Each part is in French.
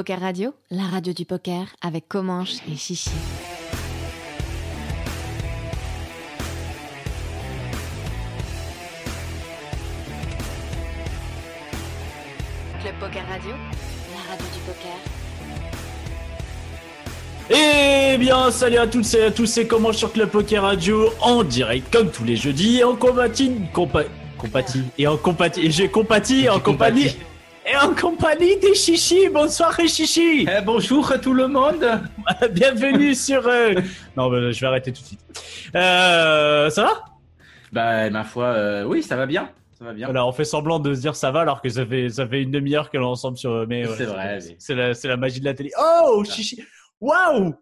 Poker Radio, la radio du poker avec Comanche et Chichi. Club Poker Radio, la radio du poker Eh bien, salut à toutes et à tous, c'est comment sur Club Poker Radio en direct comme tous les jeudis et en compagnie, compa- compagnie et en compagnie, et j'ai compati en compagnie et en compagnie des chichis. Bonsoir les chichis. Eh, bonjour à tout le monde. Bienvenue sur. euh, Non, mais je vais arrêter tout de suite. Euh, ça va? Bah, ma foi, euh, oui, ça va bien. Ça va bien. Voilà, on fait semblant de se dire ça va alors que ça fait ça fait une demi-heure que l'on est ensemble sur. Mais C'est vrai, c'est- mais- la la magie de la télé. Oh chichi. Waouh.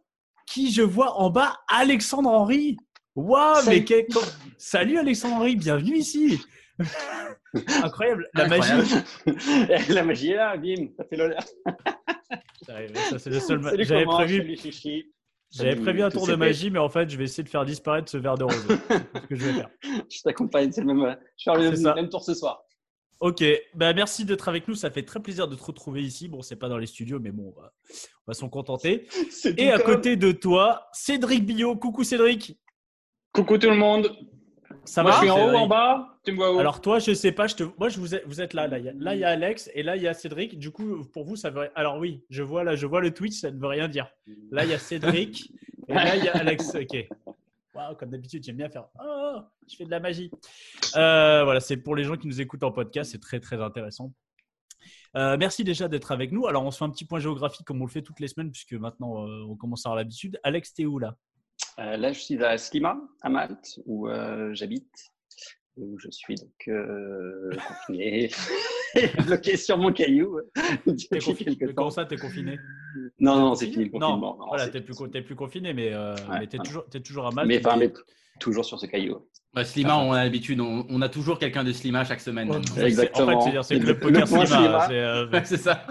Qui je vois en bas Alexandre Henry. Waouh, mais quel- Salut Alexandre Henry, bienvenue ici. Incroyable, la Incroyable. magie. la magie est là, bim, ça fait l'honneur. J'arrive, Ça c'est le seul. ma- Salut, J'avais prévu, j'avais un tour de magie, mais en fait, je vais essayer de faire disparaître ce verre de rose. C'est ce que je vais faire. Je t'accompagne, c'est le même. Je vais faire le même tour ce soir. Ok, bah merci d'être avec nous. Ça fait très plaisir de te retrouver ici. Bon, c'est pas dans les studios, mais bon, on va, on va s'en contenter. Et à côté de toi, Cédric Billot. Coucou Cédric. Coucou tout le monde. Ça Moi, va je suis en haut, en bas. Tu me vois où? Alors toi, je sais pas. Je te... Moi, je vous, êtes là. Là, il y a... y Alex et là, il y a Cédric. Du coup, pour vous, ça veut. Alors oui, je vois là, je vois le Twitch. Ça ne veut rien dire. Là, il y a Cédric et là, il y a Alex. Ok. Waouh, comme d'habitude, j'aime bien faire. Oh, je fais de la magie. Euh, voilà, c'est pour les gens qui nous écoutent en podcast, c'est très très intéressant. Euh, merci déjà d'être avec nous. Alors, on se fait un petit point géographique comme on le fait toutes les semaines, puisque maintenant euh, on commence à avoir l'habitude. Alex, t'es où là? Euh, là, je suis à Slima, à Malte, où euh, j'habite. Où je suis donc euh, confiné, bloqué sur mon caillou T'es depuis confiné Comment ça, t'es confiné? Non, non, c'est fini le confinement. Non, Non, voilà, t'es plus, co- t'es plus confiné, mais, euh, Ouais, mais t'es toujours, t'es toujours à mal. Mais, enfin, mais toujours sur ce caillou. Bah, Slima, on a l'habitude, on, on a toujours quelqu'un de Slima chaque semaine. Ouais. Exactement. En fait, c'est-à-dire, c'est Le- Club le Cinema. Slima. euh, c'est ça.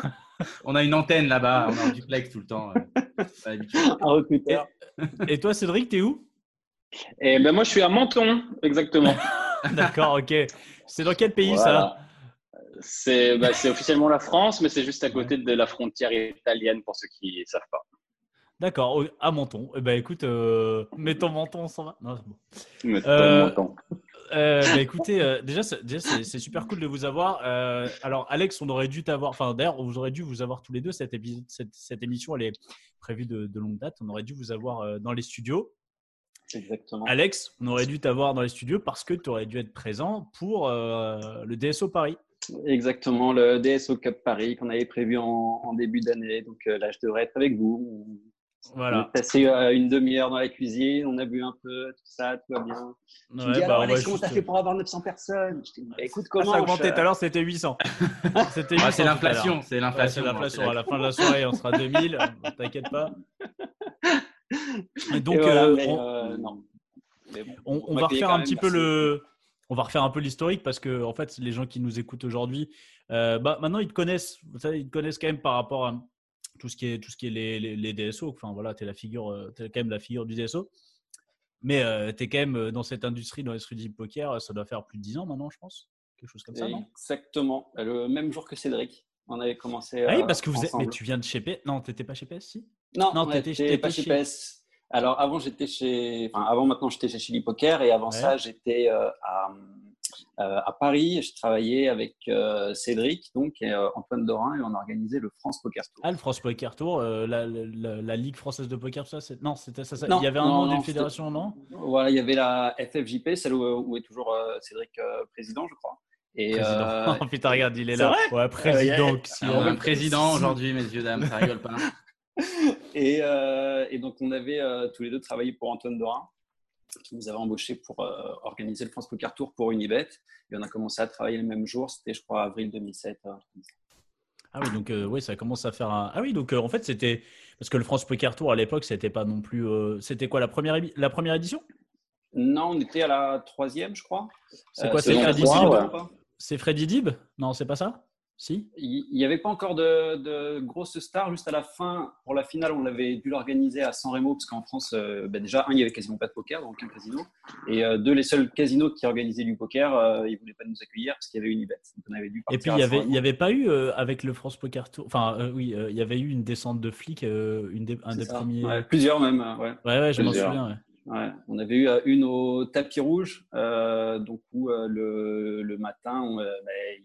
On a une antenne là-bas, on a un duplex tout le temps. euh. Un recruteur. Et toi, Cédric, t'es où? Et ben moi, je suis à Menton, exactement. D'accord, ok. C'est dans quel pays Voilà. C'est bah, c'est officiellement la France, mais c'est juste à côté de la frontière italienne pour ceux qui ne savent pas. ça D'accord, à Menton. Eh ben, écoute, euh, mets ton menton, on s'en va. Non, bon. Mais Euh, Menton. Euh, bah, écoutez, euh, déjà, c'est, super cool de vous avoir. Euh, alors, Alex, on aurait dû t'avoir, enfin, d'ailleurs, vous aurait dû vous avoir tous les deux. Cette, épi- cette, cette émission, elle est prévue de, de longue date. On aurait dû vous avoir dans les studios. Exactement. Alex, on aurait dû t'avoir dans les studios parce que tu aurais dû être présent pour le DSO Paris. Exactement, le DSO Cup Paris qu'on avait prévu en, en début d'année. Donc là, je devrais être avec vous. On a passé euh, une demi-heure dans la cuisine, on a bu un peu, tout ça, tout va bien. Tu me Ouais, dis, bah, alors, Alex, comment t'as fait pour avoir 900 personnes Je bah, écoute, Ah, comment ça a augmenté tout à l'heure, c'était 800. C'était 800 Ouais, c'est l'inflation, c'est Ouais, l'inflation. c'est l'inflation. À la fin de la soirée, on sera 2000. T'inquiète pas. Et donc, Et voilà, euh, mais, on- euh, non. Mais bon, on, on m'a va refaire un petit peu le, on va refaire un peu l'historique parce que en fait, les gens qui nous écoutent aujourd'hui, euh, bah, maintenant ils te connaissent, vous savez, ils te connaissent quand même par rapport à tout ce qui est tout ce qui est les, les, les DSO. Enfin voilà, figure, euh, t'es quand même la figure du DSO. Mais euh, t'es quand même euh, dans cette industrie, dans l'industrie du poker, ça doit faire plus de 10 ans maintenant, je pense, quelque chose comme ça, non? Exactement, le même jour que Cédric. On avait commencé. Ah oui, euh, parce que vous êtes, mais tu viens de chez PS. Non, t'étais pas chez PS, si? Non, Non, t'étais t'étais pas chez PS. Alors avant j'étais chez, enfin avant maintenant j'étais chez Chili Poker et avant Ouais. ça j'étais euh, à, euh, à Paris. Je travaillais avec euh, Cédric donc et euh, Antoine Dorin et on organisait le France Poker Tour. Ah, le France Poker Tour, euh, la, la, la- la Ligue française de poker, ça, c'est... non, c'était ça, ça- Non, Il y avait un non, nom d'une fédération, non? Voilà, il y avait la FFJP, celle où, où est toujours euh, Cédric euh, président, je crois. Et Président. euh, Oh, putain, regarde, il est là. vrai? Ouais, président. Euh, si Ah, on un président aujourd'hui, messieurs, dames, ça rigole pas. Et, euh, et donc, on avait euh, tous les deux travaillé pour Antoine Dorin, qui nous avait embauchés pour euh, organiser le France Poker Tour pour Unibet. Et on a commencé à travailler le même jour, c'était, je crois, avril 2007. euh. Ah oui, donc euh, oui, ça commence à faire un. Ah oui, donc euh, en fait, c'était. Parce que le France Poker Tour à l'époque, c'était pas non plus. C'était quoi la première, la première édition? Non, on était à la troisième, je crois. C'est quoi. C'est Freddy Dib Non, c'est pas ça? Si Il n'y avait pas encore de, de grosses stars. Juste à la fin, pour la finale, on avait dû l'organiser à San Remo, parce qu'en France, euh, ben déjà, un, il y avait quasiment pas de poker dans aucun casino. Et euh, deux, les seuls casinos qui organisaient du poker, euh, ils ne voulaient pas nous accueillir parce qu'il y avait une ibet. Donc on avait dû Et puis, il y San avait, pas eu, avec le France Poker Tour. Enfin, oui, il y avait eu une descente de flics, une des, un des ça. premiers. Ouais, plusieurs même. Ouais. Ouais, ouais, je m'en souviens. ouais. Ouais. On avait eu une au tapis rouge, euh, donc où euh, le, le matin, on, euh, ben,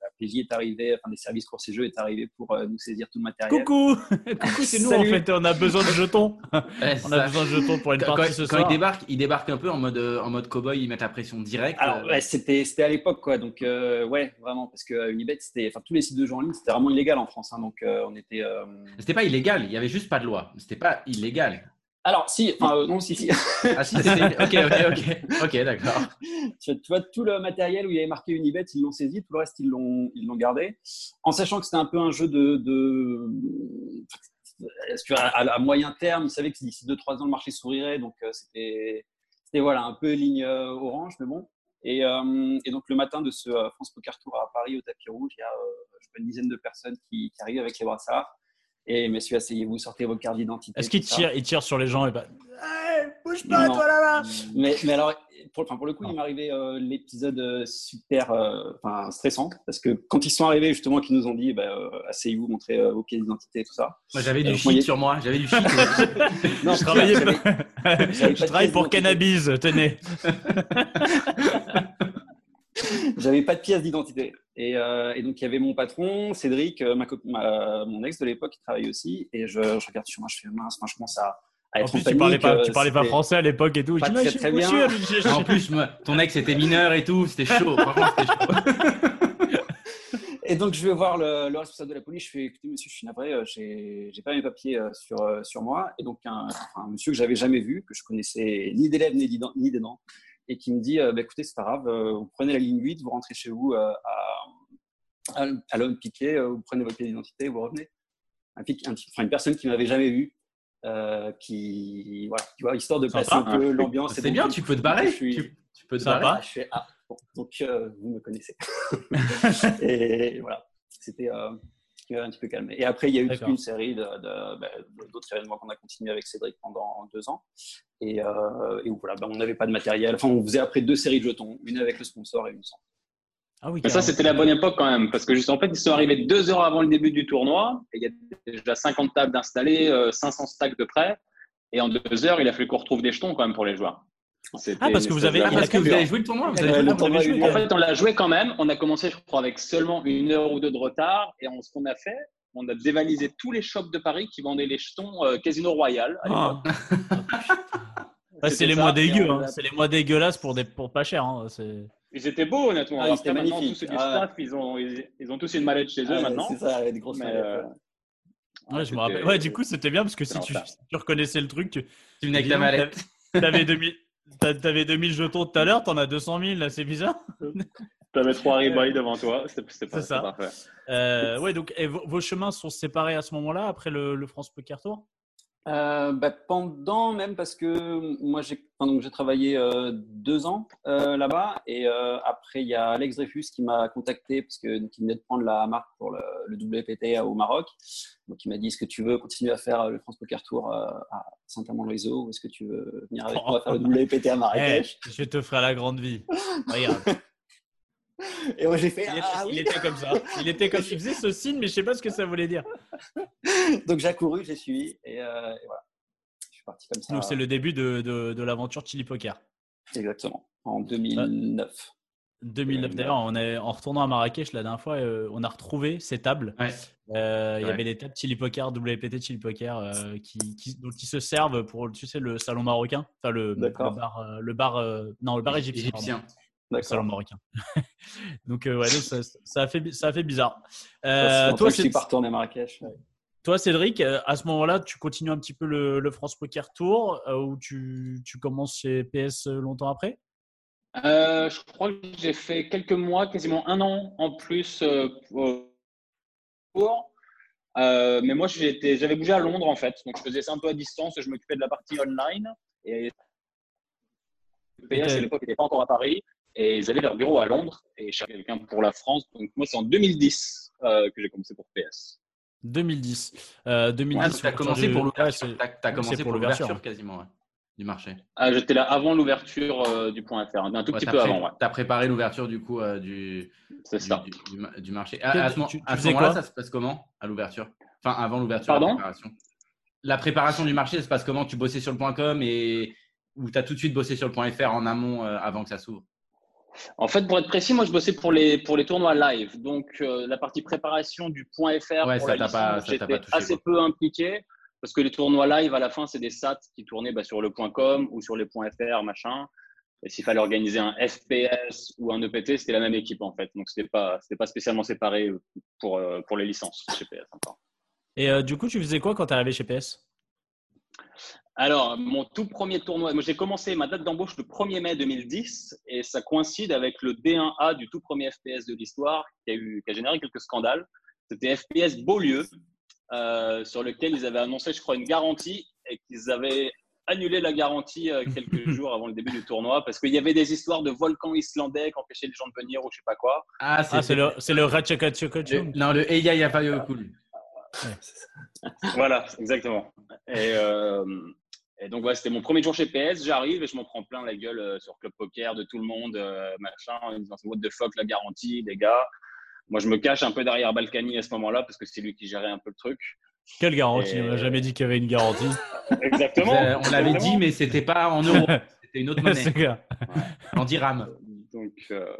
la, PJ est arrivée, enfin, des services courses et jeux est arrivé pour euh, nous saisir tout le matériel. Coucou Coucou, c'est nous en fait, on a besoin de jetons. Ouais, On ça. a besoin de jetons pour une Quand, partie quand- ce quand soir. il débarque, il débarque un peu en mode, euh, en mode cow-boy, il met la pression directe. Alors, ouais, c'était, c'était à l'époque, quoi. Donc, euh, ouais, vraiment, parce que euh, Unibet, c'était, enfin, tous les sites de jeux en ligne, c'était vraiment illégal en France. hein. donc, euh, on était. euh, C'était pas illégal, il y avait juste pas de loi. C'était pas illégal. Alors, si, enfin, euh, non, si, si. Ah si, c'était. Ok, ok, ok, ok, d'accord. tu vois, tout le matériel où il y avait marqué Unibet, ils l'ont saisi, tout le reste, ils l'ont, ils l'ont gardé. En sachant que c'était un peu un jeu de. de... Est-ce que à, à moyen terme, ils savaient que d'ici 2-3 ans, le marché sourirait. Donc, euh, c'était, c'était voilà, un peu ligne euh, orange, mais bon. Et, et donc, le matin de ce France Poker Tour à Paris, au tapis rouge, il y a une dizaine de personnes qui, qui arrivent avec les brassards. Et messieurs, asseyez-vous, sortez vos cartes d'identité. Est-ce qu'il tire, il tire sur les gens et pas. Hey, bouge pas, Non. toi là-bas Mais, mais alors, pour, enfin, pour le coup, il m'est arrivé euh, l'épisode euh, super euh, enfin, stressant parce que quand ils sont arrivés, justement, qu'ils nous ont dit bah, euh, asseyez-vous, montrez euh, vos pièces d'identité et tout ça. Moi j'avais du shit sur moi, j'avais du shit. Non, Je travaillais Je travaille pour. Cannabis, tenez. J'avais pas de pièce d'identité. Et, euh, et donc, il y avait mon patron, Cédric, euh, ma, ma- mon ex de l'époque, qui travaille aussi. Et je, je regarde sur moi, je fais mince, moi, je commence à, à En être plus, en tu parlais pas, tu euh, parlais pas français à l'époque et tout. pas très, très bien. en plus, ton ex était mineur et tout, c'était chaud. Franchement, c'était chaud. Et donc, je vais voir le, le responsable de la police. Je fais écoutez, monsieur, je suis navré, euh, j'ai j'ai pas mes papiers euh, sur, euh, sur moi. Et donc, un, un monsieur que j'avais jamais vu, que je connaissais ni des lèvres ni, ni des dents, et qui me dit euh, bah, écoutez, c'est pas grave, euh, vous prenez la ligne 8, vous rentrez chez vous euh, à, à, à l'homme piqué, vous prenez votre pièce d'identité, vous revenez. Un, pic- un enfin, une personne qui m'avait jamais vu. euh, qui voilà tu vois histoire de passer Sympa. un peu l'ambiance et C'est bien, tu peux te barrer. je suis- Tu, tu peux te barrer. ah, je fais ah bon, donc euh, vous me connaissez et voilà c'était euh, un petit peu calmé. Et après il y a eu toute une série de, de- bah, d'autres événements qu'on a continué avec Cédric pendant deux ans. Et, euh, et où voilà bah, on n'avait pas de matériel. Enfin on faisait après deux séries de jetons une avec le sponsor et une sans. Ah oui, Mais ça, c'était la bonne époque quand même, parce que juste en fait, ils sont arrivés deux heures avant le début du tournoi, et il y a déjà 50 tables d'installées, euh, 500 stacks de prêts, et en deux heures, il a fallu qu'on retrouve des jetons quand même pour les joueurs. Ah, parce que vous avez- Ah, parce que vous avez joué le tournoi vous avez joué le tournoi. En fait, on l'a joué quand même. On a commencé, je crois, avec seulement une heure ou deux de retard. Et on- ce qu'on a fait, on a dévalisé tous les shops de Paris qui vendaient les jetons euh, Casino Royal. Ah. C'est les ça, mois dégueux, hein. c'est les mois dégueulasses pour, des, pour pas cher. hein. C'est- Ils étaient beaux, honnêtement. Ah, ils Après, étaient maintenant, magnifiques. tous ceux du Ah. staff, ils ont, ils, ils ont tous une mallette chez eux Ouais, maintenant. c'est ça avec des grosses mallettes, euh, ouais. Je me rappelle. Ouais, du coup, c'était bien parce que si tu, reconnaissais le truc, tu Tu venais avec donc, mallette. avais 2000, t'a- t'avais 2000 jetons tout à l'heure, t'en as 200 000, là, c'est bizarre. Tu avais trois rebuys devant toi. C'était c'était pas C'est ça. parfait. Euh, ouais, donc et vos, vos chemins sont séparés à ce moment-là, après le, le France Poker Tour? Euh, bah, pendant même parce que moi j'ai enfin, donc j'ai travaillé euh, deux ans euh, là-bas et euh, après il y a Alex Dreyfus qui m'a contacté parce que donc, il venait de prendre la marque pour le, le WPT au Maroc donc il m'a dit est-ce que tu veux continuer à faire le France Poker Tour euh, à Saint-Amand-Loiseau ou est-ce que tu veux venir avec moi faire le WPT à Eh, Marrakech Je te ferai la grande vie. Regarde. et moi j'ai fait Il était, ah il oui était comme ça. Il était comme il faisait ce signe, mais je sais pas ce que ça voulait dire. donc j'ai couru j'ai suivi et, euh, et voilà je suis parti comme ça Donc c'est le début de, de, de l'aventure Chili Poker. exactement en 2009 2009 Euh, d'ailleurs, on est en retournant à Marrakech la dernière fois, euh, on a retrouvé ces tables. Ouais. Euh, Il y avait des tables Chili Poker, WPT Chili Poker, euh, qui, qui, donc, qui se servent pour, tu sais, le salon marocain, enfin le, bar, euh, le bar, euh, non, le bar égyptien. pardon. Égyptien. Salon marocain. donc euh, ouais, donc, ça, ça a fait, ça a fait bizarre. Euh, c'est toi, c'est- à Marrakech ouais. toi, Cédric, euh, à ce moment-là, tu continues un petit peu le, le France Poker Tour euh, ou tu, tu commences chez PS longtemps après? Euh, je crois que j'ai fait quelques mois, quasiment un an en plus euh, au Euh, mais moi, j'avais bougé à Londres en fait, donc je faisais ça un peu à distance. Je m'occupais de la partie online et le PS à l'époque n'était pas encore à Paris et ils avaient leur bureau à Londres et je cherchais quelqu'un pour la France. Donc moi, c'est en 2010 euh, que j'ai commencé pour PS. 2010. Euh, 2010. Ouais, donc t'as sur commencé pour ouais, l'ouverture. T'as t'as commencé pour pour l'ouverture. quasiment ouais, du marché. Ah, j'étais là avant l'ouverture euh, du point .fr, un tout Ouais, petit peu pré- avant, ouais. T'as préparé l'ouverture du coup euh, du, C'est du, ça. du- du ma- du marché. Tu- À, à ce, tu- tu à moment-là, ça se passe comment à l'ouverture? Enfin, avant l'ouverture, la Pardon? préparation. La préparation du marché, ça se passe comment? Tu bossais sur le point .com et ou tu as tout de suite bossé sur le point .fr en amont euh, avant que ça s'ouvre? En fait, pour être précis, moi, je bossais pour les, pour les tournois live. Donc, euh, la partie préparation du point .fr, Ouais, pour ça la pas- licence, j'étais pas touché, assez peu impliqué parce que les tournois live, à la fin, c'est des SAT qui tournaient bah, sur le point .com ou sur les points .fr, machin. Et s'il fallait organiser un FPS ou un EPT, c'était la même équipe, en fait. Donc, c'était pas, c'était pas spécialement séparé pour, euh, pour les licences chez PS encore. Et euh, du coup, tu faisais quoi quand tu es arrivé chez PS Alors, mon tout premier tournoi, moi j'ai commencé ma date d'embauche le 1er mai 2010 et ça coïncide avec le D1A du tout premier FPS de l'histoire qui a, eu, qui a généré quelques scandales. C'était FPS Beaulieu, euh, sur lequel ils avaient annoncé, je crois, une garantie et qu'ils avaient annulé la garantie euh, quelques jours avant le début du tournoi parce qu'il y avait des histoires de volcans islandais qui empêchaient les gens de venir ou je sais pas quoi. Ah, Ah, c'est le, c'est le Non, le Eya Yafayo Cool. Voilà, exactement. Et, euh, et donc, voilà, c'était mon premier jour chez PS. J'arrive et je m'en prends plein la gueule euh, sur Club Poker de tout le monde, euh, machin, en disant What the fuck, la garantie, les gars. Moi, je me cache un peu derrière Balkany à ce moment-là parce que c'est lui qui gérait un peu le truc. Quelle garantie? Et- On n'a jamais dit qu'il y avait une garantie. Exactement. Euh, on l'avait dit, mais c'était pas en euros. C'était une autre monnaie, C'est clair. en dirham. Donc, euh,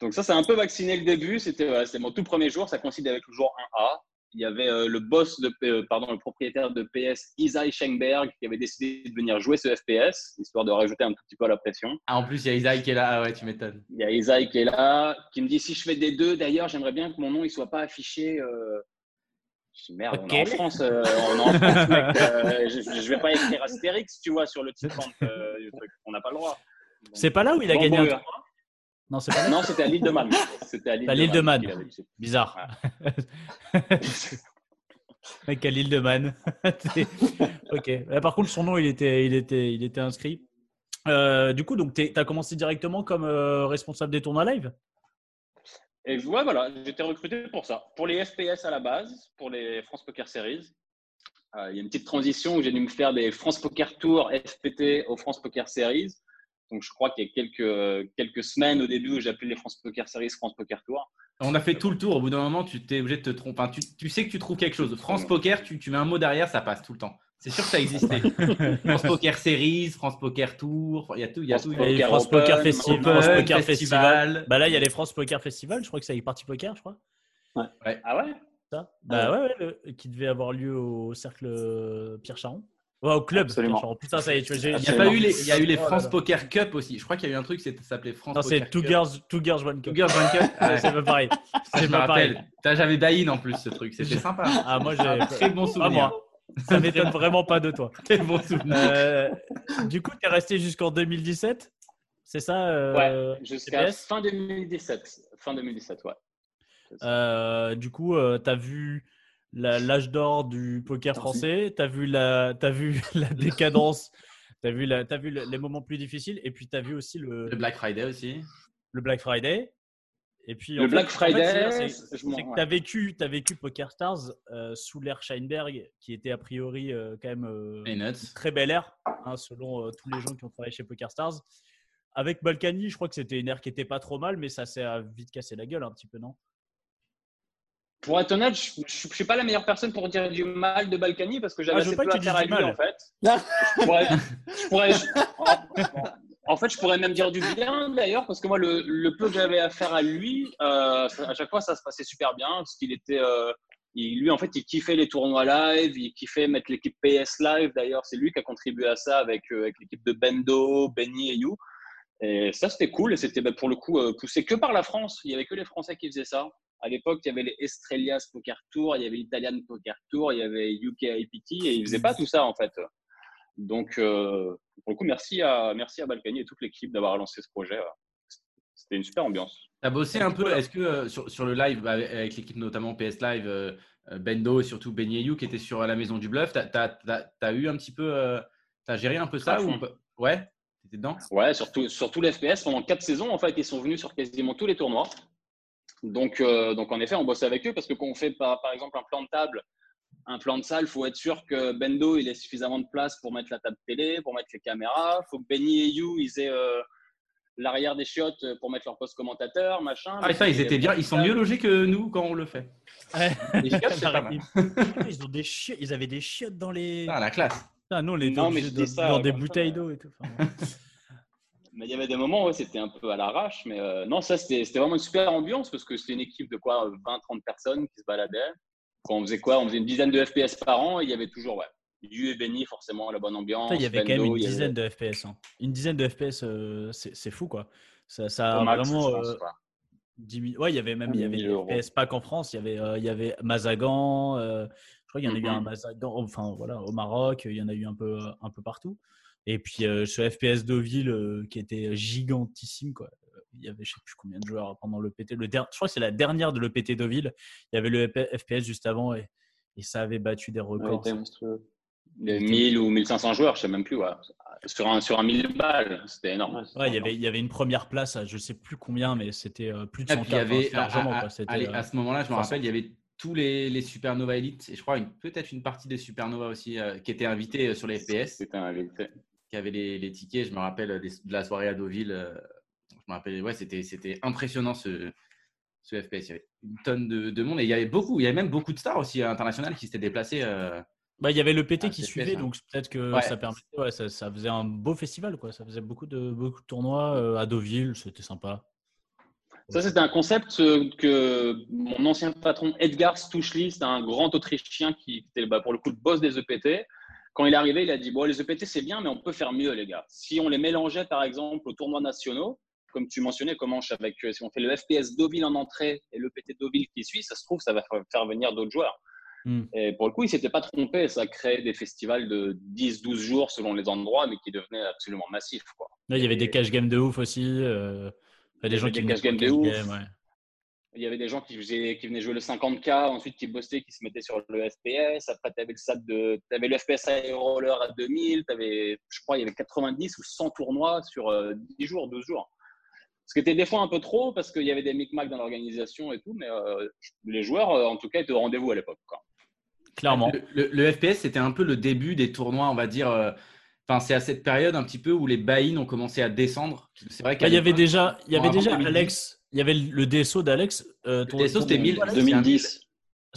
donc ça, c'est un peu vacciné le début. C'était voilà, c'était mon tout premier jour. Ça coïncide avec le jour 1A. Il y avait euh, le boss de, euh, pardon, le propriétaire de PS, Isai Schenberg, qui avait décidé de venir jouer ce FPS, histoire de rajouter un tout petit peu à la pression. Ah, en plus, il y a Isaac qui est là. Ah ouais, tu m'étonnes. Il y a Isai qui est là, qui me dit si je fais des deux, d'ailleurs, j'aimerais bien que mon nom il soit pas affiché. euh, Je dis merde, on est en. France, euh, on est en France, mec. euh, je, je vais pas écrire Astérix, tu vois, sur le titre euh, du truc. On n'a pas le droit. C'est pas là où il a bon, gagné bon, un tournoi? Non, c'est pas là. Non, c'était à l'île de Man. C'était à l'île de Man. Bizarre. Mec à l'île de Man. Ok. Euh, Par contre, son nom, il était, il était, il était inscrit. Euh, du coup, donc, tu as commencé directement comme euh, responsable des tournois live? Et ouais, voilà, j'étais recruté pour ça. Pour les FPS à la base, pour les France Poker Series. Euh, il y a une petite transition où j'ai dû me faire des France Poker Tour FPT aux France Poker Series. Donc, je crois qu'il y a quelques, quelques semaines au début où j'ai appelé les France Poker Series France Poker Tour. On a fait tout le tour. Au bout d'un moment, tu t'es obligé de te tromper. Enfin, tu, tu sais que tu trouves quelque chose. France Poker, tu, tu mets un mot derrière, ça passe tout le temps. C'est sûr que ça existait. France Poker Series, France Poker Tour, il y a tout. Il y a France tout. Poker France Poker Festival. Open, France Poker Festival. Festival. Bah là, il y a les France Poker Festival. Je crois que c'est avec Party Poker, je crois. Ah ouais? Ça? Bah ouais, ouais, le- qui devait avoir lieu au cercle euh, Pierre Charon. Ouais, au club Absolument. Putain, ça y est, tu vois, j'ai- Il y a pas eu les, il y a eu les Oh là France là. Poker Cup aussi. Je crois qu'il y a eu un truc, c'était- ça s'appelait France Non, c'est Poker Two Cup. Girls, Two Girls One Two Cup. Girls One Cup. Ouais. C'est pas pareil. Ah, C'est je me rappelle. J'avais Daïn en plus ce truc. C'était sympa. Ah, moi, Un j'ai. très bon Pas souvenir. moi. Ça m'étonne vraiment pas de toi. Très bon souvenir. Euh, du coup, tu es resté jusqu'en 2017 C'est ça euh, Jusqu'à TPS? fin 2017. Fin 2017, ouais. Euh, Du coup, tu as vu l'âge d'or du poker Merci. français, tu as vu la, as vu la décadence, tu as vu, la, t'as vu le- les moments plus difficiles, et puis tu as vu aussi le, Le Black Friday aussi. le Black Friday. Et puis, Le en Black en fait, Friday, c'est- que ouais. tu as vécu, t'as vécu Poker Stars euh, sous l'ère Scheinberg, qui était a priori euh, quand même euh, très belle ère, hein, selon euh, tous les gens qui ont travaillé chez Poker Stars. Avec Balkany, je crois que c'était une ère qui était pas trop mal, mais ça s'est vite cassé la gueule un petit peu, non? Pour être honnête, je ne suis pas la meilleure personne pour dire du mal de Balkany parce que j'avais Ah, assez peu à faire à lui mal. en fait. Je pourrais, je pourrais- en, en fait, je pourrais même dire du bien d'ailleurs parce que moi, le, le peu que j'avais à faire à lui, euh, à chaque fois, ça se passait super bien parce qu'il était, euh, il- lui en fait, il kiffait les tournois live, il kiffait mettre l'équipe PS live. D'ailleurs, c'est lui qui a contribué à ça avec, euh, avec l'équipe de Bendo, Benny et You. Et ça, c'était cool et c'était bah, pour le coup poussé que par la France. Il y avait que les Français qui faisaient ça. À l'époque, il y avait les Estrellas Poker Tour, il y avait l'Italian Poker Tour, il y avait UK IPT et ils faisaient pas tout ça en fait. Donc, euh, pour le coup, merci à, merci à Balkany et toute l'équipe d'avoir lancé ce projet. C'était une super ambiance. Tu as bossé un peu, est-ce que euh, sur, sur, le live, bah, avec l'équipe notamment PS Live, euh, euh, Bendo et surtout Ben Yeyou qui était sur la Maison du Bluff, tu as, eu un petit peu, tu as géré un peu ça ou... Ouais, tu dedans? Ouais, surtout, surtout l'FPS, pendant quatre saisons, en fait, ils sont venus sur quasiment tous les tournois. Donc, donc en effet, on bossait avec eux parce que quand on fait par, par exemple un plan de table, un plan de salle, il faut être sûr que Bendo il ait suffisamment de place pour mettre la table télé, pour mettre les caméras. Il faut que Benny et You ils aient l'arrière des chiottes pour mettre leur poste commentateur, machin. Ah, ça, ils étaient bien. Ils sont mieux logés que nous quand on le fait. les chiottes, c'est pas mal. Ils, ont des chiottes, ils avaient des chiottes dans les. Ah, la classe. Ah, non, les non, mais dans des bouteilles d'eau et tout. mais il y avait des moments où c'était un peu à l'arrache. Mais euh, non, ça, c'était vraiment une super ambiance parce que c'était une équipe de quoi 20-30 personnes qui se baladaient. Quand on faisait quoi? On faisait une dizaine de FPS par an et il y avait toujours ouais, Dieu et béni, forcément, la bonne ambiance. il y avait quand même une dizaine de FPS. Hein. Une dizaine de FPS, euh, c'est fou, quoi. Ça, ça a vraiment. Euh, ouais, il y avait même il y avait des FPS pas qu'en France. Il y avait, euh, il y avait Mazagan. je crois qu'il y en a eu un mm-hmm. Mazagan. Enfin, voilà, au Maroc, il y en a eu un peu, un peu partout. Et puis ce FPS Deauville qui était gigantissime, quoi. Il y avait je sais plus combien de joueurs pendant le PT. Le je crois que c'est la dernière de l'EPT Deauville. Il y avait le FPS juste avant et, et ça avait battu des records. Ouais, 1000 ou 1500 joueurs, je sais même plus. Sur, un, sur un 1000 balles, c'était énorme. Ouais, il y, avait, il y avait une première place, je sais plus combien, mais c'était euh, plus de 100 il y avait, à, à, ce moment-là, je me rappelle, il y avait tous les, les Supernova Elite, et je crois peut-être une partie des Supernova aussi, euh, qui étaient invités euh, sur les FPS. C'était invité. Qui avaient les, les, tickets, je me rappelle de la soirée à Deauville. je me rappelle, ouais, c'était impressionnant ce, ce FPS. Il y avait une tonne de, de, monde, et il y avait beaucoup, il y avait même beaucoup de stars aussi internationales qui s'étaient déplacées. Bah, il y avait le PT qui suivait, donc peut-être que ça permettait, ouais, ça, ça, faisait un beau festival, quoi. Ça faisait beaucoup de, beaucoup de tournois euh, à Deauville, c'était sympa. Ça, c'était un concept euh, que mon ancien patron Edgar Stuchli, c'était un grand Autrichien qui était bah, pour le coup le boss des EPT. Quand il est arrivé, il a dit Bon, les EPT, c'est bien, mais on peut faire mieux, les gars. Si on les mélangeait, par exemple, aux tournois nationaux, comme tu mentionnais, comment avec, euh, si on fait le FPS Deauville en entrée et l'EPT Deauville qui suit, ça se trouve, ça va faire venir d'autres joueurs. Hmm. Et pour le coup, il ne s'était pas trompé. Ça créait des festivals de 10-12 jours selon les endroits, mais qui devenaient absolument massifs. Quoi. il y avait des cash games de ouf aussi. Euh, des gens qui cash games de ouf. Il y avait des gens qui, faisaient, qui venaient jouer le 50K, ensuite qui bossaient, qui se mettaient sur le FPS. Après, tu avais le de, avais le FPS Roller à 2000. Avais, je crois, il y avait 90 ou 100 tournois sur 10 euh, jours, 12 jours. Ce qui était des fois un peu trop parce qu'il y avait des micmacs dans l'organisation et tout, mais euh, les joueurs, en tout cas, étaient au rendez-vous à l'époque. Clairement. Le, FPS, c'était un peu le début des tournois, on va dire. Euh, enfin, c'est à cette période un petit peu où les buy ont commencé à descendre. C'est vrai qu'il y avait déjà, il y avait déjà Alex. Il y avait le DSO d'Alex. Euh, le DSO, c'était 2010.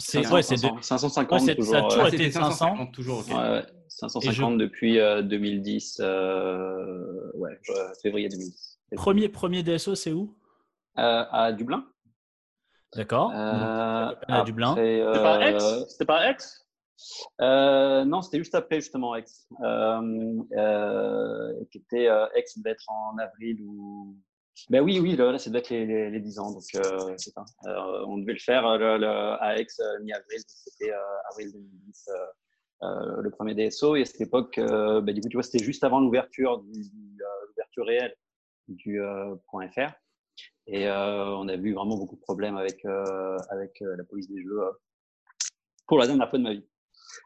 C'est ouais, 550 ouais, toujours. Ça a toujours ouais. été 500. toujours, okay. ouais, 550 depuis euh, 2010. Euh, ouais, février 2010. Premier, premier DSO, c'est où? À Dublin. D'accord. Euh, à Dublin. C'était pas X C'était pas X euh, non, c'était juste après justement X. Euh, euh, qui était X devait être en avril ou. Ben oui, oui, là, c'est peut-être les, les, les, 10 ans, donc c'est ça. on devait le faire le, à X mi-avril, c'était avril 2010, le premier DSO. Et à cette époque, ben, du coup, tu vois, c'était juste avant l'ouverture du, l'ouverture réelle du .fr. Et euh, on a vu vraiment beaucoup de problèmes avec, euh, avec euh, la police des jeux pour la dernière fois de ma vie.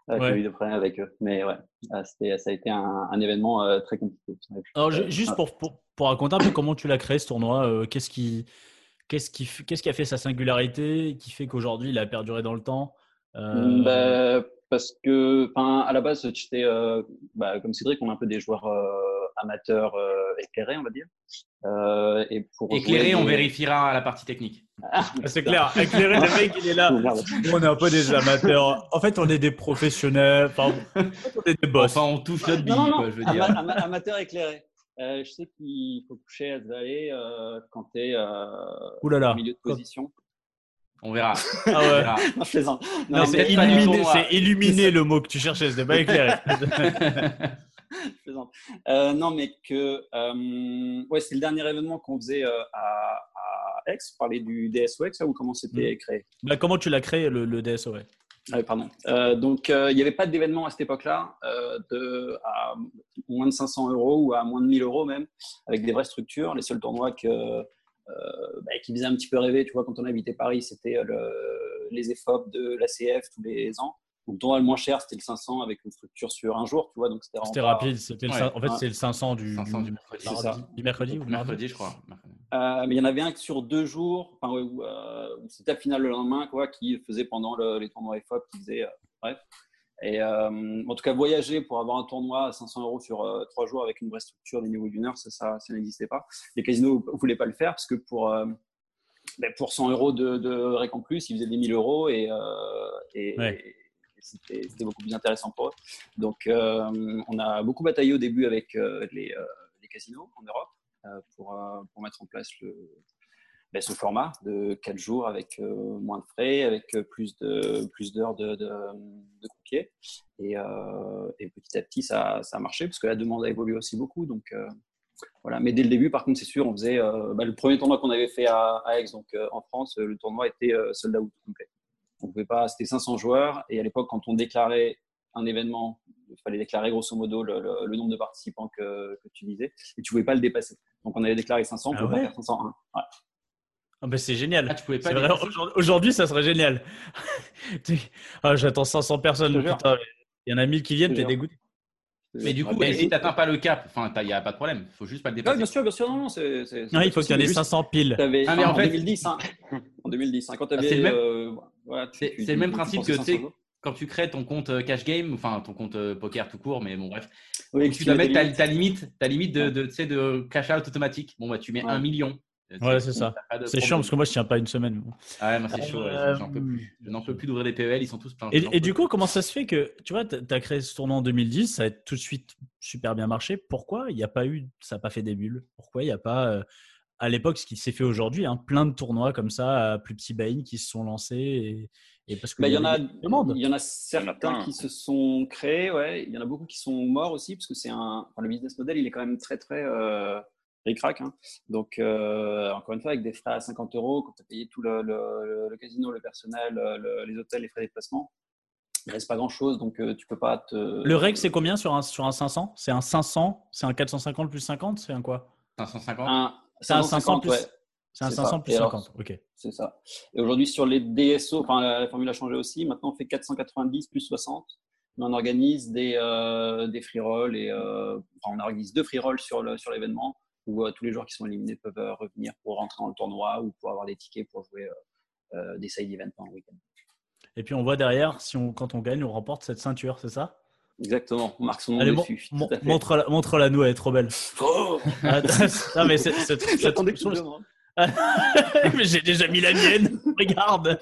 J'ai eu des problèmes avec eux. Mais ouais, ça a été un, un événement très compliqué. Alors, juste pour, pour, pour, raconter un peu comment tu l'as créé ce tournoi, qu'est-ce qui, qu'est-ce qui, qu'est-ce qui a fait sa singularité, qui fait qu'aujourd'hui il a perduré dans le temps bah, Parce que, à la base, j'étais, bah, comme Cédric, on est un peu des joueurs amateur euh, éclairé, on va dire. Euh, et pour éclairé, on vérifiera la partie technique. Ah, c'est clair. Éclairé, le mec, il est là. on est un peu des amateurs. En fait, on est des professionnels. Enfin, on est des boss. Enfin, on touche notre bille, je veux dire. amateur éclairé. Euh, je sais qu'il faut coucher à se euh, quand tu es euh, au milieu de position. On verra. Ah ouais. non, je plaisante. Non, c'est illuminé, illuminé le mot que tu cherchais, c'était pas éclairé. Euh, non, mais que euh, ouais, c'est le dernier événement qu'on faisait euh, à, à, Aix. Vous parlez du DSOX ou comment c'était mm. créé? Bah, Comment tu l'as créé le, le DSO ah pardon. donc, il n'y avait pas d'événement à cette époque-là, de à moins de 500 euros ou à moins de 1000 euros même, avec des vraies structures. Les seuls tournois que bah, qui faisait un petit peu rêver. Tu vois, quand on habitait Paris, c'était le, les EFOP de l'ACF tous les ans. Donc, le tournoi le moins cher, c'était le 500 avec une structure sur un jour, tu vois. Donc, c'était rapide. C'était Ouais. en fait, c'est le 500 du, 500 du, du mercredi. Du mercredi ou Mercredi, je crois. Euh, mais il y en avait un sur deux jours, enfin, ouais, où, euh, où c'était la finale le lendemain, quoi, qui faisait pendant le- les tournois FOP, qui faisait, euh, bref. Et euh, en tout cas, voyager pour avoir un tournoi à 500 euros sur euh, trois jours avec une vraie structure des niveaux d'une heure, ça, ça, ça n'existait pas. Les casinos ne voulaient pas le faire parce que pour, euh, ben, pour 100 euros de, de rec en plus, ils faisaient des 1000 euros et, euh, et, Ouais. C'était beaucoup plus intéressant pour eux. Donc, euh, on a beaucoup bataillé au début avec euh, les, euh, les casinos en Europe pour, pour mettre en place le, ben, ce format de 4 jours avec moins de frais, avec plus de plus d'heures de, de, de croupier. Et, et petit à petit, ça, ça a marché parce que la demande a évolué aussi beaucoup. Donc, voilà. Mais dès le début, par contre, c'est sûr, on faisait bah, le premier tournoi qu'on avait fait à, à Aix, donc en France, le tournoi était euh, sold out complet. On pouvait pas, c'était 500 joueurs et à l'époque, quand on déclarait un événement, il fallait déclarer grosso modo le, le- le nombre de participants que, que tu visais et tu pouvais pas le dépasser. Donc on avait déclaré 500, on Ah pouvait ouais pas faire 501. Ouais. Ah bah, c'est génial. Ah, tu pouvais pas C'est vrai, dépasser. aujourd'hui- ça serait génial. ah, J'attends 500 personnes. Il y en a 1000 qui viennent, t'es dégoûté. Mais du coup, Ouais, si tu n'atteins pas le cap, enfin, il n'y a pas de problème. Il faut juste pas le dépasser. bien sûr, bien sûr, non, non, c'est. il faut qu'il y en ait souci, mais 500 piles. Ah, mais en en fait- 2010, hein. en 2010, hein, quand tu avais. le C'est- le même principe que, tu sais, Quand tu crées ton compte euh, cash game, enfin ton compte euh, poker tout court, mais bon, bref, oui, tu dois mettre ta, ta limite, ta limite de, de, tu sais, de cash out automatique. Bon, bah, tu mets Ouais. un million. Ouais, c'est ça. C'est chiant parce que moi, je tiens pas une semaine. Ah ouais, moi, c'est chaud. ouais, Euh, J'en peux plus. Je n'en peux plus d'ouvrir des PEL, ils sont tous pleins. Et, et du coup, comment ça se fait que, tu vois, tu as créé ce tournoi en 2010, ça a tout de suite super bien marché. Pourquoi il n'y a pas eu, ça n'a pas fait des bulles? Pourquoi il n'y a pas, euh, à l'époque, ce qui s'est fait aujourd'hui, hein, plein de tournois comme ça, à plus petits buy qui se sont lancés et, et parce que Bah, il y en a, il y en a Il y en a certains qui se sont créés, ouais. Il y en a beaucoup qui sont morts aussi parce que c'est un, enfin, le business model, il est quand même très très euh, ric-rac, hein. Donc euh, encore une fois, avec des frais à 50 euros, quand tu as payé tout le, le- le casino, le personnel, le- les hôtels, les frais de déplacement, il reste pas grand chose, donc euh, tu peux pas te. Le reg, c'est combien sur un, sur un 500 C'est un 500 C'est un 450 plus 50 C'est un quoi? 550. un, C'est un 500 550, plus, ouais. c'est un C'est 500 ça. plus Et alors, 50. Ok. C'est ça. Et aujourd'hui, sur les DSO, enfin, la, formule a changé aussi. Maintenant, on fait 490 plus 60. Mais on organise des, euh, des free rolls et euh, enfin, on organise deux free rolls sur l'événement où euh, tous les joueurs qui sont éliminés peuvent revenir pour rentrer dans le tournoi ou pour avoir des tickets pour jouer des side events pendant le week-end. Et puis on voit derrière, si on, quand on gagne, on remporte cette ceinture, c'est ça? Exactement. On marque son nom Allez, dessus. mon- montre-la montre-la nous, elle est trop belle. Oh Ah, non, mais c'est- c'est- c'est- J'attendais que tu mais j'ai déjà mis la mienne. Regarde.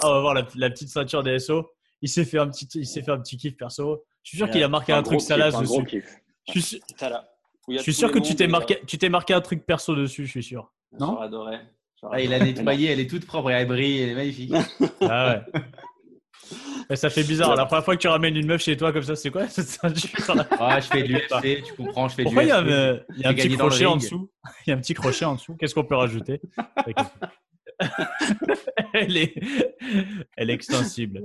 Ah, on va voir la, la petite ceinture des SO. Il s'est fait un petit, il s'est fait un petit kiff perso. Je suis sûr qu'il a marqué un, truc gros salace un dessus. kiff. Je suis, sûr- je suis sûr que tu t'es marqué, tu t'es marqué un truc perso dessus. Je suis sûr. Non? J'aurais adoré. J'aurais Ah, il a nettoyé, elle est toute propre et elle brille, elle est magnifique. Ah ouais. Ça fait bizarre. La première fois que tu ramènes une meuf chez toi comme ça, c'est quoi Ah, je fais de l'UFC, tu comprends, je fais Pourquoi du il y a, UFC. un- il y a un petit crochet en dessous? Il y a un petit crochet en dessous. Qu'est-ce qu'on peut rajouter? Elle, est... elle est extensible.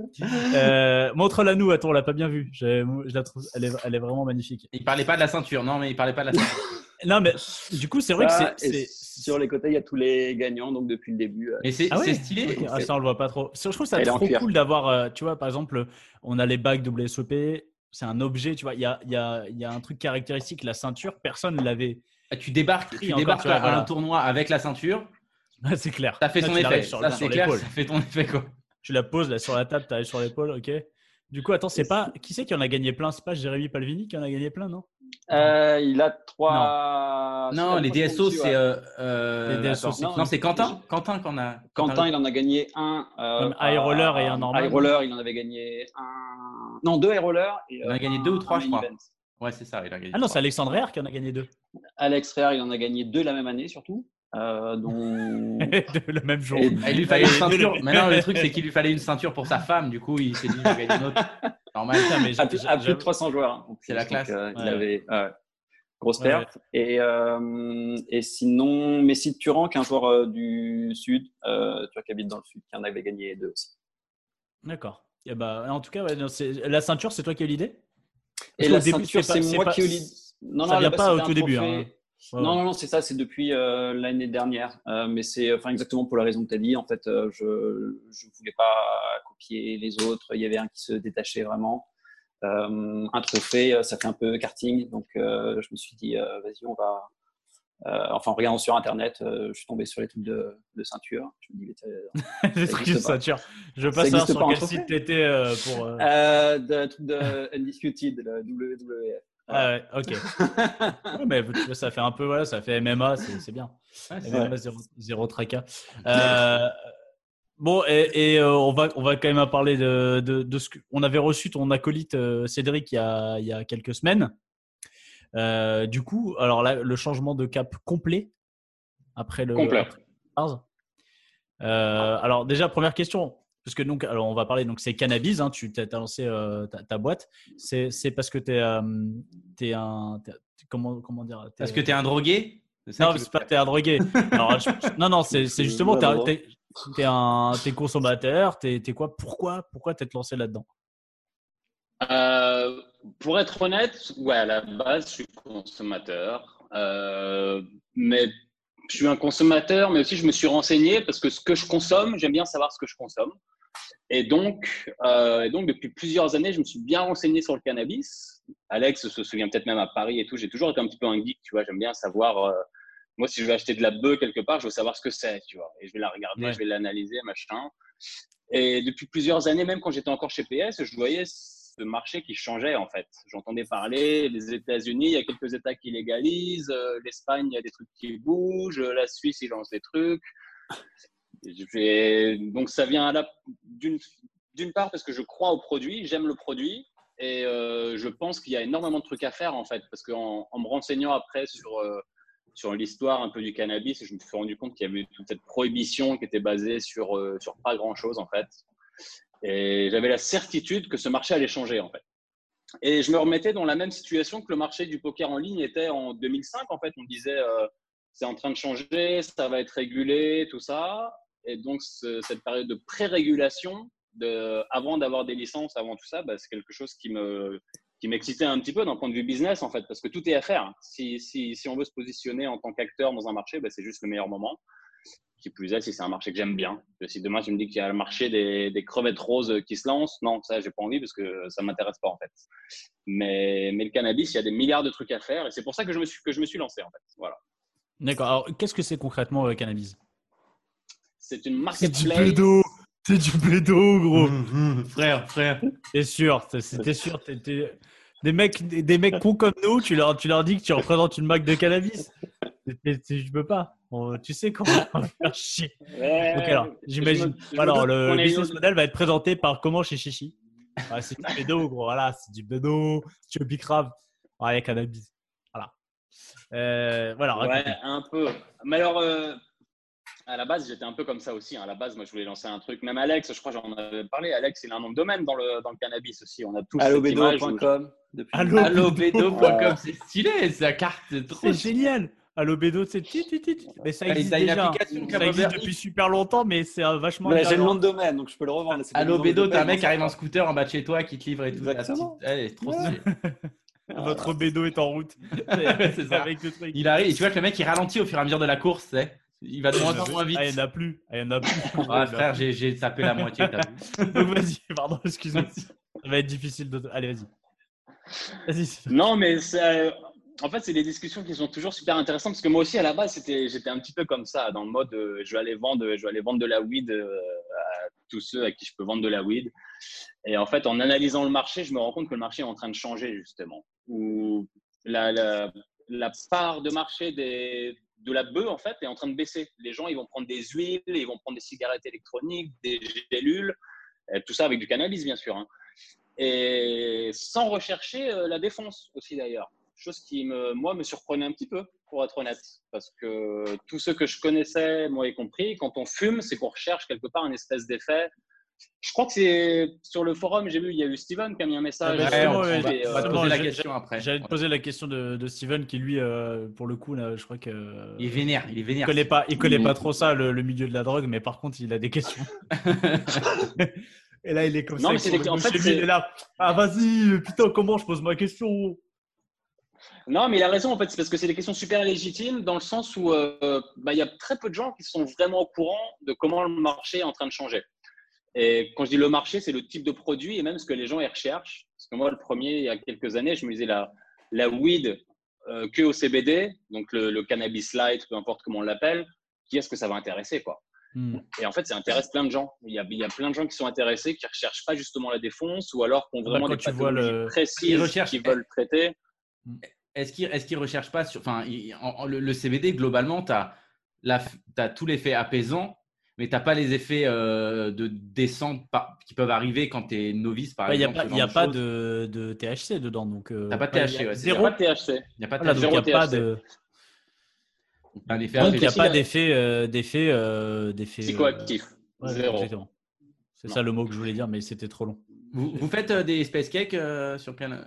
Euh, Montre-la nous, attends, on l'a pas bien vue. Je, je la trouve, elle, est, elle est vraiment magnifique. Il parlait pas de la ceinture, non, mais il parlait pas de la ceinture. Non, mais du coup, c'est vrai Ça, que c'est. Sur les côtés, il y a tous les gagnants, donc depuis le début. euh, Mais c'est Ah ouais c'est stylé. Ah, ça, on le voit pas trop. Je trouve ça trop cool d'avoir, euh, tu vois, par exemple, on a les bagues WSOP, c'est un objet, tu vois, il y a, il y, a, il y a un truc caractéristique, la ceinture, personne ne l'avait. Ah, Tu débarques, tu encore, débarques tu vois, à voilà. un tournoi avec la ceinture, c'est clair. ça fait Là, son effet. sur, Ça, sur c'est clair, l'épaule. ça fait ton effet, quoi. Tu la poses là sur la table, tu arrives sur l'épaule, ok. Du coup, attends, c'est pas. Qui c'est qui en a gagné plein? C'est pas Jérémy Palvini qui en a gagné plein, non? Euh, il a trois. Non, les DSO, c'est. euh, euh, Les DSO, c'est non, qui c'est Quentin. Quentin qu'on a. Quentin, il en a gagné un. euh, Comme à- high roller et un normal. High roller, il en avait gagné un. Non, deux high rollers. Et, Il en a gagné un- deux ou trois, un je crois. event. Ouais, c'est ça, il a gagné. Ah non, c'est. Alexandre Herr qui en a gagné deux. Alex Frère, il en a gagné deux la même année, surtout. Euh, dont... le même jour. Et- Il lui fallait une ceinture. Maintenant, le truc, c'est qu'il lui fallait une ceinture pour sa femme. Du coup, il s'est dit, je vais gagner une autre. Normal. Mais à, plus, à plus de 300 joueurs. hein. C'est la Donc, classe. euh, il Ouais. avait ouais, grosse Ouais, perte. Et, euh, et sinon, Messi de Turan, qui est un joueur euh, du Sud, euh, tu vois, qui habite dans le Sud, qui en avait gagné deux aussi. D'accord. Et bah, en tout cas, ouais, la ceinture, c'est toi qui as eu l'idée? Et la début, ceinture, c'est moi pas- qui ai eu l'idée. Non, ça non, vient là-bas, pas au tout début, trophée. hein. Ouais, Non, non, non, c'est ça, c'est depuis euh, l'année dernière. Euh, mais c'est enfin, exactement pour la raison que tu as dit. En fait, euh, je ne voulais pas copier les autres. Il y avait un qui se détachait vraiment. Un trophée, ça fait un peu karting. Donc, je me suis dit, vas-y, on va. enfin, en regardant sur Internet, je suis tombé sur les trucs de, de ceinture. Je me dis, mais ça trucs de ceinture. Je veux Ça pas savoir existe sur quel site t'étais pour. de, truc de Undisputed, le WWF. Ah ouais, ok. Ouais, mais vois, ça fait un peu, voilà, ça fait MMA, c'est bien. Ouais, MMA, zéro, zéro tracas. Euh, bon, et, et, euh, on, va, on va quand même parler de, de, de ce que. On avait reçu ton acolyte euh, Cédric il y, a, il y a quelques semaines. Du coup, alors là, le changement de cap complet après le. Complet. après alors, déjà, première question. Parce que donc, alors on va parler, donc c'est Cannabis, hein, tu as lancé euh, ta, ta boîte. C'est c'est parce que tu es, es un. t'es- comment, comment dire Parce que t'es un drogué non, c'est pas dire. t'es un drogué. Alors, je- non, non, c'est c'est justement, t'es un- t'es t'es un t'es consommateur, t'es t'es quoi Pourquoi Pourquoi t'es lancé là-dedans? Euh, pour être honnête, ouais, à la base, je suis consommateur. Euh, mais je suis un consommateur, mais aussi je me suis renseigné parce que ce que je consomme, j'aime bien savoir ce que je consomme. Et donc, euh, et donc, depuis plusieurs années, je me suis bien renseigné sur le cannabis. Alex se souvient peut-être même à Paris et tout. J'ai toujours été un petit peu un geek, tu vois. J'aime bien savoir. euh, moi, si je vais acheter de la bœuf quelque part, je veux savoir ce que c'est, tu vois. Et je vais la regarder, Ouais. je vais l'analyser, machin. Et depuis plusieurs années, même quand j'étais encore chez PS, je voyais ce marché qui changeait en fait. J'entendais parler les États-Unis, il y a quelques États qui légalisent, euh, l'Espagne, il y a des trucs qui bougent, la Suisse, ils lancent des trucs. Donc ça vient à la- d'une part parce que je crois au produit, j'aime le produit et euh, je pense qu'il y a énormément de trucs à faire en fait parce qu'en en me renseignant après sur euh, sur l'histoire un peu du cannabis, je me suis rendu compte qu'il y avait toute cette prohibition qui était basée sur sur pas grand chose en fait. Et j'avais la certitude que ce marché allait changer en fait. Et je me remettais dans la même situation que le marché du poker en ligne était en 2005 en fait. On disait euh, c'est en train de changer, ça va être régulé, tout ça. Et donc ce- cette période de pré-régulation, avant d'avoir des licences, avant tout ça, bah, c'est quelque chose qui me qui m'excitait un petit peu d'un point de vue business en fait, parce que tout est à faire. Si, si, si on veut se positionner en tant qu'acteur dans un marché, bah, c'est juste le meilleur moment. Qui plus est, si c'est un marché que j'aime bien. Si demain tu me dis qu'il y a le marché des, des crevettes roses qui se lancent, non, ça j'ai pas envie parce que ça m'intéresse pas en fait. Mais, mais le cannabis, il y a des milliards de trucs à faire et c'est pour ça que je me suis que je me suis lancé en fait. Voilà. D'accord. Alors, qu'est-ce que c'est concrètement le cannabis? C'est une C'est du marketplace. bédo. C'est du bédo, gros. frère, frère. T'es sûr t'es- C'était sûr t'es- t'es- Des mecs, des, des mecs cons comme nous, tu leur, tu leur dis que tu représentes une marque de cannabis. Je peux pas. On- tu sais comment on va faire chier. Ouais, Ok, alors, j'imagine. Alors, le business model va être présenté par comment chez Chichi C'est du bédo, gros. Voilà, c'est du bédo. Tu veux bicrave, ouais, cannabis. Voilà. Euh, voilà, Ouais, un peu. Mais alors, euh, à la base, j'étais un peu comme ça aussi. hein. À la base, moi, je voulais lancer un truc. Même Alex, je crois, j'en avais parlé. Alex, il a un nom de domaine dans le, dans le cannabis aussi. On a tous cette image où- Allobedo.com. Allobedo.com, c'est stylé, c'est la carte. c'est trop C'est génial. Allo Bédo, c'est. Mais ça Ah, existe une déjà. application Ça existe depuis super longtemps, mais c'est euh, vachement. J'ai le nom de domaine, donc je peux le revendre. De Bédo, t'as un mec qui arrive en scooter en bas de chez toi qui te livre et tout. Exactement. petite- trop stylé. Votre Bédo est en route. Ouais, c'est ça. Avec le truc. Il arrive et tu vois que le mec il ralentit au fur et à mesure de la course. Il va de moins en moins vite. Ah, il n'y en a plus. Ah, il y en a plus. Ah, frère, j'ai tapé la moitié. Donc vas-y, pardon, excuse-moi. Ça va être difficile de. Allez, vas-y. Vas-y. Non, mais c'est- en fait, c'est des discussions qui sont toujours super intéressantes parce que moi aussi, à la base, j'étais un petit peu comme ça, dans le mode, euh, je vais aller vendre, je vais aller vendre de la weed euh, à tous ceux à qui je peux vendre de la weed. Et en fait, en analysant le marché, je me rends compte que le marché est en train de changer justement. Où la, part de marché de la bœuf, en fait, est en train de baisser. Les gens, ils vont prendre des huiles, ils vont prendre des cigarettes électroniques, des gélules, euh, tout ça avec du cannabis, bien sûr. hein. Et sans rechercher la défense aussi d'ailleurs. Chose qui, me, moi, me surprenait un petit peu, pour être honnête. Parce que tous ceux que je connaissais, moi y compris, quand on fume, c'est qu'on recherche quelque part une espèce d'effet. Je crois que c'est sur le forum, j'ai vu, il y a eu Steven qui a mis un message. Ah bah, Ouais, on va, te poser la question après. J'allais te poser la question de, de Steven qui, lui, euh, pour le coup, là, je crois que. Il est vénère, il est Il vénère. connaît pas, il connaît pas trop ça, le, le milieu de la drogue, mais par contre, il a des questions. Et là, il est comme Non, ça. mais c'est en fait, c'est- est là. Ah, vas-y, putain, comment je pose ma question? Non, mais il a raison en fait, c'est parce que c'est des questions super légitimes dans le sens où euh, bah, il y a très peu de gens qui sont vraiment au courant de comment le marché est en train de changer. Et quand je dis le marché, c'est le type de produit et même ce que les gens y recherchent. Parce que moi, le premier, il y a quelques années, je me disais la, la weed euh, que au CBD, donc le, le cannabis light, peu importe comment on l'appelle, qui est-ce que ça va intéresser quoi Hmm. Et en fait, ça intéresse plein de gens. Il y, a, il y a plein de gens qui sont intéressés, qui ne recherchent pas justement la défonce ou alors qui ont Bah, vraiment des pathologies le- précises qu'ils veulent traiter. Est-ce qu'ils est ne recherchent pas sur. Enfin, il- en- en- le, le CBD, globalement, tu as, tout l'effet apaisant, mais tu n'as pas les effets euh, de descente par- qui peuvent arriver quand tu es novice, par Bah, Il n'y a exemple. pas, y a pas de, de THC dedans. donc. euh, T'as pas de THC, ouais, Zéro. pas de THC. Il n'y a pas de Voilà, donc il n'y a pas THC. de. un effet Donc il n'y a pas d'effet, euh, d'effet, euh. Psychoactif. euh, ouais, Zéro. C'est ça le mot que je voulais dire, mais c'était trop long. Vous, vous faites euh, des space cakes euh, sur plein.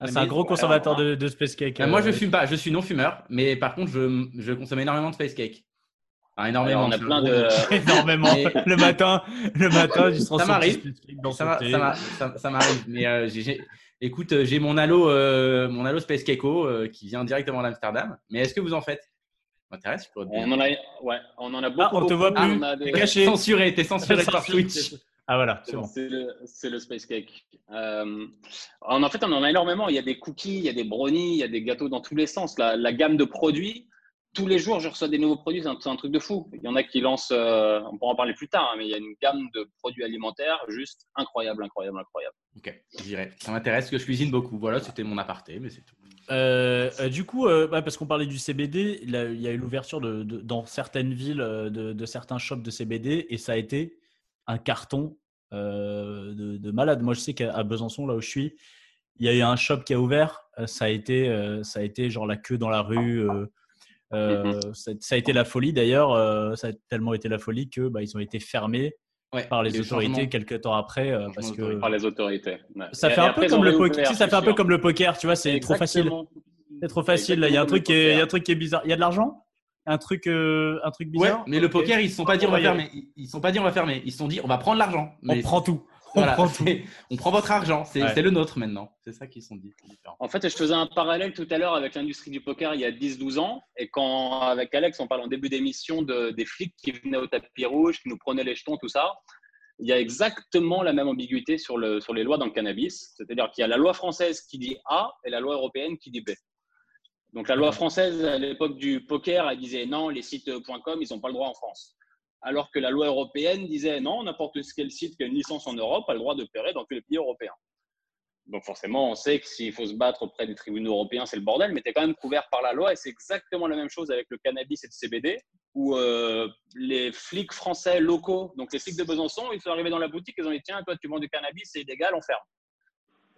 Ah, c'est un gros alors, de, de space cake. Euh, moi, je euh, fume pas, je suis non fumeur, mais par contre, je, je consomme énormément de space cake. Enfin, énormément. Alors, on a plein gros de. énormément. Mais- le matin, le matin, se transforme m'arrive. cake Ça ça m'a- ça- ça m'arrive. Mais euh, écoute, euh, j'ai mon halo, euh, mon halo Space euh, qui vient directement d'Amsterdam. Mais est-ce que vous en faites? Ça m'intéresse. je On en a, ouais, on en a beaucoup. Ah, on te voit beaucoup. plus. On a des- T'es caché. Censuré, t'es censuré par Twitch. Ah voilà, c'est bon. C'est le, c'est le space cake. Euh, en en fait, on en a énormément. Il y a des cookies, il y a des brownies, il y a des gâteaux dans tous les sens. La, la gamme de produits, tous les jours, je reçois des nouveaux produits. C'est un, truc de fou. Il y en a qui lancent, euh, on pourra en parler plus tard, hein, mais il y a une gamme de produits alimentaires juste incroyable, incroyable, incroyable. Ok, j'irai. Ça m'intéresse parce que je cuisine beaucoup. Voilà, c'était mon aparté, mais c'est tout. Euh, euh, du coup, euh, bah, parce qu'on parlait du CBD, il, y a eu l'ouverture de, de- dans certaines villes de, de certains shops de CBD et ça a été un carton euh, de, de malade. Moi, je sais qu'à Besançon, là où je suis, il y a eu un shop qui a ouvert. euh, ça a été, euh, ça a été genre la queue dans la rue. euh, euh, ça, ça a été la folie d'ailleurs. ça a tellement été la folie que bah, ils ont été fermés Ouais, par les le autorités quelques temps après euh, parce que. Par les autorités. Ouais. ça fait un après, peu comme le poker. Ça fait un peu comme le poker, tu vois, c'est trop facile. C'est trop facile. là. Il y a un truc qui est, il y a un truc qui est bizarre. Il y a de l'argent? Un truc, euh, un truc Ouais, bizarre mais le Ok. poker, ils se sont pas dit on va fermer. Ils- sont pas dit on va fermer. Ils se sont dit on va prendre l'argent. On Mais prend tout. On voilà, prend tout. on prend votre argent. C'est Ouais. le nôtre maintenant. C'est ça qu'ils se sont dit. En fait, je faisais un parallèle tout à l'heure avec l'industrie du poker il y a 10-12 ans. Et quand, avec Alex, on parle en début d'émission de, des flics qui venaient au tapis rouge, qui nous prenaient les jetons, tout ça. Il y a exactement la même ambiguïté sur, le, sur les lois dans le cannabis. C'est-à-dire qu'il y a la loi française qui dit A et la loi européenne qui dit B. Donc la loi française, à l'époque du poker, elle disait non, les sites.com, ils n'ont pas le droit en France. Alors que la loi européenne disait non, n'importe quel site qui a une licence en Europe a le droit d'opérer dans tous les pays européens. Donc forcément, on sait que s'il faut se battre auprès des tribunaux européens, c'est le bordel, mais tu es quand même couvert par la loi et c'est exactement la même chose avec le cannabis et le CBD, où euh, les flics français locaux, donc les flics de Besançon, ils sont arrivés dans la boutique, ils ont dit tiens, toi tu vends du cannabis, c'est illégal, on ferme.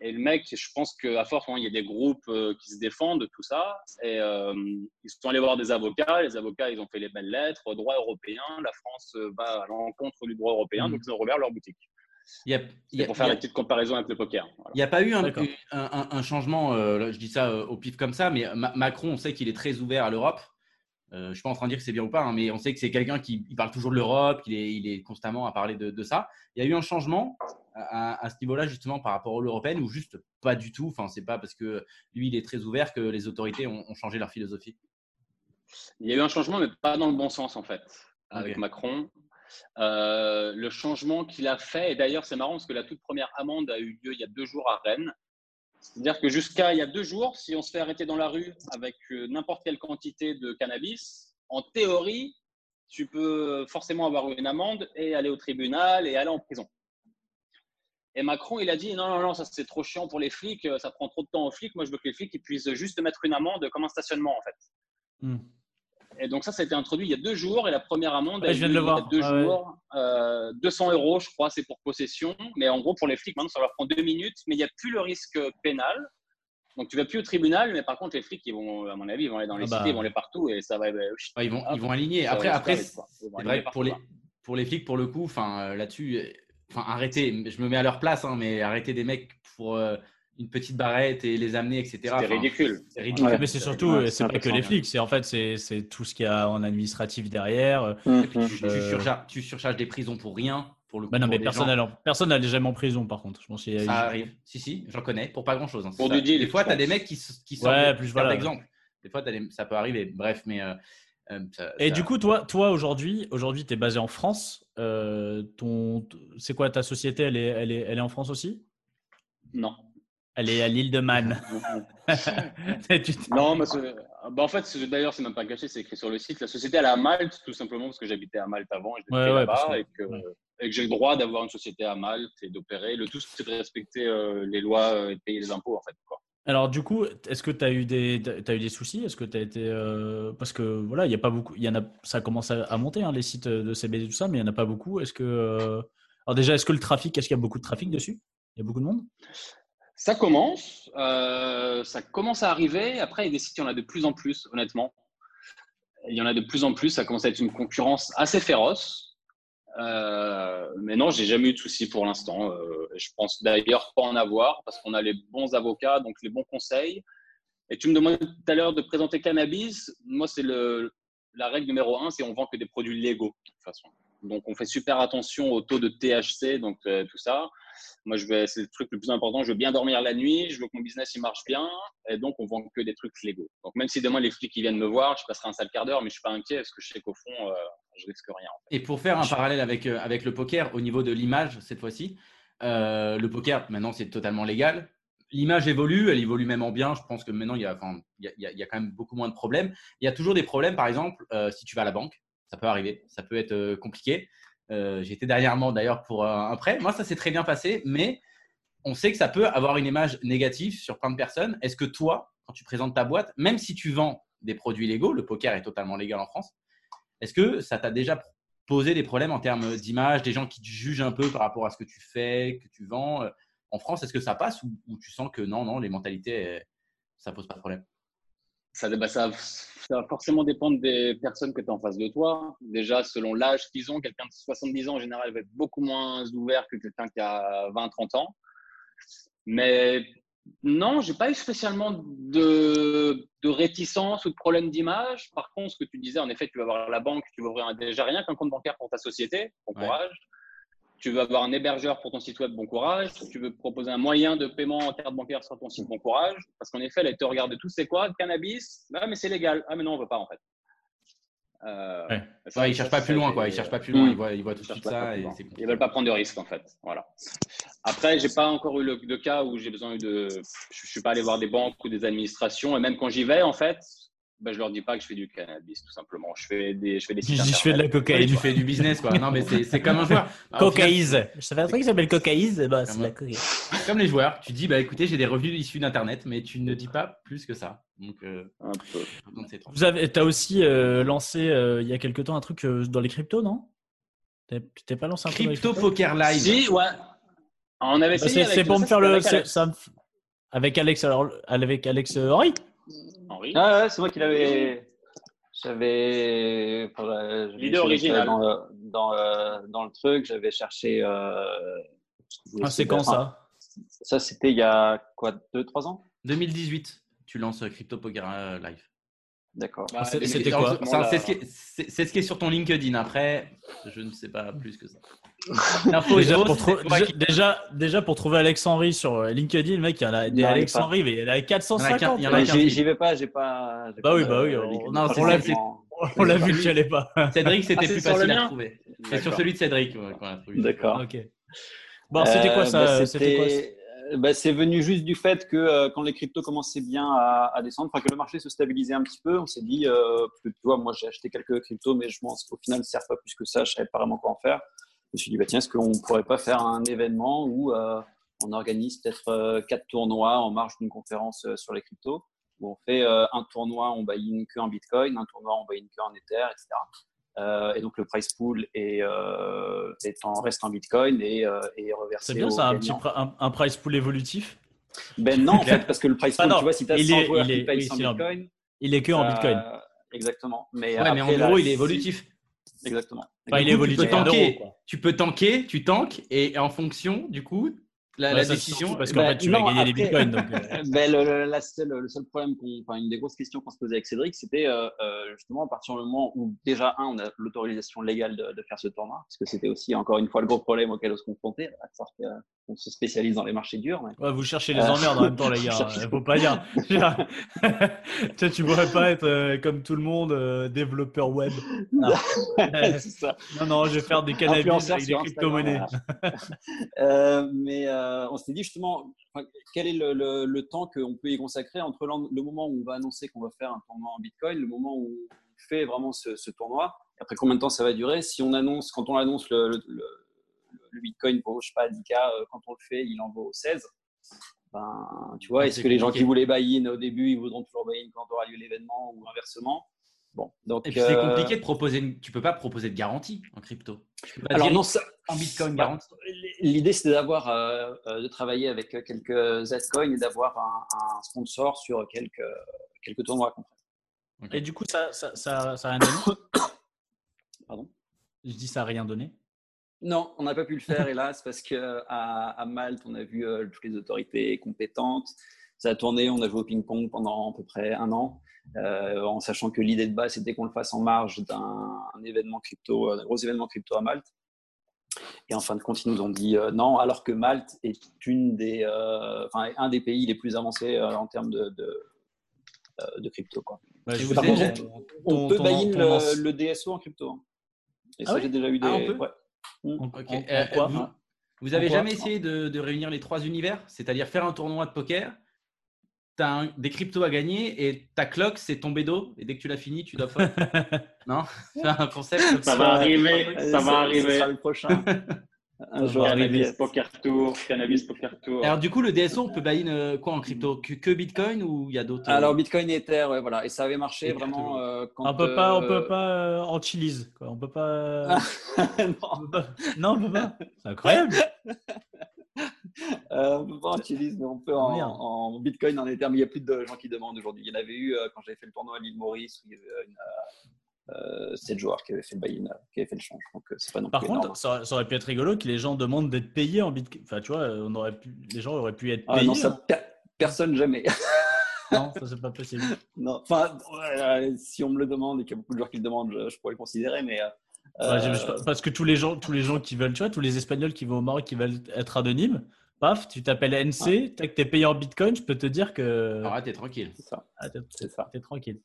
Et le mec, je pense qu'à force, hein, il y a des groupes euh, qui se défendent de tout ça. Et euh, ils sont allés voir des avocats. Les avocats, ils ont fait les belles lettres. Droit européen. La France euh, va à l'encontre du droit européen. Mhm. Donc, ils ont rouvert leur boutique. Il y a, y a- pour faire il y a- la petite comparaison avec le poker. Voilà. Il n'y a pas eu un, D'accord. un- un- un changement, euh, je dis ça euh, au pif comme ça, mais Ma- Macron, on sait qu'il est très ouvert à l'Europe. Euh, je ne suis pas en train de dire que c'est bien ou pas, hein, mais on sait que c'est quelqu'un qui il parle toujours de l'Europe, qu'il est, il est constamment à parler de, de ça. Il y a eu un changement à, à- à ce niveau-là, justement, par rapport aux européennes, ou juste pas du tout? Enfin, c'est pas parce que lui, il est très ouvert que les autorités ont, ont changé leur philosophie. Il y a eu un changement, mais pas dans le bon sens, en fait, avec. Macron. Euh, le changement qu'il a fait, et d'ailleurs, c'est marrant parce que la toute première amende a eu lieu il y a deux jours à Rennes. C'est-à-dire que jusqu'à il y a deux jours, si on se fait arrêter dans la rue avec euh, n'importe quelle quantité de cannabis, en théorie, tu peux forcément avoir une amende et aller au tribunal et aller en prison. Et Macron, il a dit non, non, non, ça c'est trop chiant pour les flics, euh, ça prend trop de temps aux flics. Moi, je veux que les flics ils puissent juste mettre une amende comme un stationnement, en fait. Hmm. Et donc ça, ça a été introduit il y a deux jours et la première amende Ouais, a je viens de le lieu il y a voir. deux Ah ouais. jours, euh, 200 euros, je crois, c'est pour possession. Mais en gros, pour les flics, maintenant, ça leur prend deux minutes, mais il n'y a plus le risque pénal. Donc tu vas plus au tribunal, mais par contre, les flics, ils vont, à mon avis, ils vont aller dans les Ah bah. cités, ils vont aller partout et ça va. euh, Ouais, ils, vont, Hop. ils vont aligner. Après, après c'est vrai que pour les, pour les flics, pour le coup, enfin euh, là-dessus, euh, enfin arrêtez, je me mets à leur place, hein, mais arrêtez des mecs pour euh, une petite barrette et les amener, etc. C'était Enfin, ridicule. C'est ridicule. Ouais. Mais c'est surtout, Ouais, euh, c'est pas que les flics, c'est en fait c'est c'est tout ce qu'il y a en administratif derrière. Et puis, hum. tu, tu surcharges, tu surcharges des prisons pour rien. pour le coup. Bah non, pour mais personne n'allait personne n'allait jamais en prison, par contre. Je pense qu'il y a- Ça arrive. Si, si, j'en connais, pour pas grand chose. Pour du deal, Des fois, tu as des mecs qui, qui sortent Ouais, plus voilà. d'exemple. Des fois, des- ça peut arriver. Bref, mais. euh, euh, ça- Et ça- du coup, toi, toi aujourd'hui, aujourd'hui, tu es basé en France. Euh, ton, c'est quoi ta société elle est, elle, est, elle est en France aussi? Non. Elle est à l'île de Man. Non, mais bah, en fait, d'ailleurs, c'est même pas caché, c'est écrit sur le site. La société, elle est à Malte, tout simplement parce que j'habitais à Malte avant et Ouais, ouais, que- et que, ouais. et que j'ai le droit d'avoir une société à Malte et d'opérer. Le tout, c'est de respecter euh, les lois euh, et de payer les impôts, en fait. Quoi. Alors du coup, est-ce que tu as eu des, eu des soucis? Est-ce que tu été euh, parce que voilà, il y a pas beaucoup, il y en a, ça commence à, à monter hein, les sites de CBD tout ça, mais il y en a pas beaucoup. Est-ce que euh, alors déjà, est-ce que le trafic, est-ce qu'il y a beaucoup de trafic dessus? Il y a beaucoup de monde? Ça commence, euh, ça commence à arriver. Après, il y a des sites, il y en a de plus en plus, honnêtement. Il y en a de plus en plus. Ça commence à être une concurrence assez féroce. Euh, mais non, j'ai jamais eu de soucis pour l'instant. Euh, je pense d'ailleurs pas en avoir parce qu'on a les bons avocats, donc les bons conseils. Et tu me demandais tout à l'heure de présenter cannabis. Moi, c'est la règle numéro un, c'est on vend que des produits légaux. Donc, on fait super attention au taux de THC, donc euh, tout ça. Moi, je vais, c'est le truc le plus important. Je veux bien dormir la nuit. Je veux que mon business il marche bien. Et donc, on vend que des trucs légaux. Donc, même si demain les flics ils viennent me voir, je passerai un sale quart d'heure, mais je suis pas inquiet parce que je sais qu'au fond, euh, je risque rien. en fait. Et pour faire un parallèle avec, euh, avec le poker, au niveau de l'image, cette fois-ci, euh, le poker, maintenant, c'est totalement légal. L'image évolue, elle évolue même en bien. Je pense que maintenant, il y, a, enfin, il, y a, il y a- quand même beaucoup moins de problèmes. Il y a toujours des problèmes, par exemple, euh, si tu vas à la banque, ça peut arriver, ça peut être compliqué. Euh, été dernièrement d'ailleurs pour euh, un prêt. Moi, ça s'est très bien passé, mais on sait que ça peut avoir une image négative sur plein de personnes. Est-ce que toi, quand tu présentes ta boîte, même si tu vends des produits légaux, le poker est totalement légal en France, est-ce que ça t'a déjà posé des problèmes en termes d'image, des gens qui te jugent un peu par rapport à ce que tu fais, que tu vends euh, En France, est-ce que ça passe ou, ou tu sens que non, non, les mentalités, ça pose pas de problème? Ça, bah, ça, ça va forcément dépendre des personnes que tu as en face de toi. Déjà, selon l'âge qu'ils ont, quelqu'un de 70 ans, en général, va être beaucoup moins ouvert que quelqu'un qui a 20-30 ans. Mais non, j'ai pas eu spécialement de, de réticence ou de problème d'image. Par contre, ce que tu disais, en effet, tu vas avoir la banque, tu vas ouvrir un- déjà rien qu'un compte bancaire pour ta société, bon courage. Tu veux avoir un hébergeur pour ton site web, bon courage. Tu veux proposer un moyen de paiement en carte bancaire sur ton site, bon courage. Parce qu'en effet, là, ils te regardent tout, c'est quoi, cannabis? Ah, mais c'est légal. Ah, mais non, on veut pas, en fait. Euh, Ouais. ça, Ouais, Ils ça, cherchent pas plus loin, quoi. Ils cherchent pas plus loin. Hmm. Ils voient, ils voient tout de suite ça et loin. Ils veulent pas prendre de risques en fait. Voilà. Après, j'ai pas encore eu le, de cas où j'ai besoin de. Je suis pas allé voir des banques ou des administrations et même quand j'y vais en fait, ben, je leur dis pas que je fais du cannabis tout simplement. Je fais des, je fais des Je je fais de la internet. Ouais, cocaïne. tu fais du business, quoi. Non, mais c'est c'est comme un joueur. Alors, au final, Cocaïse. Je un truc qui s'appelle cocaïse. Bah, c'est la cocaïne. Comme les joueurs, tu dis, bah écoutez, j'ai des revenus issus d'Internet, mais tu ne dis pas plus que ça. Donc, euh, Un peu. Vous avez, as aussi euh, lancé euh, il y a quelque temps un truc euh, dans les cryptos, non? Tu t'es pas lancé un truc Crypto Poker Live. Si, ouais. On avait Bah, essayé C'est pour me faire le. avec Alex. ça me f- avec Alex, alors, avec Alex euh, Henry Henri. Ah ouais, c'est moi qui l'avais. J'avais. L'idée originale. Dans le, dans, euh, dans le truc, j'avais cherché. Euh, Ah, c'est quand ça? Ça, c'était il y a quoi, 2-3 ans? 2018, tu lances euh, Crypto Poker euh, Live. D'accord. Bah, c'était quoi c'est ce qui est sur ton LinkedIn. Après, je ne sais pas plus que ça. Déjà pour, déjà, qui- déjà, déjà, pour trouver Alex Henry sur euh, LinkedIn, le mec, il y en a des Non, Alex. Henry, mais il y en a 450. Il y en a Mais qu'un J'y vais pas, j'ai pas. Bah oui, bah oui, on- non, ça, vraiment- On l'a vu tu allais pas. Cédric, c'était Ah, plus sur le facile à trouver. C'est sur celui de Cédric ouais, qu'on a trouvé. D'accord. Ok. Bon, c'était quoi Euh, ça bah, C'était quoi c'était- euh, bah, C'est venu juste du fait que euh, quand les cryptos commençaient bien à, à descendre, enfin que le marché se stabilisait un petit peu, on s'est dit, euh, que tu vois, moi j'ai acheté quelques cryptos, mais je pense qu'au final, ça ne sert pas plus que ça, je ne savais pas vraiment quoi en faire. Je me suis dit, bah, tiens, est-ce qu'on ne pourrait pas faire un événement où euh, on organise peut-être euh, quatre tournois en marge d'une conférence euh, sur les cryptos, où on fait euh, un tournoi, on buy-in que en Bitcoin, un tournoi, on buy-in que en Ether, etc. Euh, et donc le price pool est, euh, est en, reste en Bitcoin et, euh, est reversé C'est bien ça, un, petit, un, un price pool évolutif? Ben non, en fait, parce que le price Ah pool, tu vois, si tu as il 100 est- joueurs il est- qui payent oui, 100 c'est en- Bitcoin, Il est que en Bitcoin. Exactement. Mais, Ouais, mais en après, gros, là, il est si- évolutif. Exactement. Il coup, tu peux tanker. euros. Tu peux tanker, tu tankes, et en fonction, du coup, la, Ouais, la ça, décision. parce bah, qu'en fait, tu vas gagner des bitcoins. Donc, euh, Ben, le, le- la seule- le seul problème, enfin, une des grosses questions qu'on se posait avec Cédric, c'était euh, euh, justement à partir du moment où déjà, un, on a l'autorisation légale de, de faire ce tournoi, parce que c'était aussi encore une fois le gros problème auquel on se confrontait, à savoir qu'on se spécialise dans les marchés durs. mais- ouais, vous cherchez les emmerdes en même temps, les gars. Il faut pas dire. tu tu pourrais pas être euh, comme tout le monde, euh, développeur web. Non. ça. non, non, je vais faire des cannabis avec des crypto-monnaies. Mais euh, on s'était dit justement, quel est le, le- le temps qu'on peut y consacrer entre le moment où on va annoncer qu'on va faire un tournoi en Bitcoin, le moment où on fait vraiment ce, ce tournoi, et après combien de temps ça va durer. Si on annonce, quand on annonce le, Bitcoin vaut, je sais pas, 10K, euh, quand on le fait, il en vaut 16. Ben, tu vois, Ah, est-ce que les gens qui voulaient buy-in au début, ils voudront toujours buy-in quand aura lieu l'événement ou inversement? Bon, donc. Et puis c'est euh, compliqué de proposer. Une... Tu peux pas proposer de garantie en crypto. Tu peux pas Alors dire non, ça, en Bitcoin Bah, garantie. L'idée, c'était d'avoir, euh, euh, de travailler avec quelques altcoins et d'avoir un, un sponsor sur quelques, quelques tournois concrets. Et du coup, ça, ça, ça, ça a rien donné Pardon? Je dis ça a rien donné. Non, on n'a pas pu le faire, hélas, parce qu'à à Malte, on a vu euh, toutes les autorités compétentes. Ça a tourné, on a joué au ping-pong pendant à peu près un an, euh, en sachant que l'idée de base, c'était qu'on le fasse en marge d'un un événement crypto, un gros événement crypto à Malte. Et en fin de compte, ils nous ont dit euh, non, alors que Malte est une des, euh, enfin, un des pays les plus avancés euh, en termes de, de, euh, de crypto. Quoi. Bah, je vous On peut ton- le, DSO en crypto. hein. Et Ah ça, ouais j'ai déjà eu des. Ah, on peut ouais. Euh, quoi vous, vous avez En quoi jamais essayé de, de réunir les trois univers C'est-à-dire faire un tournoi de poker, tu as des cryptos à gagner et ta cloque, c'est tomber d'eau. Et dès que tu l'as fini, tu dois faire. non? C'est un concept Ça ça. va arriver, ça va Ça arriver. sera le prochain. un jour Cannabis. Poker Tour, Cannabis Poker Tour. Alors, du coup, le DSO, on peut buy-in euh, quoi en crypto? Que, que Bitcoin ou il y a d'autres euh, Alors Bitcoin et Ether, ouais, voilà, et ça avait marché Et vraiment euh, quand. On peut pas, on peut pas euh, en chilies, quoi. On peut pas. non, on peut pas- Non, on peut pas. C'est incroyable. euh, on peut pas en Chili's, mais on peut en, en Bitcoin, en Ether. Mais il y a plus de gens qui demandent aujourd'hui. Il y en avait eu euh, quand j'avais fait le tournoi à l'île Maurice, où il y avait une, euh, euh, 7 joueurs qui avaient fait le buy-in, qui avaient fait le change. Donc c'est pas non Par plus contre, ça, ça aurait pu être rigolo que les gens demandent d'être payés en bitcoin. Enfin, tu vois, on aurait pu, les gens auraient pu être Ah, payés. non, ça, per- personne jamais. Non, ça c'est pas possible. non, enfin, euh, si on me le demande et qu'il y a beaucoup de joueurs qui le demandent, je, je pourrais le considérer, mais. euh, Ouais, parce que tous les gens, tous les gens qui veulent, tu vois, tous les Espagnols qui vont au Maroc, qui veulent être anonymes, paf, tu t'appelles NC, tac, t'es payé en bitcoin, je peux te dire que là, t'es tranquille. c'est ça. Ah, t'es- C'est ça. t'es tranquille.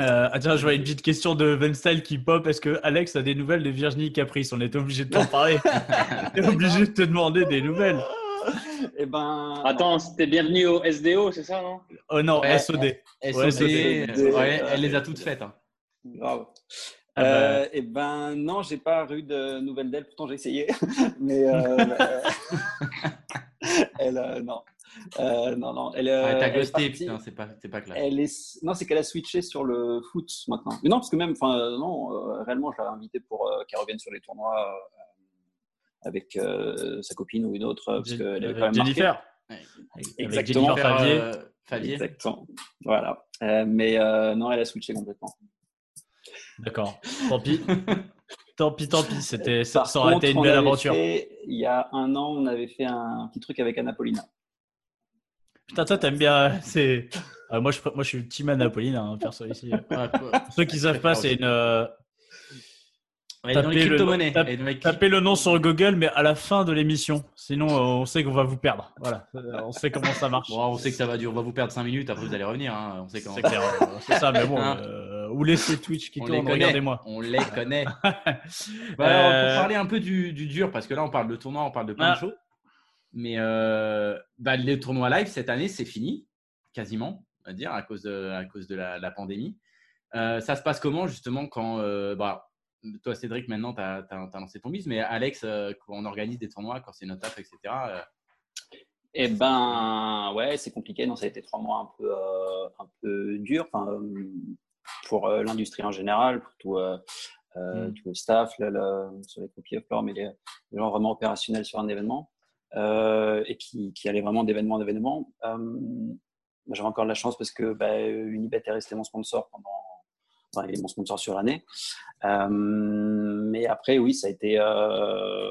Euh, ah tiens, je vois une petite question de Venstyle qui pop. Est-ce que Alex a des nouvelles de Virginie Caprice? On était obligé de t'en parler. On est obligé de te demander des nouvelles. Eh ben. Attends, c'était bienvenue au SDO, c'est ça, non? Oh non, Ouais. SOD. SOD, ouais, elle les a toutes faites. hein. Ah bah. Euh, eh ben non, j'ai pas eu de nouvelles d'elle. Pourtant j'ai essayé, mais euh, euh, elle euh, non, Euh, non non, elle. T'as elle est ghosté, c'est pas, pas clair. Elle est non, c'est qu'elle a switché sur le foot maintenant. Mais non, parce que même, enfin euh, non, euh, réellement, je l'avais invitée pour qu'elle revienne sur les tournois avec sa copine ou une autre, parce Jen- qu'elle avait avec quand même. Jennifer. Ouais. Avec Exactement. Jennifer Favier. Favier. Exactement. Voilà. Mais non, elle a switché complètement. D'accord. Tant pis. tant pis, tant pis. C'était, ça, aurait été une belle aventure. fait- il y a un an, on avait fait un petit truc avec Anna Paulina. Putain, toi, t'aimes bien. C'est. Ah, moi, je, moi, je suis team Anapoline, hein, perso ici. Ouais. Pour ceux qui savent pas, c'est une. Les Tapez le- crypto-monnaies. tape- les Tapez le nom sur Google, mais à la fin de l'émission. Sinon, euh, on sait qu'on va vous perdre. Voilà. Euh, On sait comment ça marche. Bon, on sait que ça va durer, on va vous perdre 5 minutes, après vous allez revenir. hein, On sait comment. C'est clair. C'est ça, mais bon. Hein. euh, ou laissez Twitch qui On tourne, connaît. regardez-moi. On les connaît. Bah, alors, pour parler un peu du, du dur, parce que là on parle de tournoi, on parle de plein Ah. de choses. Mais euh, bah, les tournois live cette année, c'est fini, quasiment, on va dire, à cause de, à cause de la, la pandémie. Euh, ça se passe comment justement quand. euh, bah, toi, Cédric, maintenant, tu as, lancé ton bise, mais Alex, euh, quand on organise des tournois, quand c'est notre taf, etc. euh, Eh ben, ouais, c'est compliqué. Non, ça a été trois mois un peu, euh, un peu dur pour euh, l'industrie en général, pour tout, Mm. tout le staff, là, là, sur les copies of mais les, les gens vraiment opérationnels sur un événement et qui, qui allaient vraiment d'événement en événement. J'avais encore de la chance parce que bah, Unibet est resté mon sponsor pendant. Enfin, il est mon sponsor sur l'année. Euh, mais après, oui, ça a été. euh,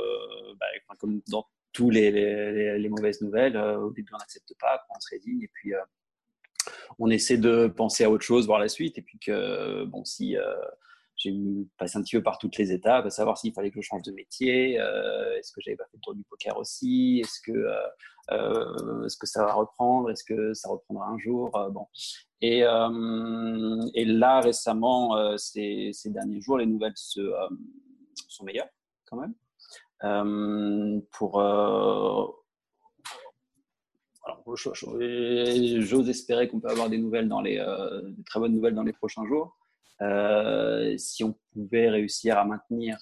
bah, comme dans tous les, les, les mauvaises nouvelles. Euh, au début, on n'accepte pas, on se résigne et puis on essaie de penser à autre chose, voir la suite. Et puis que, bon, si j'ai passé un petit peu par toutes les étapes, à savoir s'il fallait que je change de métier, est-ce que j'avais pas fait le tour du poker aussi, est-ce que, est-ce que ça va reprendre, est-ce que ça reprendra un jour. bon. Et, là, récemment, ces, derniers jours, les nouvelles sont meilleures quand même. Euh, pour euh, j'ose espérer qu'on peut avoir des nouvelles dans les euh, très bonnes nouvelles dans les prochains jours. Si on pouvait réussir à maintenir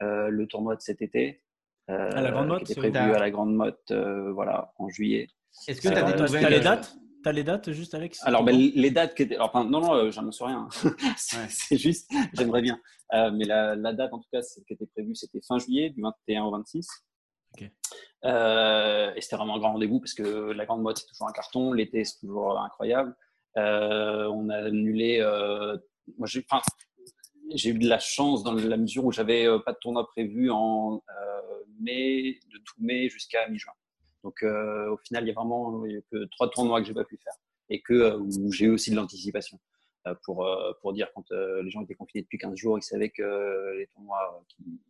le tournoi de cet été, à la grande motte, qui était prévu à la grande motte, voilà, en juillet. Est-ce que tu as des as les dates? T'as les dates juste Alex? Alors ben, les dates qui étaient, enfin, non non, j'en sais rien. c'est juste, j'aimerais bien. Euh, mais la, date, en tout cas, qui était prévue, c'était fin juillet, du 21 au 26. Euh, et c'était vraiment un grand rendez-vous parce que la grande mode, c'est toujours un carton. L'été, c'est toujours incroyable. Euh, on a annulé. Moi, j'ai, j'ai eu de la chance dans la mesure où j'avais pas de tournoi prévu en mai, de tout mai jusqu'à mi-juin. Donc, au final, il y a vraiment que trois tournois que j'ai pas pu faire et que où j'ai eu aussi de l'anticipation. Euh, pour, euh, pour dire quand euh, les gens étaient confinés depuis 15 jours, ils savaient que les tournois qui,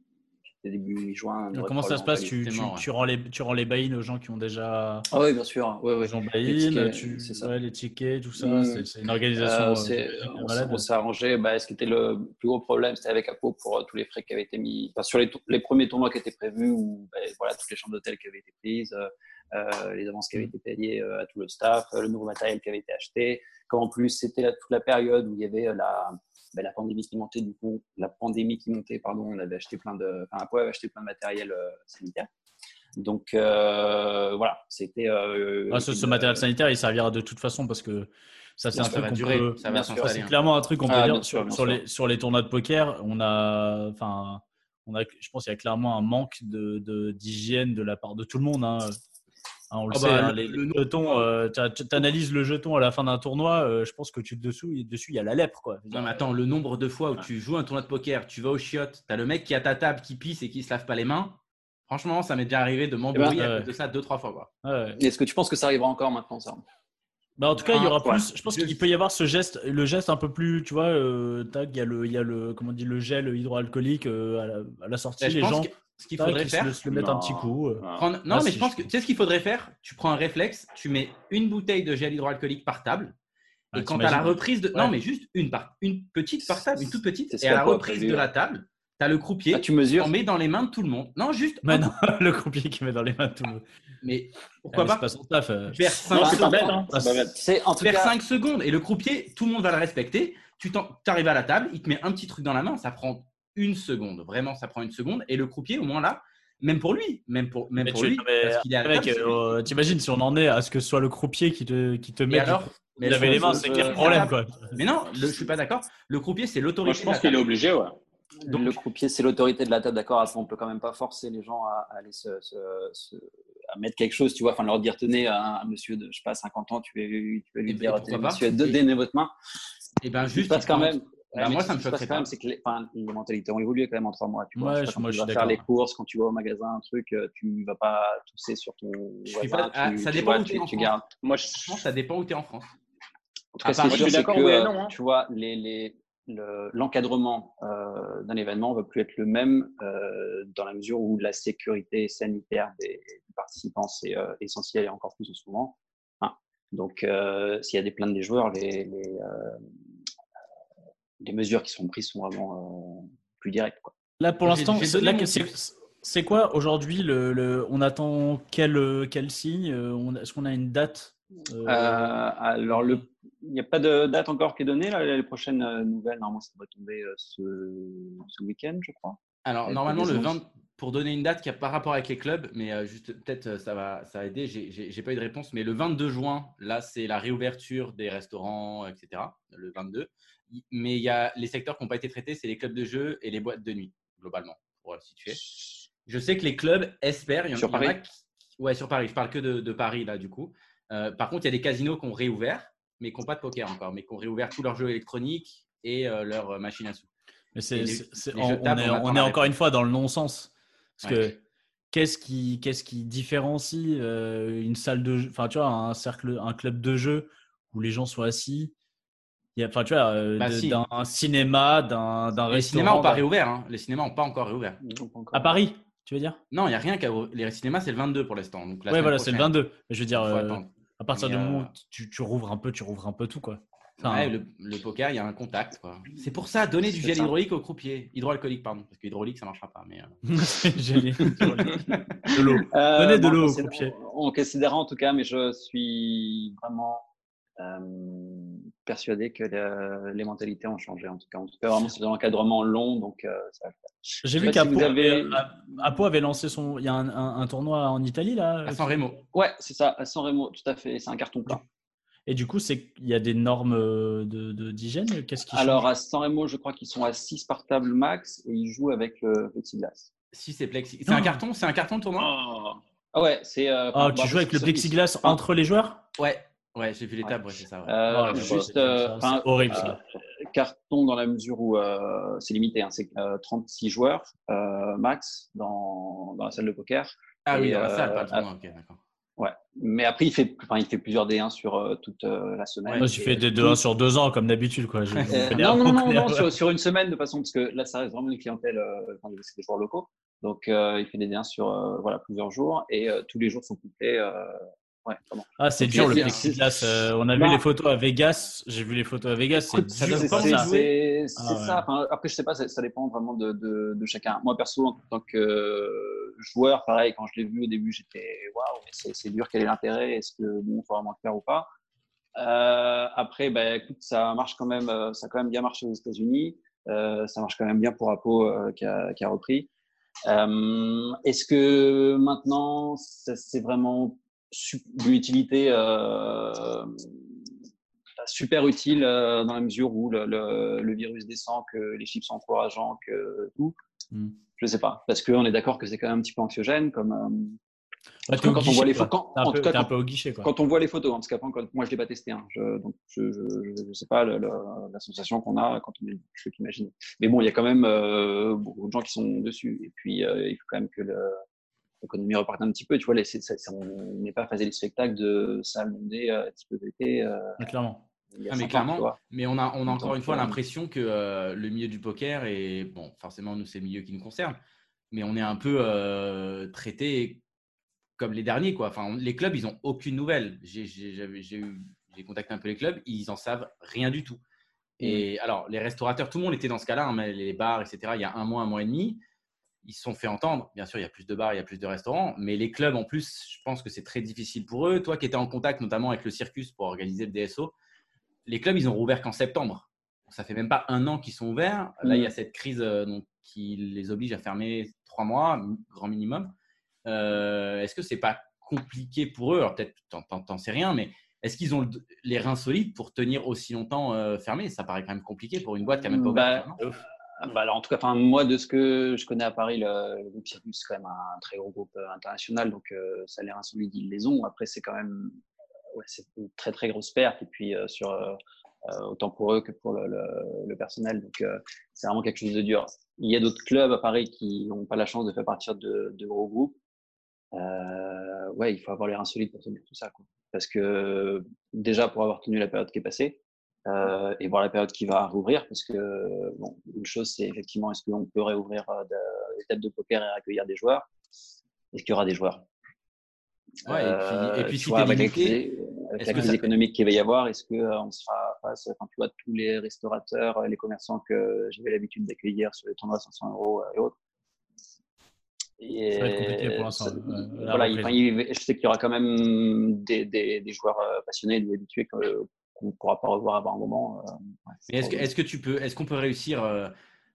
début juin. Comment ça se passe tu, tu, tu, rends les, tu rends les buy aux gens qui ont déjà. Ah oui, bien sûr. Ouais, ouais. Ont buy tu... ça. les tickets, tout ça. Mm. C'est une organisation. on s'est arrangé. Bah, ce qui était le plus gros problème, c'était avec Apo pour tous les frais qui avaient été mis. Enfin, sur les, les, premiers tournois qui étaient prévus, ou bah, voilà, toutes les chambres d'hôtel qui avaient été prises. Euh, les avances qui avaient été payées euh, à tout le staff, euh, le nouveau matériel qui avait été acheté. Quand en plus c'était toute la période où il y avait la, ben, la pandémie qui montait, du coup, la pandémie qui montait, pardon, on avait acheté plein de, enfin, avait acheté plein de matériel sanitaire. Donc voilà, c'était. Ah, ce, matériel sanitaire, il servira de toute façon parce que ça, c'est un truc durer. ça va C'est clairement un truc qu'on peut ah, dire sur, les, sur les tournois de poker. On a, enfin, on a, je pense qu'il y a clairement un manque de d'hygiène de, la part de tout le monde. Hein. On le ah sait, bah, hein, le, jeton, euh, tu analyses le jeton à la fin d'un tournoi, euh, je pense que tu dessous, dessus, il y a la lèpre. Quoi. Non, mais attends, le nombre de fois où tu joues un tournoi de poker, tu vas au chiottes, tu as le mec qui a ta table qui pisse et qui se lave pas les mains. Franchement, ça m'est déjà arrivé de m'embrouiller eh ben, à de ça deux, trois fois. Quoi. Est-ce que tu penses que ça arrivera encore maintenant, ça? Bah en tout cas, il y aura ah, plus. Je pense qu'il peut y avoir ce geste, le geste un peu plus, tu vois, euh, il y a le, il y a le, comment on dit, le gel hydroalcoolique à, la, sortie. les gens, ce qu'il faudrait faire. Se, le mettre un petit coup. Euh. Non, mais je pense que tu sais ce qu'il faudrait faire? Tu prends un réflexe, tu mets une bouteille de gel hydroalcoolique par table. et quand tu as la reprise de. Non, mais juste une, par... une petite par table, une toute petite. Et à la reprise de la table, tu as le croupier. Ah, tu mesures. On met dans les mains de tout le monde. Non, juste. Mais non, le croupier qui met dans les mains de tout le monde. Mais pourquoi pas, pas son taf. Euh. Faire 5 secondes. Et le croupier, tout le monde va le respecter. Tu arrives à la table, il te met un petit truc dans la main, ça prend une seconde. Vraiment, ça prend une seconde. Et le croupier, au moins là, même pour lui, même pour, même pour lui, parce qu'il est mec, euh, T'imagines si on en est à ce que ce soit le croupier qui te, qui te met. alors, mais il avait les mains, c'est quel problème quoi. Mais non, je suis pas d'accord. Le croupier, c'est l'autorité. je pense qu'il est obligé, ouais. Donc, le croupier, c'est l'autorité de la table, d'accord. On peut quand même pas forcer les gens à, aller se, à mettre quelque chose, tu vois, enfin leur dire tenez, un, monsieur de, je sais pas, 50 ans, tu vas, tu vas lui dire, monsieur, donnez votre main. Et eh ben juste, passe quand même. Bah, moi, ça me choque quand même, c'est que les, les, mentalités ont évolué quand même en trois mois. Tu vois, quand tu vas faire les courses, quand tu vas au magasin, un truc, euh, tu ne vas pas tousser sur ton. Voisin, ah, ça dépend où tu es en France. Moi, je pense que ça dépend où tu es en France. En tout cas, ce je suis d'accord, non. Hein. Tu vois, les, les, l'encadrement euh, d'un événement ne va plus être le même euh, dans la mesure où la sécurité sanitaire des, participants c'est euh, essentiel et encore plus souvent. Hein. Donc, s'il y a des plaintes des joueurs, les, les, les, mesures qui sont prises sont vraiment plus directes. Quoi. Là, pour l'instant, c'est quoi aujourd'hui le, le, On attend quel, quel signe Est-ce qu'on a une date Alors, le il n'y a pas de date encore qui est donnée. Là. Les prochaines euh, nouvelles, normalement, ça va tomber euh, ce, ce week-end, je crois. Alors, normalement, le 20, pour donner une date qui n'a pas rapport avec les clubs, mais euh, juste peut-être ça va, ça va aider. J'ai pas eu de réponse, mais le 22 juin, là, c'est la réouverture des restaurants, etc. Le 22. Mais il y a les secteurs qui n'ont pas été traités, c'est les clubs de jeu et les boîtes de nuit, globalement, pour situer. Je sais que les clubs espèrent. Il y en, sur Paris? Ouais, sur Paris. Je parle que de, de Paris, là, du coup. par contre, il y a des casinos qui ont réouvert mais qui n'ont pas de poker encore, mais qui ont réouvert tous leurs jeux électroniques et euh, leurs machines à sous. Mais c'est, on, est, encore une fois dans le non-sens. Parce que qu'est-ce qui, qu'est-ce qui différencie euh, une salle de jeu, enfin, tu vois, un cercle, un club de jeu où les gens sont assis a, Enfin, tu vois, euh, Bah, de- si. d'un cinéma, d'un, d'un Les restaurant. cinémas n'ont pas réouvert. hein. Les cinémas n'ont pas encore réouvert. À Paris, tu veux dire? Non, il n'y a rien qu'à. Les cinémas, c'est le 22 pour l'instant. Donc la Ouais, voilà, c'est le prochaine. 22. Mais je veux dire, euh, à partir Mais, du moment euh, où tu, tu rouvres un peu, tu rouvres un peu tout, quoi. Enfin, Ouais, le, le poker, il y a un contact. quoi. C'est pour ça, donner du gel ça. hydraulique au croupier. Hydroalcoolique, pardon. Parce que hydraulique, ça ne marchera pas. Mais, euh, les- de l'eau. Euh, Donnez de l'eau au croupier. En considérant en tout cas, mais je suis vraiment persuadé que le- les mentalités ont changé. En tout cas, en tout cas vraiment, c'est un encadrement long, donc euh, ça va le faire. J'ai vu si qu'Apo avez- avait, lancé son. Il y a un, un- un tournoi en Italie, là. à San Remo. Ouais, c'est ça, à San Remo, tout à fait. C'est un carton plat. Et du coup, c'est il y a des normes euh, de de- d'hygiène. Qu'est-ce qui Alors, à San Remo, je crois qu'ils sont à 6 par table max et ils jouent avec le petit glace. Si c'est plexi. C'est un carton C'est un carton le tournoi? Oh. Ah ouais, c'est. euh, Ah, tu joues avec le plexiglas entre les joueurs? Ouais. Ouais, j'ai vu les tables, ouais, c'est ça. ouais. euh, juste, c'est- euh, c'est horrible. euh, ça. carton dans la mesure où euh, c'est limité, hein, c'est euh, 36 joueurs euh, max dans, dans la salle de poker. ah oui, dans la euh, salle, pas le. Ok, d'accord. Ouais. Mais après, il fait, enfin, il fait plusieurs D1 sur euh, toute euh, la semaine. Moi, j'ai fait des euh, 2 1 sur 2 ans, comme d'habitude. quoi. Je- Euh, non, non, non, non, sur, sur une semaine de façon, parce que là, ça reste vraiment une clientèle, euh, enfin, c'est des joueurs locaux. Donc, euh, il fait des liens sur euh, voilà, plusieurs jours et euh, tous les jours sont couplés. Ouais. Ah, c'est dur le plexiglas. euh, on a vu les photos à Vegas. J'ai vu les photos à Vegas. C'est ça c'est c'est- ça. Ah ouais. ça. Enfin, après, je sais pas, ça, ça dépend vraiment de, de, de chacun. Moi, perso, en tant que euh, joueur, pareil, quand je l'ai vu au début, j'étais waouh, mais c'est dur, quel est l'intérêt? Est-ce que bon, faut vraiment le faire ou pas? Euh, Après, bah, écoute, ça marche quand même, euh, ça a quand même bien marché aux États-Unis. Euh, ça marche quand même bien pour Apo euh, qui, a, qui a repris. Euh, Est-ce que maintenant, c'est vraiment su- d'une utilité euh, super utile euh, dans la mesure où le, le, le virus descend, que les chiffres sont encourageants, que tout Hmm. Je sais pas, parce qu'on est d'accord que c'est quand même un petit peu anxiogène, comme euh, Ouais, quand on voit les. T'es un En peu- tout cas, un quand- peu au guichet. Quoi. quand on voit les photos, hein, parce qu'après, quand- moi je l'ai pas testé, hein, je, donc je, je, je, sais pas le- la sensation qu'on a quand on est, je peux qu'imaginer. Mais bon, il y a quand même euh, beaucoup de gens qui sont dessus, et puis euh, il faut quand même que le- l'économie reparte un petit peu. Tu vois, les- on n'est pas phasé les spectacles de euh, type EVT. Euh, Ouais, Clairement. Ah, mais ans, clairement, mais on a, on a encore une fois euh, l'impression que euh, le milieu du poker est, bon, forcément, nous, c'est le milieu qui nous concerne, mais on est un peu euh, traité comme les derniers, quoi. Enfin, on- les clubs, ils n'ont aucune nouvelle. J'ai j'ai- j'avais- j'ai eu- j'ai contacté un peu les clubs, ils en savent rien du tout. Et alors, les restaurateurs, tout le monde était dans ce cas-là, hein, mais les bars, etc., il y a un mois, un mois et demi, ils se sont fait entendre. Bien sûr, il y a plus de bars, il y a plus de restaurants, mais les clubs, en plus, je pense que c'est très difficile pour eux. Toi qui étais en contact notamment avec le Circus pour organiser le DSO, les clubs, ils ont rouvert qu'en septembre. Ça fait même pas un an qu'ils sont ouverts. Là, il y a cette crise euh, donc, qui les oblige à fermer trois mois, grand minimum. Euh, est-ce que c'est pas compliqué pour eux? Alors peut-être, t'en- sais rien, mais est-ce qu'ils ont le- les reins solides pour tenir aussi longtemps euh, fermés? Ça paraît quand même compliqué pour une boîte qui a même pas ouvert. Bah, Ah, bah alors, en tout cas, enfin, moi, de ce que je connais à Paris, le, groupe Circus, c'est quand même un très gros groupe euh, international, donc euh, ça a l'air insolide, ils les ont. Après, c'est quand même ouais, c'est une très très grosse perte, et puis euh, sur euh, euh, autant pour eux que pour le, le- le personnel, donc euh, c'est vraiment quelque chose de dur. Il y a d'autres clubs à Paris qui n'ont pas la chance de faire partir de, de gros groupes. Ouais, il faut avoir les reins solides pour tenir tout ça, quoi. Parce que déjà pour avoir tenu la période qui est passée, euh, et voir la période qui va rouvrir parce que bon, une chose c'est effectivement est-ce qu'on peut réouvrir euh, de- des tables de poker et accueillir des joueurs? Est-ce qu'il y aura des joueurs? Ouais, et puis- et puis tu si vois, t'es avec, la limité, crise, avec la économique qu'il va y avoir est-ce que euh, on sera face enfin, tu vois tous les restaurateurs euh, les commerçants que j'avais l'habitude d'accueillir sur les tournois à 500 euros euh, et autres. Et Ça va être compliqué pour l'instant, euh, voilà, je sais qu'il y aura quand même des, des, des joueurs euh, passionnés, des habitués qu'on ne pourra pas revoir avant un moment. euh, ouais, Mais est-ce que, tu peux, est-ce qu'on peut réussir euh,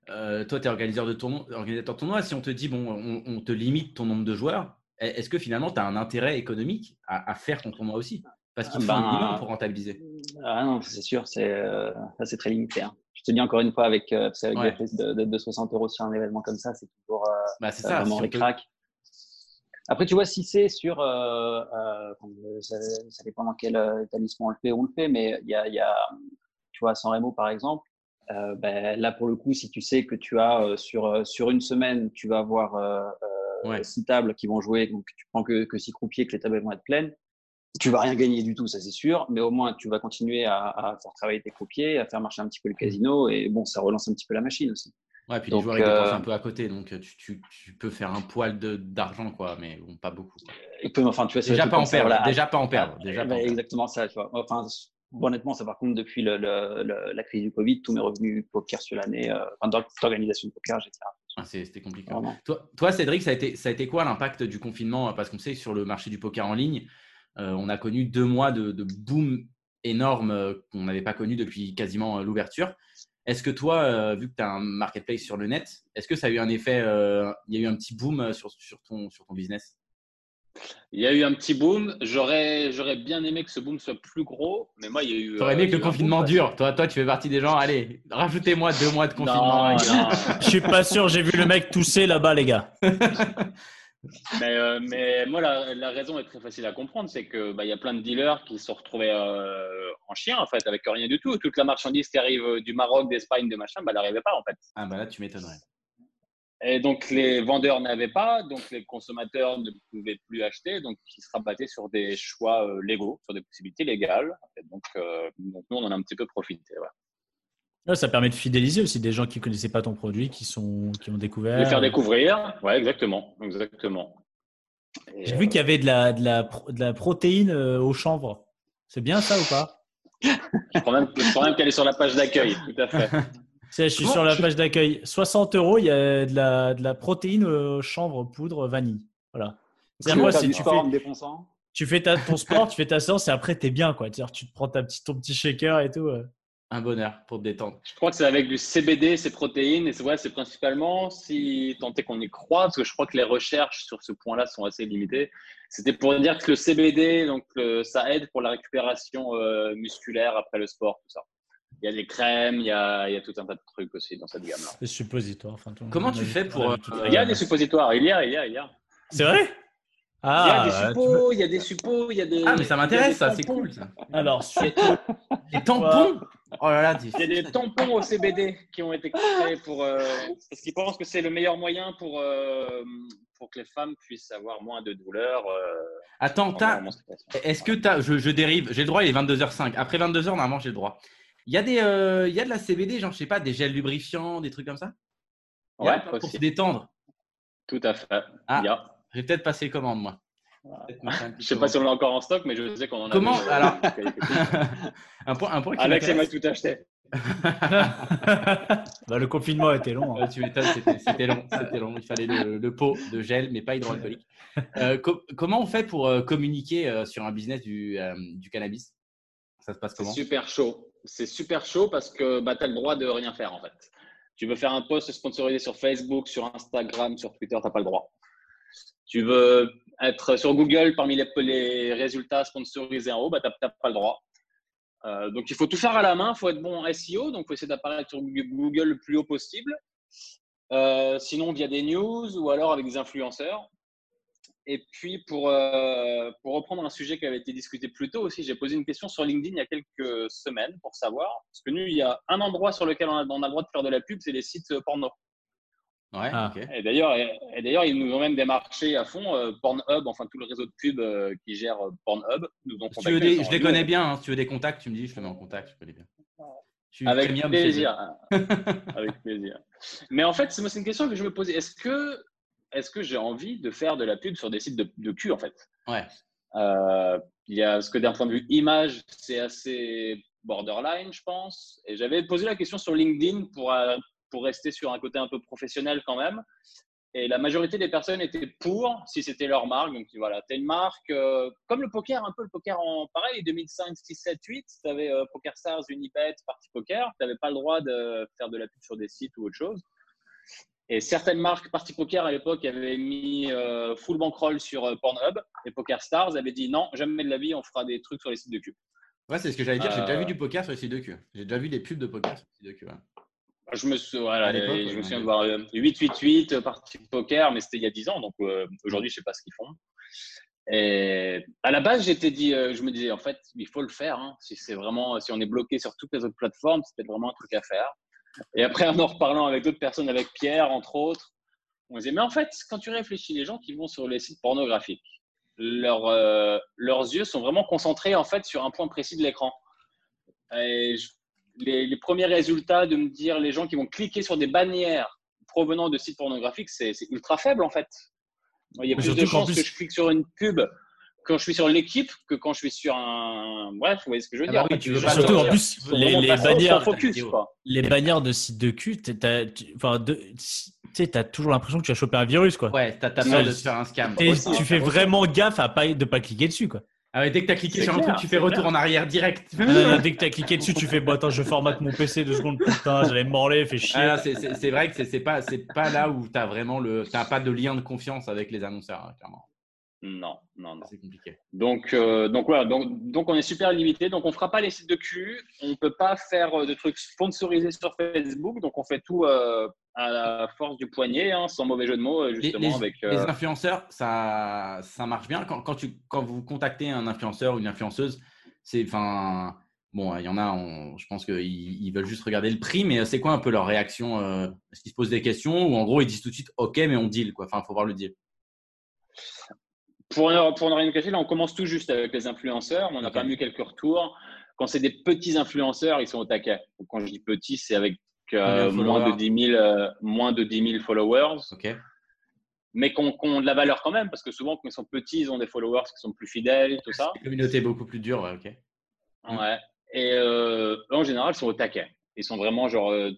euh, Toi, tu es organisateur de tournoi, organisateur de tournoi. Si on te dit bon, on, on te limite ton nombre de joueurs, est- est-ce que finalement tu as un intérêt économique à, à faire ton tournoi aussi? Parce qu'il te faut un Ben, minimum pour rentabiliser. Ah non, c'est sûr, c'est euh, ça, c'est très limité. hein. Je te dis encore une fois, avec, euh, Ouais. des de, de, de 60 euros sur un événement comme ça, c'est toujours Bah, ça, vraiment si on cracks. Après, tu vois, si c'est sur, euh, euh, enfin, ça, ça dépend dans quel euh, établissement on le fait, on le fait, mais il y a, il y a, tu vois, à San Remo par exemple, euh, ben, là pour le coup, si tu sais que tu as euh, sur, euh, sur une semaine, tu vas avoir euh, euh, Ouais. six tables qui vont jouer, donc tu prends que, que six croupiers, que les tables vont être pleines. Tu vas rien gagner du tout, ça c'est sûr, mais au moins tu vas continuer à, à faire travailler tes croupiers, à faire marcher un petit peu le casino, et bon, ça relance un petit peu la machine aussi. Ouais, puis Donc, les joueurs ils dépensent euh, un peu à côté, donc euh, tu, tu, tu peux faire un poil d'argent, quoi, mais bon, pas beaucoup. Et enfin, tu vois, Déjà pas en ça, perdre, voilà. déjà pas en perdre. Ah, Déjà bah, pas en perdre. exactement ça, tu vois. Enfin, honnêtement, ça par contre, depuis le- le- le- la crise du Covid, tous mes revenus poker sur l'année, euh, enfin, d'or- d'organisation de poker, tiré. Ah, C'était compliqué. Vraiment. Toi, toi, Cédric, ça a, été, ça a été quoi l'impact du confinement? Parce qu'on sait que sur le marché du poker en ligne, euh, on a connu deux mois de, de boom énorme qu'on n'avait pas connu depuis quasiment l'ouverture. Est-ce que toi, euh, vu que tu as un marketplace sur le net, est-ce que ça a eu un effet, euh, il y a eu un petit boom euh, sur, sur, ton, sur ton business? Il y a eu un petit boom. J'aurais, j'aurais bien aimé que ce boom soit plus gros, mais moi, il y a eu. Tu aurais euh, aimé que le confinement boom dure. Toi, toi, tu fais partie des gens. Allez, rajoutez-moi deux mois de confinement. Non, les gars. non. Je suis pas sûr, j'ai vu le mec tousser là-bas, les gars. Mais, euh, mais moi, la, la raison est très facile à comprendre, c'est que bah, y a plein de dealers qui se sont retrouvés euh, en chien, en fait, avec rien du tout. Toute la marchandise qui arrive euh, du Maroc, d'Espagne, de machin, bah, elle n'arrivait pas, en fait. Ah bah là, tu m'étonnerais. Et donc, les vendeurs n'avaient pas, donc les consommateurs ne pouvaient plus acheter, donc ils se rabattaient sur des choix euh, légaux, sur des possibilités légales. Et donc, donc, nous, on en a un petit peu profité. ouais. Ouais, ça permet de fidéliser aussi des gens qui connaissaient pas ton produit, qui, sont, qui ont découvert. Les faire découvrir, ouais, exactement, exactement. J'ai vu qu'il y avait de la, de la, pro- de la protéine euh, au chanvre. C'est bien ça ou pas? Je crois même, je crois même qu'elle est sur la page d'accueil, tout à fait. Je suis Comment sur la page d'accueil. 60 euros, il y a de la, de la protéine au chanvre poudre vanille. Voilà. Tu C'est moi, si tu fais, en me dépensant tu fais ta, ton sport, tu fais ta séance et après, t'es bien. quoi. Tu te prends ta petite, ton petit shaker et tout. Un bonheur pour te détendre. Je crois que c'est avec du CBD, ces protéines, et c'est ouais, c'est principalement si tant est qu'on y croit, parce que je crois que les recherches sur ce point-là sont assez limitées. C'était pour dire que le CBD, donc ça aide pour la récupération euh, musculaire après le sport, tout ça. Il y a des crèmes, il y a, il y a tout un tas de trucs aussi dans cette gamme-là. C'est suppositoire. Enfin, ton- Comment tu fais pour, euh, Il y a des suppositoires, il y a, il y a, il y a. C'est vrai? Il y a Ah, des suppos, il y a des suppos, il y a des. Ah, mais ça m'intéresse, ça, des c'est cool. Ça. Alors, Les tampons? Oh là là, Il y a des tampons au CBD qui ont été créés pour euh, parce qu'ils pensent que c'est le meilleur moyen pour euh, pour que les femmes puissent avoir moins de douleurs. Euh, Attends, est-ce que tu as. Je, je dérive, j'ai le droit, il est 22h05. Après 22h, normalement, j'ai le droit. Il y, a des, euh, il y a de la CBD, genre, je sais pas, des gels lubrifiants, des trucs comme ça? Ouais, Pour se détendre? Tout à fait. Ah. Il y a. J'ai peut-être passé commande, moi. Je sais pas si on l'a encore en stoc, mais je sais qu'on en a. Comment euh, Alors- un point, un point qui Alex il m'a tout acheté. bah, le confinement était long. hein. Tu m'étonnes, c'était long, c'était long. Il fallait le, le pot de gel, mais pas hydroalcoolique. Euh, co- comment on fait pour euh, communiquer euh, sur un business du, euh, du cannabis? Ça se passe C'est comment? super chaud. C'est super chaud parce que bah, tu as le droit de rien faire en fait. Tu veux faire un post sponsorisé sur Facebook, sur Instagram, sur Twitter, tu n'as pas le droit. Tu veux être sur Google parmi les, résultats sponsorisés en haut, bah, tu n'as pas le droit. Euh, donc il faut tout faire à la main, il faut être bon en SEO, donc il faut essayer d'apparaître sur Google le plus haut possible. Euh, sinon via des news ou alors avec des influenceurs. Et puis, pour, euh, pour reprendre un sujet qui avait été discuté plus tôt aussi, j'ai posé une question sur LinkedIn il y a quelques semaines pour savoir. Parce que nous, il y a un endroit sur lequel on a, on a le droit de faire de la pub, c'est les sites porno. Ouais, Ah. Et d'ailleurs, et, et d'ailleurs, ils nous ont même démarché à fond. euh, Pornhub, enfin tout le réseau de pub euh, qui gère euh, Pornhub, nous ont Si tu veux contactés. des- je les connais bien. hein. Si tu veux des contacts, tu me dis, je te mets en contact. Je connais bien. Je Avec premium plaisir. Avec plaisir. Mais en fait, c'est moi, c'est une question que je me posais. Est-ce que, est-ce que j'ai envie de faire de la pub sur des sites de, de cul, en fait? Ouais. Euh, il y a ce que d'un point de vue image, c'est assez borderline, je pense. Et j'avais posé la question sur LinkedIn pour, euh, pour rester sur un côté un peu professionnel quand même. Et la majorité des personnes étaient pour si c'était leur marque. Donc voilà, tu une marque, euh, comme le poker, un peu le poker en pareil, 2005, 6, 7, 8. Tu avais Poker Stars, Unibet, Party Poker. Tu n'avais pas le droit de faire de la pub sur des sites ou autre chose. Et certaines marques, Party Poker à l'époque, avaient mis euh, full bankroll sur euh, Pornhub. Et Poker Stars avait dit non, jamais de la vie, on fera des trucs sur les sites de cul. Ouais, c'est ce que j'allais dire. J'ai déjà Euh, vu du poker sur les sites de cul. J'ai déjà vu des pubs de poker sur les sites de cul. ouais. Je me, sou- voilà, À l'époque, je me souviens de voir euh, 888, euh, Party Poker, mais c'était il y a 10 ans. Donc euh, aujourd'hui, je sais pas ce qu'ils font. Et à la base, j'étais dit, euh, je me disais, en fait, il faut le faire. hein. si c'est vraiment, si on est bloqué sur toutes les autres plateformes, c'est peut-être vraiment un truc à faire. Et après, en en reparlant avec d'autres personnes, avec Pierre, entre autres, On disait, mais en fait, quand tu réfléchis, les gens qui vont sur les sites pornographiques, leur, euh, leurs yeux sont vraiment concentrés en fait sur un point précis de l'écran. Et je- les, les premiers résultats de me dire les gens qui vont cliquer sur des bannières provenant de sites pornographiques, c'est ultra faible en fait. Il y a Mais plus de chances plus- que je clique sur une pub quand je suis sur l'équipe que quand je suis sur un. Bref, vous voyez ce que je veux Ah dire. bah oui, tu veux pas Surtout en plus, les, bannières, sans focus, quoi. les bannières de sites de cul, tu enfin, tu t'as toujours l'impression que tu as chopé un virus, quoi. Ouais, t'as t'as Ouais, peur de te faire un scam. Tu fais vraiment gaffe à pas, de pas cliquer dessus, quoi. Ah ouais, dès que t'as cliqué C'est sur un truc, tu fais retour clair. en arrière direct. Ah, non, non, dès que t'as cliqué dessus, tu fais bon, attends, je formate mon PC deux secondes, putain, j'allais me branler, fait chier. Ah, c'est- vrai que c'est- pas, c'est pas là où t'as vraiment le, t'as pas de lien de confiance avec les annonceurs, hein, clairement. Non, non, non. C'est compliqué. Donc, euh, donc voilà, donc, donc on est super limité. Donc on fera pas les sites de cul. On peut pas faire euh, de trucs sponsorisés sur Facebook. Donc on fait tout euh, à la force du poignet, hein, sans mauvais jeu de mots, euh, justement les- avec. les euh, influenceurs, ça, ça marche bien. Quand, quand, tu, quand vous contactez un influenceur ou une influenceuse, c'est, enfin, bon, il y en a, on- je pense qu'ils ils veulent juste regarder le prix, mais c'est quoi un peu leur réaction euh, Est-ce qu'ils se posent des questions ou en gros ils disent tout de suite, ok, mais on deal, quoi. Enfin, faut voir le deal. Pour, pour ne rien cacher, là, on commence tout juste avec les influenceurs. On a Ok. quand même eu quelques retours. Quand c'est des petits influenceurs, ils sont au taquet. Donc, quand je dis petits, c'est avec euh, moins, de followers 10 000, euh, moins de 10 000 followers, mais qui ont, qui ont de la valeur quand même, parce que souvent, quand ils sont petits, ils ont des followers qui sont plus fidèles, tout ça. Une communauté beaucoup plus dure, ouais, ok. Ouais. Et euh, en général, ils sont au taquet. Ils sont vraiment genre, euh,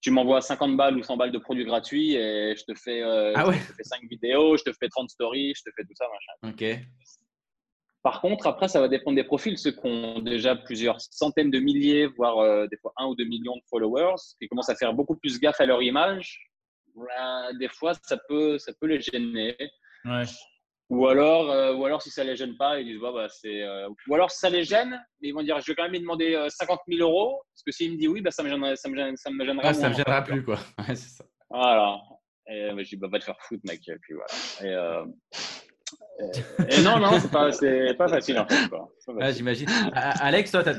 tu m'envoies 50 balles ou 100 balles de produits gratuits et je te fais, Ah ouais. je te fais 5 vidéos, je te fais 30 stories, je te fais tout ça, machin. Ok. Par contre, après, ça va dépendre des profils. Ceux qui ont déjà plusieurs centaines de milliers, voire euh, des fois un ou deux millions de followers, qui commencent à faire beaucoup plus gaffe à leur image, bah, des fois, ça peut, ça peut les gêner. Ouais. Ou alors, euh, ou alors si ça les gêne pas, ils disent bah, bah, c'est. euh, Ou alors si ça les gêne, mais ils vont dire je vais quand même lui demander euh, 50 000 euros parce que s'il me dit oui, bah, ça me gênera, ça me gêne- ça me gênera ça me gênera plus, quoi. Ouais, c'est ça. Voilà. Et euh, je dis bah va te faire foutre mec. Et puis voilà. Et, euh, et- et non non c'est pas c'est pas facile en fait, facile. j'imagine. Alex, toi, tu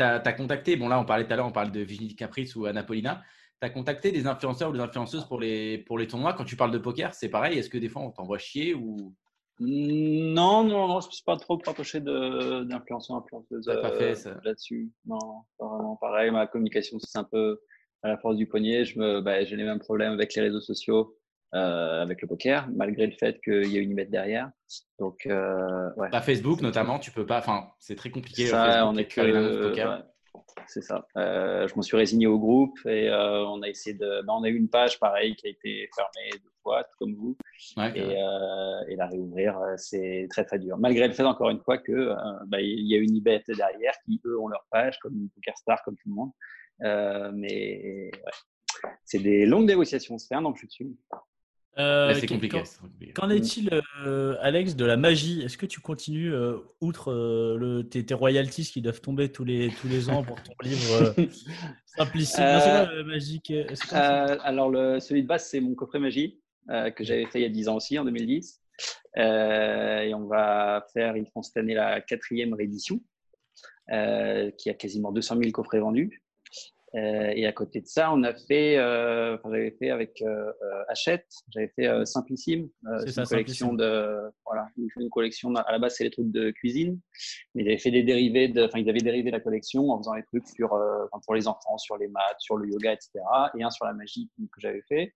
as, contacté, bon là on parlait tout à l'heure, on parlait de Virginie Caprice ou Anna Paulina, tu as contacté des influenceurs ou des influenceuses pour les, pour les tournois? Quand tu parles de poker, c'est pareil, est-ce que des fois on t'envoie chier ou? Non, non, non, je ne suis pas trop rapproché de- d'influenceurs, influenceuses euh, fait ça. là-dessus. Non, pas vraiment pareil. Ma communication, c'est un peu à la force du poignet. Je me, bah, j'ai les mêmes problèmes avec les réseaux sociaux, euh, avec le poker, malgré le fait qu'il y a une IBET derrière. Donc, euh, ouais. Bah, Facebook notamment, tu peux pas, enfin c'est très compliqué. Ça, Facebook, on est que. ouais, c'est ça. Euh, je m'en suis résigné au groupe et euh, on a essayé de. bah, on a eu une page pareil qui a été fermée deux fois, tout comme vous. Ouais, Et, euh, et la réouvrir, euh, c'est très très dur. Malgré le fait, encore une fois, que euh, bah, il y a une IBET derrière qui, eux, ont leur page, comme PokerStar, comme tout le monde. Euh, mais ouais. c'est des longues négociations. Ça fait un an que je suis dessus. Euh, c'est compliqué. qu'en- est-il, euh, Alex, de la magie? Est-ce que tu continues, euh, outre le, tes, tes royalties qui doivent tomber tous les, tous les ans pour ton livre Simplicité magique alors, le, celui de base, c'est mon coffret magie que j'avais fait il y a 10 ans aussi, en 2010. Euh, et on va faire, ils font cette année la quatrième réédition, qui a quasiment 200 000 coffrets vendus. Euh, et à côté de ça, on a fait, euh, enfin, j'avais fait avec euh, euh, Hachette, j'avais fait euh, Simplissime, euh, C'est ça, une collection Simplissime. de, voilà, une collection. À la base, c'est les trucs de cuisine, mais ils avaient fait des dérivés, de, enfin, ils avaient dérivé la collection en faisant les trucs sur, euh, enfin, pour les enfants, sur les maths, sur le yoga, etc. Et un sur la magie que j'avais fait.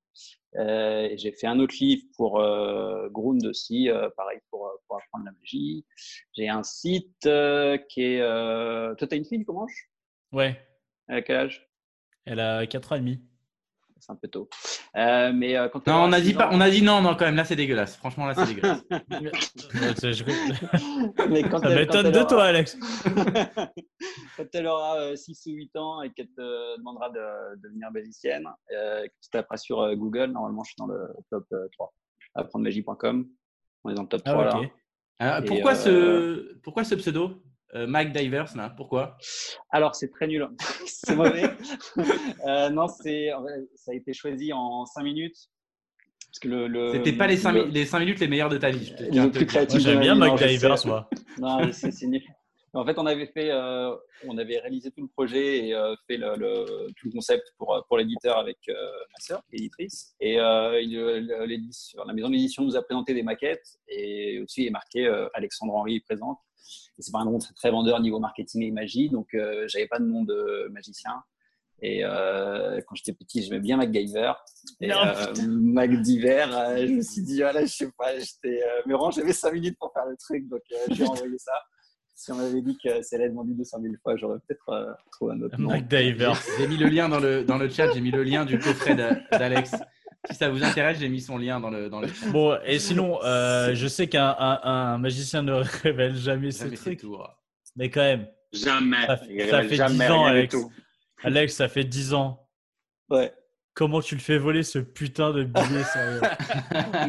Euh, et j'ai fait un autre livre pour euh, Grund aussi, euh, pareil pour, pour apprendre la magie. J'ai un site euh, qui est. Euh... Toi, t'as une fille, comment Ouais, À quel âge? Elle a 4 ans et demi. C'est un peu tôt. Euh, mais euh, quand Non, on a dit pas, ans- on a dit non, non quand même. Là, c'est dégueulasse. Franchement, là, c'est dégueulasse. Mais quand Ça m'étonne de aura- toi, Alex. quand elle aura 6 ou 8 ans et qu'elle te demandera de, de devenir magicienne, euh, que tu taperas sur euh, Google, normalement je suis dans le top euh, 3. Apprendemagie.com, on est dans le top 3 Ah, là. Euh, Et, pourquoi, euh, ce, pourquoi ce pseudo? Euh, Mike Divers, là Pourquoi? Alors c'est très nul, c'est mauvais. Euh, non, c'est, ça a été choisi en 5 minutes. Parce que le, le- C'était pas les 5, le- les cinq minutes les meilleures de ta vie. Le plus créatif. Moi, j'aime bien Mike. Divers, moi. Non, c'est c'est nul. En fait, on avait fait, euh, on avait réalisé tout le projet et euh, fait le, le- tout le concept pour, pour l'éditeur avec euh, ma sœur, qui est éditrice. Et euh, la maison d'édition nous a présenté des maquettes et aussi il est marqué euh, Alexandre Henry présente. Et c'est pas un nom très, très vendeur niveau marketing et magie, donc euh, j'avais pas de nom de magicien. Et euh, quand j'étais petit, j'aimais bien MacGyver. Et Non. euh, MacDiver, euh, je me suis dit, voilà, je sais pas, j'étais. Euh, mais vraiment, j'avais 5 minutes pour faire le truc, donc euh, j'ai envoyé ça. Si on m'avait dit que c'est allait vendu 200 000 fois, j'aurais peut-être euh, trouvé un autre nom. MacDiver. J'ai mis le lien dans le, dans le chat, j'ai mis le lien du coffret d'A- d'Alex. Si ça vous intéresse, j'ai mis son lien dans le, dans le chat. Bon, et sinon, euh, je sais qu'un un, un magicien ne révèle jamais Jamais ses trucs, tours. mais quand même, Jamais. Ça- fait jamais 10 ans, Alex. Alex, ça fait 10 ans. Ouais. Comment tu le fais voler ce putain de billet sérieux?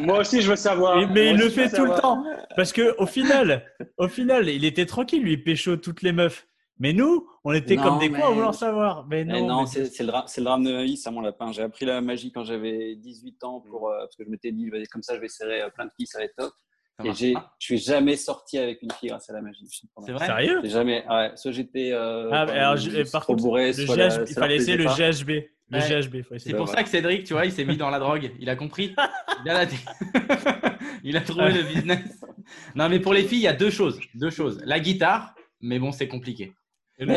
Moi aussi, je veux savoir. Et- Mais Moi il le aussi, fait tout le temps. Parce que au final, au final, il était tranquille, lui, il pécho toutes les meufs. Mais nous, on était Non, comme des mais- cons à vouloir savoir. Mais Eh non, non, mais- c'est le, le drame de ma vie, ça, mon lapin. J'ai appris la magie quand j'avais 18 ans pour, euh, parce que je m'étais dit, comme ça, je vais serrer euh, plein de filles, ça va être top. Ça Et je suis jamais sorti avec une fille grâce à la magie. C'est vrai sérieux jamais. Ouais, soit j'étais. euh, Ah, mais alors, je- par contre, bourré, le soit la- GHB, il fallait essayer le. GHB. Le Ouais. GHB, faut C'est pour ça que Cédric, tu vois, il s'est mis dans la drogue. Il a compris. Il a, la- il a trouvé le business. Non, mais pour les filles, il y a deux choses. Deux choses. La guitare, mais bon, c'est compliqué.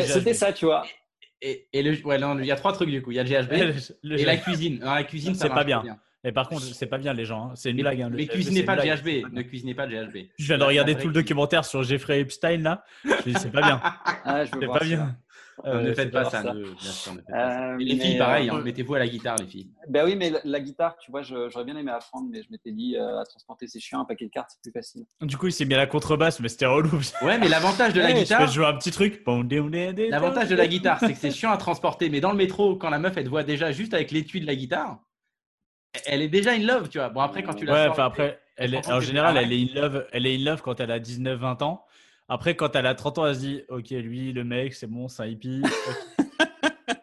C'était ça, tu vois. Et, et le, ouais, non, il y a trois trucs du coup. Il y a le GHB Le et la cuisine. Non, la cuisine, C'est pas bien. Mais par contre, c'est pas bien les gens. hein. C'est une Mais, blague. hein. Le mais GHB, cuisinez pas le GHB. Ne cuisinez pas le GHB. Je viens de regarder tout le documentaire sur Jeffrey Epstein là. Je dis, c'est pas bien. Ah, C'est pas ça. bien. Euh, ne faites pas ça. ça. ne- bien sûr, ne faites pas ça. Euh, Et les filles, pareil, euh, hein, mettez-vous à la guitare, les filles. Ben oui, mais la, la guitare, tu vois, je- j'aurais bien aimé apprendre, mais je m'étais dit, euh, à transporter, c'est chiant, un paquet de cartes, c'est plus facile. Du coup, il s'est mis à la contrebasse, mais c'était relou. Ouais, mais l'avantage de la Ouais, Je guitare, peux jouer un petit truc. l'avantage de la guitare, c'est que c'est chiant à transporter. Mais dans le métro, quand la meuf, elle te voit déjà juste avec l'étui de la guitare, elle est déjà in love, tu vois. Bon, après, quand tu la Ouais, sors- enfin après, elle est, Franchement, en général, elle est in love. Elle est in love quand elle a 19-20 ans. Après, quand elle a 30 ans, elle se dit, ok, lui, le mec, c'est bon, c'est un hippie.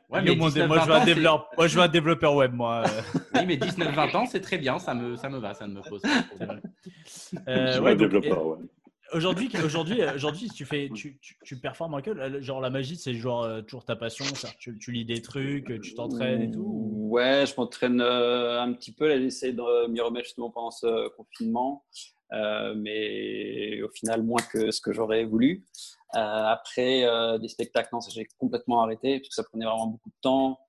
Ouais, Yo, mais mon- 19, moi, je veux 20 un développeur, moi, je veux un développeur web, moi. Oui, mais 19-20 ans, c'est très bien, ça me, ça me va, ça ne me pose pas de problème. Euh, Je ouais, développeur, ouais. et- Aujourd'hui, aujourd'hui, euh, aujourd'hui, si tu fais, tu, tu, tu performes un peu, euh, genre la magie, c'est genre euh, toujours ta passion, tu, tu lis des trucs, tu t'entraînes et tout. ou- Ouais, je m'entraîne euh, un petit peu. Là, j'essaie de m'y remettre justement pendant ce confinement, euh, mais au final, moins que ce que j'aurais voulu. Euh, après, euh, des spectacles, non, j'ai complètement arrêté parce que ça prenait vraiment beaucoup de temps.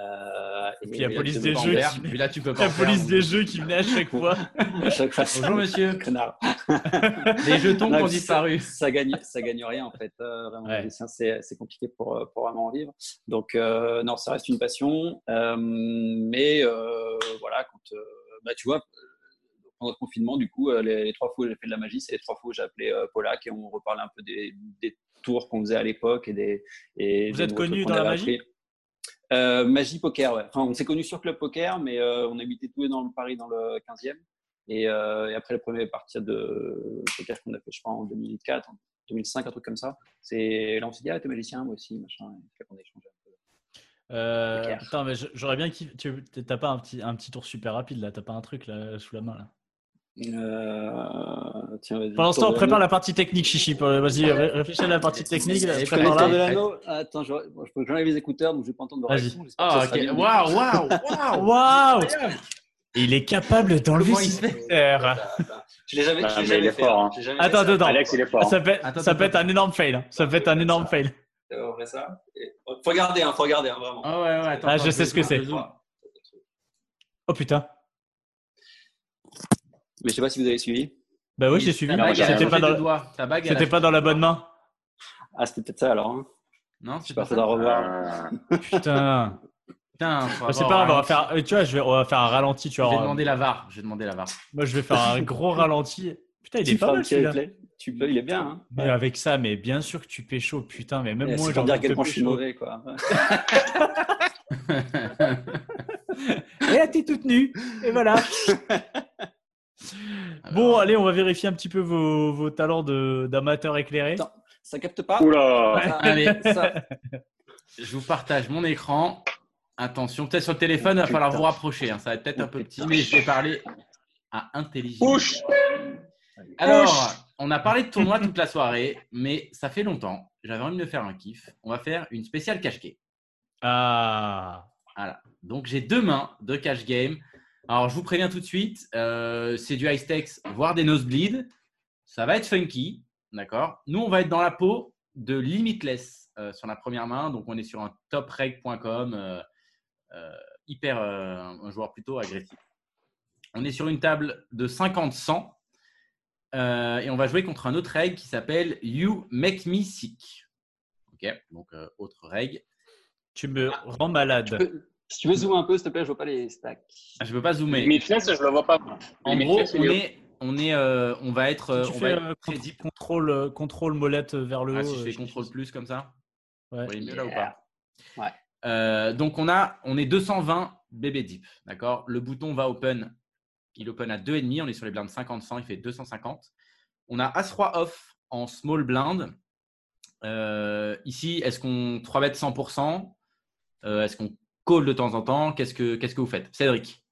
Euh, Et puis la police des jeux qui- Puis là, tu peux pas La faire, police donc- des jeux qui venait à chaque fois. à chaque fois. Bonjour, monsieur. Connard. Les jetons qui ont ça- disparu. Ça gagne, ça gagne rien en fait. Euh, vraiment, Ouais. magicien, c'est compliqué pour, pour vraiment en vivre. Donc euh, non, ça reste une passion. Euh, mais euh, voilà, quand euh, bah, tu vois, pendant le confinement, du coup, euh, les, les trois fois où j'ai fait de la magie, c'est les trois fois où j'ai appelé euh, Polak et on reparlait un peu des, des tours qu'on faisait à l'époque et des. Et Vous des êtes qu'on dans la magie. Euh, Magie Poker, ouais. Enfin, on s'est connus sur Club Poker, mais euh, on habitait tous les dans le Paris dans le 15e. Et, euh, et après le premier partie de poker qu'on a fait, je crois, en 2004, en 2005, un truc comme ça. C'est là on s'est dit ah t'es magicien moi aussi machin. Et on a échangé un peu. Euh, putain, mais j'aurais bien kiffé. Tu t'as pas un petit, un petit tour super rapide là T'as pas un truc là sous la main là Euh, tiens, vas-y. Pendant ce Tour temps, de prépare la partie technique, Chichi. pour- Vas-y, ré- réfléchis à la partie technique. prépare-la. tour de l'anneau. Attends, je, bon, je peux j'enlève les écouteurs donc je vais pas entendre de Vas-y. réaction. Ah, ok. Waouh, waouh, waouh. Il est capable d'enlever ses écouteurs. Je l'ai jamais, Ah, je l'ai mais jamais il est fait. fort, hein. hein. Attends, attends. Alex, il est fort. Ça peut, Attends, ça peut être un énorme fail. Ça peut être un énorme fail. On ça. Faut regarder, hein, faut regarder hein, vraiment. Ah ouais, ouais, attends. Ah, je sais ce que c'est. Oh putain. Mais je sais pas si vous avez suivi. Bah oui, j'ai suivi. C'était pas, dans... pas la bonne main. Ah c'était peut-être ça alors. Hein. Non, Je c'est sais pas ça. faudra revoir. Ah, Putain. Putain, Bah, c'est pas grave, on va faire. Tu vois, je vais, on va faire un ralenti. Tu Je vais demander la VAR. Je vais demander la VAR. Moi, je vais faire un gros ralenti. Putain, il Tu est pas mal celui-là. Tu peux, il est bien. Hein. Mais avec ça, mais bien sûr que tu pécho, putain, mais même Et moi, pour dire à envie de quel te point je suis mauvais quoi. Et là, t'es toute nue. Et voilà. Bon, allez, on va vérifier un petit peu vos, vos talents d'amateur éclairé. Attends. Ça capte pas Oula Ça- Allez. ça- Je vous partage mon écran. Attention, peut-être sur le téléphone, il va falloir vous rapprocher. hein. Ça va être peut-être un peu petit, mais je vais parler à intelligence. Alors, on a parlé de tournoi toute la soirée, mais ça fait longtemps. J'avais envie de me faire un kiff. On va faire une spéciale cash game. Ah. Voilà. Donc j'ai deux mains de cash game. Alors je vous préviens tout de suite, euh, c'est du high stakes, voire des nosebleeds. Ça va être funky, d'accord? Nous, on va être dans la peau de Limitless euh, sur la première main. Donc on est sur un topreg.com, euh, hyper, un joueur plutôt agressif. On est sur une table de 50-100 euh, et on va jouer contre un autre reg qui s'appelle You Make Me Sick. Ok, donc autre reg. Tu me rends malade. Si tu veux zoomer un peu, s'il te plaît, je vois pas les stacks. Ah, je ne peux pas zoomer. Limitless, je le vois pas. En gros, on est- on est, euh, on va être, euh, Si tu on fais va être euh, très deep. contrôle, euh, contrôle molette vers le Ah, haut. si je euh, fais contrôle plus comme ça, Ouais. vous voyez mieux là ou pas? Ouais. Euh, Donc on a, on est 220 bébé deep, d'accord? Le bouton va open, il open à 2,5. On est sur les blindes 50-100, il fait 250. On a As-Roi off en small blind. Euh, ici, est-ce qu'on 3 bet 100% Euh, Est-ce qu'on call de temps en temps Qu'est-ce que, qu'est-ce que vous faites? Cédric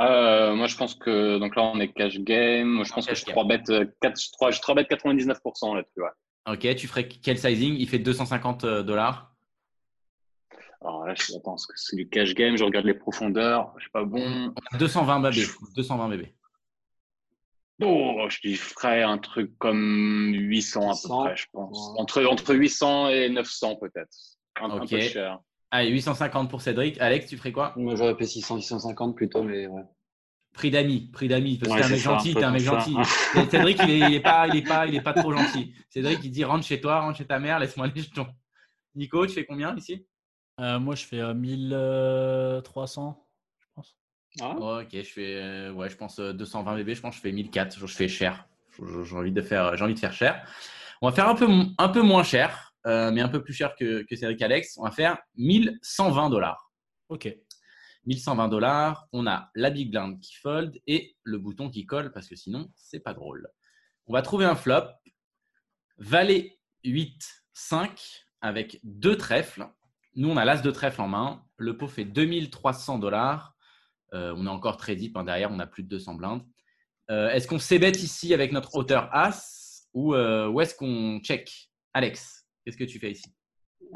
Euh, moi, je pense que donc là, on est cash game. Moi, je pense que Cash je game. 3 bet, euh, 4, je 3, je 3 bet 99% là-dessus. Ouais. Ok, tu ferais quel sizing? Il fait 250 dollars. Alors là, je attends, que c'est du cash game. Je regarde les profondeurs. Je sais pas bon. 220 bébés. 220 bébés. Oh, je lui ferais un truc comme 800 à peu 800, près, je pense. Entre, entre 800 et 900 peut-être. Un, un Ok. peu cher. Allez, 850 pour Cédric. Alex, tu ferais quoi? Moi, j'aurais fait 600, 650 plutôt, mais ouais. Prix d'amis, prix d'amis. Parce que Ouais, t'es un c'est mec ça, gentil, t'es un mec ça. gentil. Et Cédric, il est, il est pas, il est pas, il est pas trop gentil. Cédric, il dit rentre chez toi, rentre chez ta mère, laisse-moi les jetons. Nico, tu fais combien ici? Euh, moi, je fais euh, 1300, je pense. Ah, Oh, Ok, je fais, euh, ouais, je pense euh, 220 bébés. Je pense que je fais 1004. Je fais cher. J'ai envie de faire, j'ai envie de faire cher. On va faire un peu, un peu moins cher, euh, mais un peu plus cher que, que Cédric Alex. On va faire 1120 dollars. Ok. 1120 dollars, on a la big blind qui fold et le bouton qui colle parce que sinon, c'est pas drôle. On va trouver un flop. Valet 8, 5 avec deux trèfles. Nous, on a l'as de trèfle en main. Le pot fait 2300 dollars. Euh, on est encore très deep hein, derrière, on a plus de 200 blindes. Euh, est-ce qu'on s'ébête ici avec notre hauteur as ou, euh, ou est-ce qu'on check Alex, qu'est-ce que tu fais ici?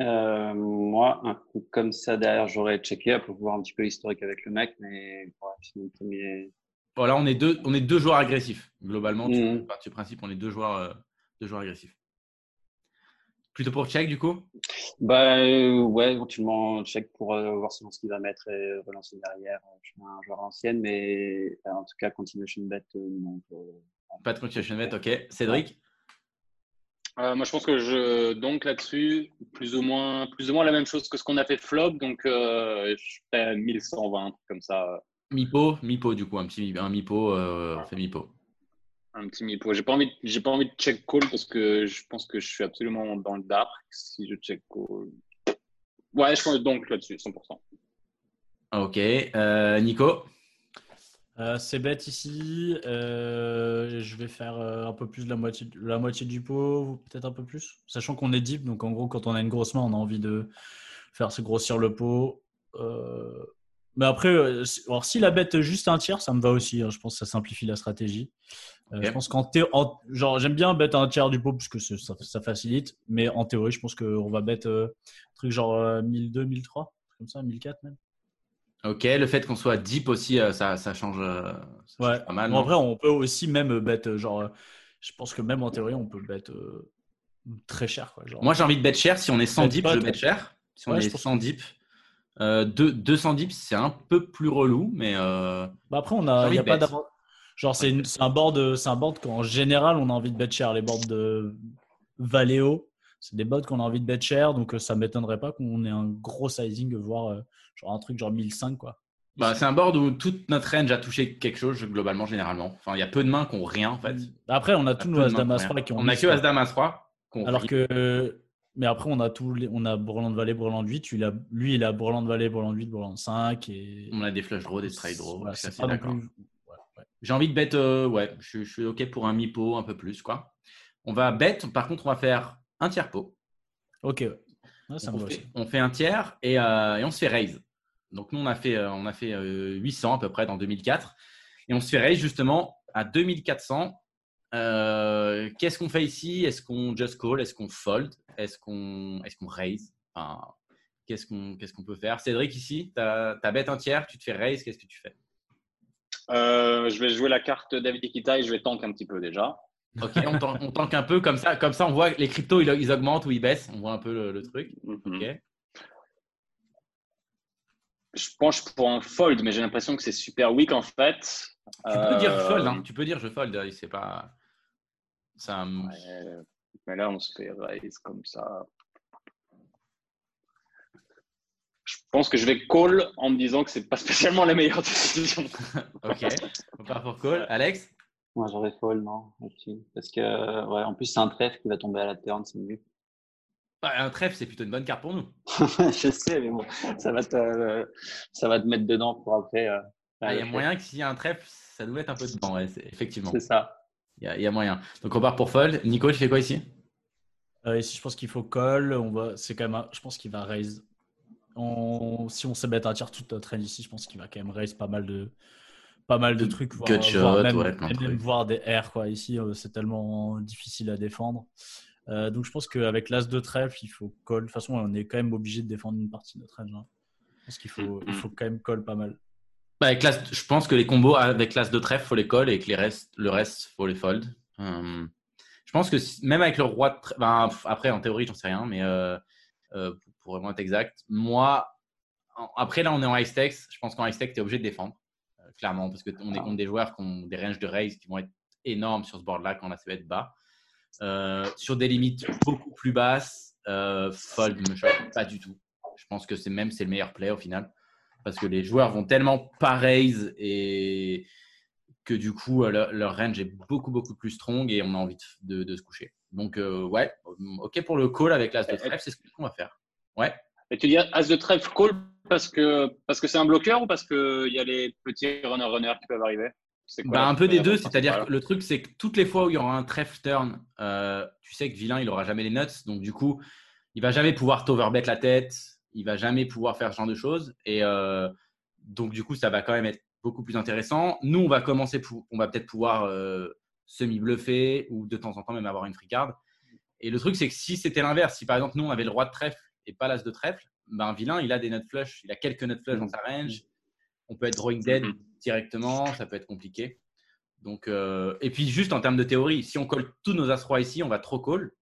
Euh, moi, un coup comme ça derrière, j'aurais checké pour voir un petit peu l'historique avec le mec, mais ouais, premier. Voilà, on est deux, on est deux joueurs agressifs. Globalement, tu Mhm. du principe, on est deux joueurs, euh, deux joueurs agressifs. Plutôt pour check, du coup? Bah euh, ouais, éventuellement check pour euh, voir selon ce qu'il va mettre et relancer derrière. Je suis un joueur ancien, mais en tout cas, continuation bet, non. Pas de continuation bet, ok. Cédric? Euh, moi, je pense que je donc là-dessus, plus ou moins, plus ou moins la même chose que ce qu'on a fait flop. Donc, euh, je fais 1120 un truc comme ça, Mi-pot, mi-pot, du coup, un petit un mi-pot, euh, on fait mi-pot. un petit mi-pot. J'ai pas envie, de- j'ai pas envie de check call parce que je pense que je suis absolument dans le dark si je check call. Ouais, je pense donc là-dessus, 100%. Ok. Euh, Nico? Euh, c'est bête ici. Euh, je vais faire euh, un peu plus de la moitié, la moitié du pot, ou peut-être un peu plus. Sachant qu'on est deep, donc en gros, quand on a une grosse main, on a envie de faire se grossir le pot. Euh, mais après, alors, si la bête juste un tiers, ça me va aussi. hein. je pense que ça simplifie la stratégie. Je pense qu'en thé- en- genre j'aime bien bête un tiers du pot parce que ça, ça facilite. Mais en théorie, je pense qu'on va bête un truc genre euh, 1002, 1003, comme ça, 1004 même. Ok. Le fait qu'on soit deep aussi, euh, ça, ça change, euh, change pas mal. Bon, non après, on peut aussi même bet, euh, genre, euh, je pense que même en théorie, on peut bet euh, très cher. Quoi, genre. Moi, j'ai envie de bet cher. Si on est 100 Bet deep, je bet cher. Si on Ouais, est pense 100 deep, euh, deux- 200 deep, c'est un peu plus relou, mais euh, Bah, après, on a, y a pas bet. d'avant. Genre, c'est un board, c'est un board qu'en général, on a envie de bet cher. Les boards de Valeo, c'est des boards qu'on a envie de bet cher, donc ça m'étonnerait pas qu'on ait un gros sizing, voire genre un truc genre 1005 quoi. bah, c'est un board où toute notre range a touché quelque chose, globalement, généralement. Enfin, il y a peu de mains qui ont rien, en fait. Après, on a tous nos de as mains damas qui ont 3 rien. qui ont On a que quoi. As Dame As 3. qu'on Alors que, mais après, on a tous les, on a Valet, Breland de 8. Lui, il a, lui, il a Valet, Breland de 8, Breland de 5 et. On a des flush draws, des straight draws. Voilà, d'accord. plus- ouais, ouais. J'ai envie de bet, euh, ouais, je, je suis OK pour un mi-pot, un peu plus, quoi. On va bet, par contre, on va faire un tiers pot. Ok, ouais. Ça on, fait, aussi. on fait un tiers et, euh, et on se fait raise. Donc, nous, on a fait, euh, on a fait euh, 800 à peu près dans 2004. Et on se fait raise justement à 2400 Euh, Qu'est-ce qu'on fait ici? Est-ce qu'on just call? Est-ce qu'on fold? Est-ce qu'on est qu'on raise? Enfin, Qu'est-ce qu'on peut faire? Cédric, ici, tu as, bête un tiers, tu te fais raise, qu'est-ce que tu fais? Euh, je vais jouer la carte David Ikita et je vais tank un petit peu déjà. Ok, on, tank, on tank un peu comme ça, comme ça on voit les cryptos ils, ils augmentent ou ils baissent, on voit un peu le, le truc. Mhm. Ok. Je penche pour un fold, mais j'ai l'impression que c'est super weak en fait. Tu peux dire Euh, fold, hein. tu peux dire je fold, euh, c'est pas. Ouais, mais là, on se fait raise comme ça. Je pense que je vais call en me disant que c'est pas spécialement la meilleure décision. Ok, on part pour call. Alex? Moi, j'aurais fold, non. Parce que, ouais, en plus, c'est un trèfle qui va tomber à la turn, c'est mieux. Bah, Un trèfle, c'est plutôt une bonne carte pour nous. je sais, mais bon, ça va te, euh, ça va te mettre dedans pour après. euh, Ah, Il y a moyen que s'il y a un trèfle, ça nous mette un peu dedans, ouais, c'est- effectivement. C'est ça. Il y, a, il y a moyen. Donc on part pour fold. Nico, tu fais quoi ici? Euh, ici, je pense qu'il faut call. On va, c'est quand même, un- je pense qu'il va raise. On- si on se met à tirer toute notre range ici, je pense qu'il va quand même raise pas mal de, pas mal de trucs. voire- voire même, ouais, même trucs. voir des R quoi. Ici, euh, c'est tellement difficile à défendre. Euh, donc, je pense qu'avec l'as de trèfle, il faut call. De toute façon, on est quand même obligé de défendre une partie de notre range. hein. Je pense qu'il faut, il faut quand même call pas mal. Bah, avec l'as- Je pense que les combos avec l'as de trèfle, faut les call et que les restes, le reste, faut les fold. Hum, je pense que si- même avec le roi de trèfle, ben, après en théorie, j'en sais rien, mais euh, euh, pour vraiment être exact, moi, en- après là, on est en high stakes. Je pense qu'en high stakes, tu es obligé de défendre, clairement, parce qu'on est contre des joueurs qui ont des ranges de raise qui vont être énormes sur ce board-là quand on a être bas. Euh, sur des limites beaucoup plus basses, euh, fold me choque pas du tout. Je pense que c'est même c'est le meilleur play au final parce que les joueurs vont tellement pas raise et que du coup euh, leur, range est beaucoup beaucoup plus strong et on a envie de, se coucher. Donc euh, ouais, ok pour le call avec l'as de trèfle, c'est ce qu'on va faire. Ouais. Tu dis As de trèfle call parce que parce que c'est un bloqueur ou parce qu'il y a les petits runner-runner qui peuvent arriver? Quoi Bah, un peu des deux, c'est-à-dire que le truc c'est que toutes les fois où il y aura un trèfle turn, euh, tu sais que vilain il aura jamais les nuts, donc du coup il va jamais pouvoir t'overbet la tête, il va jamais pouvoir faire ce genre de choses et euh, donc du coup ça va quand même être beaucoup plus intéressant. Nous on va commencer, pour, on va peut-être pouvoir euh, semi bluffer ou de temps en temps même avoir une free card. Et le truc c'est que si c'était l'inverse, si par exemple nous on avait le roi de trèfle et pas l'as de trèfle, ben vilain il a des nuts flush, il a quelques nuts flush dans sa range, on peut être drawing dead Mhm. directement, ça peut être compliqué. Donc, euh, et puis juste en termes de théorie, si on colle tous nos as-rois ici, on va trop call.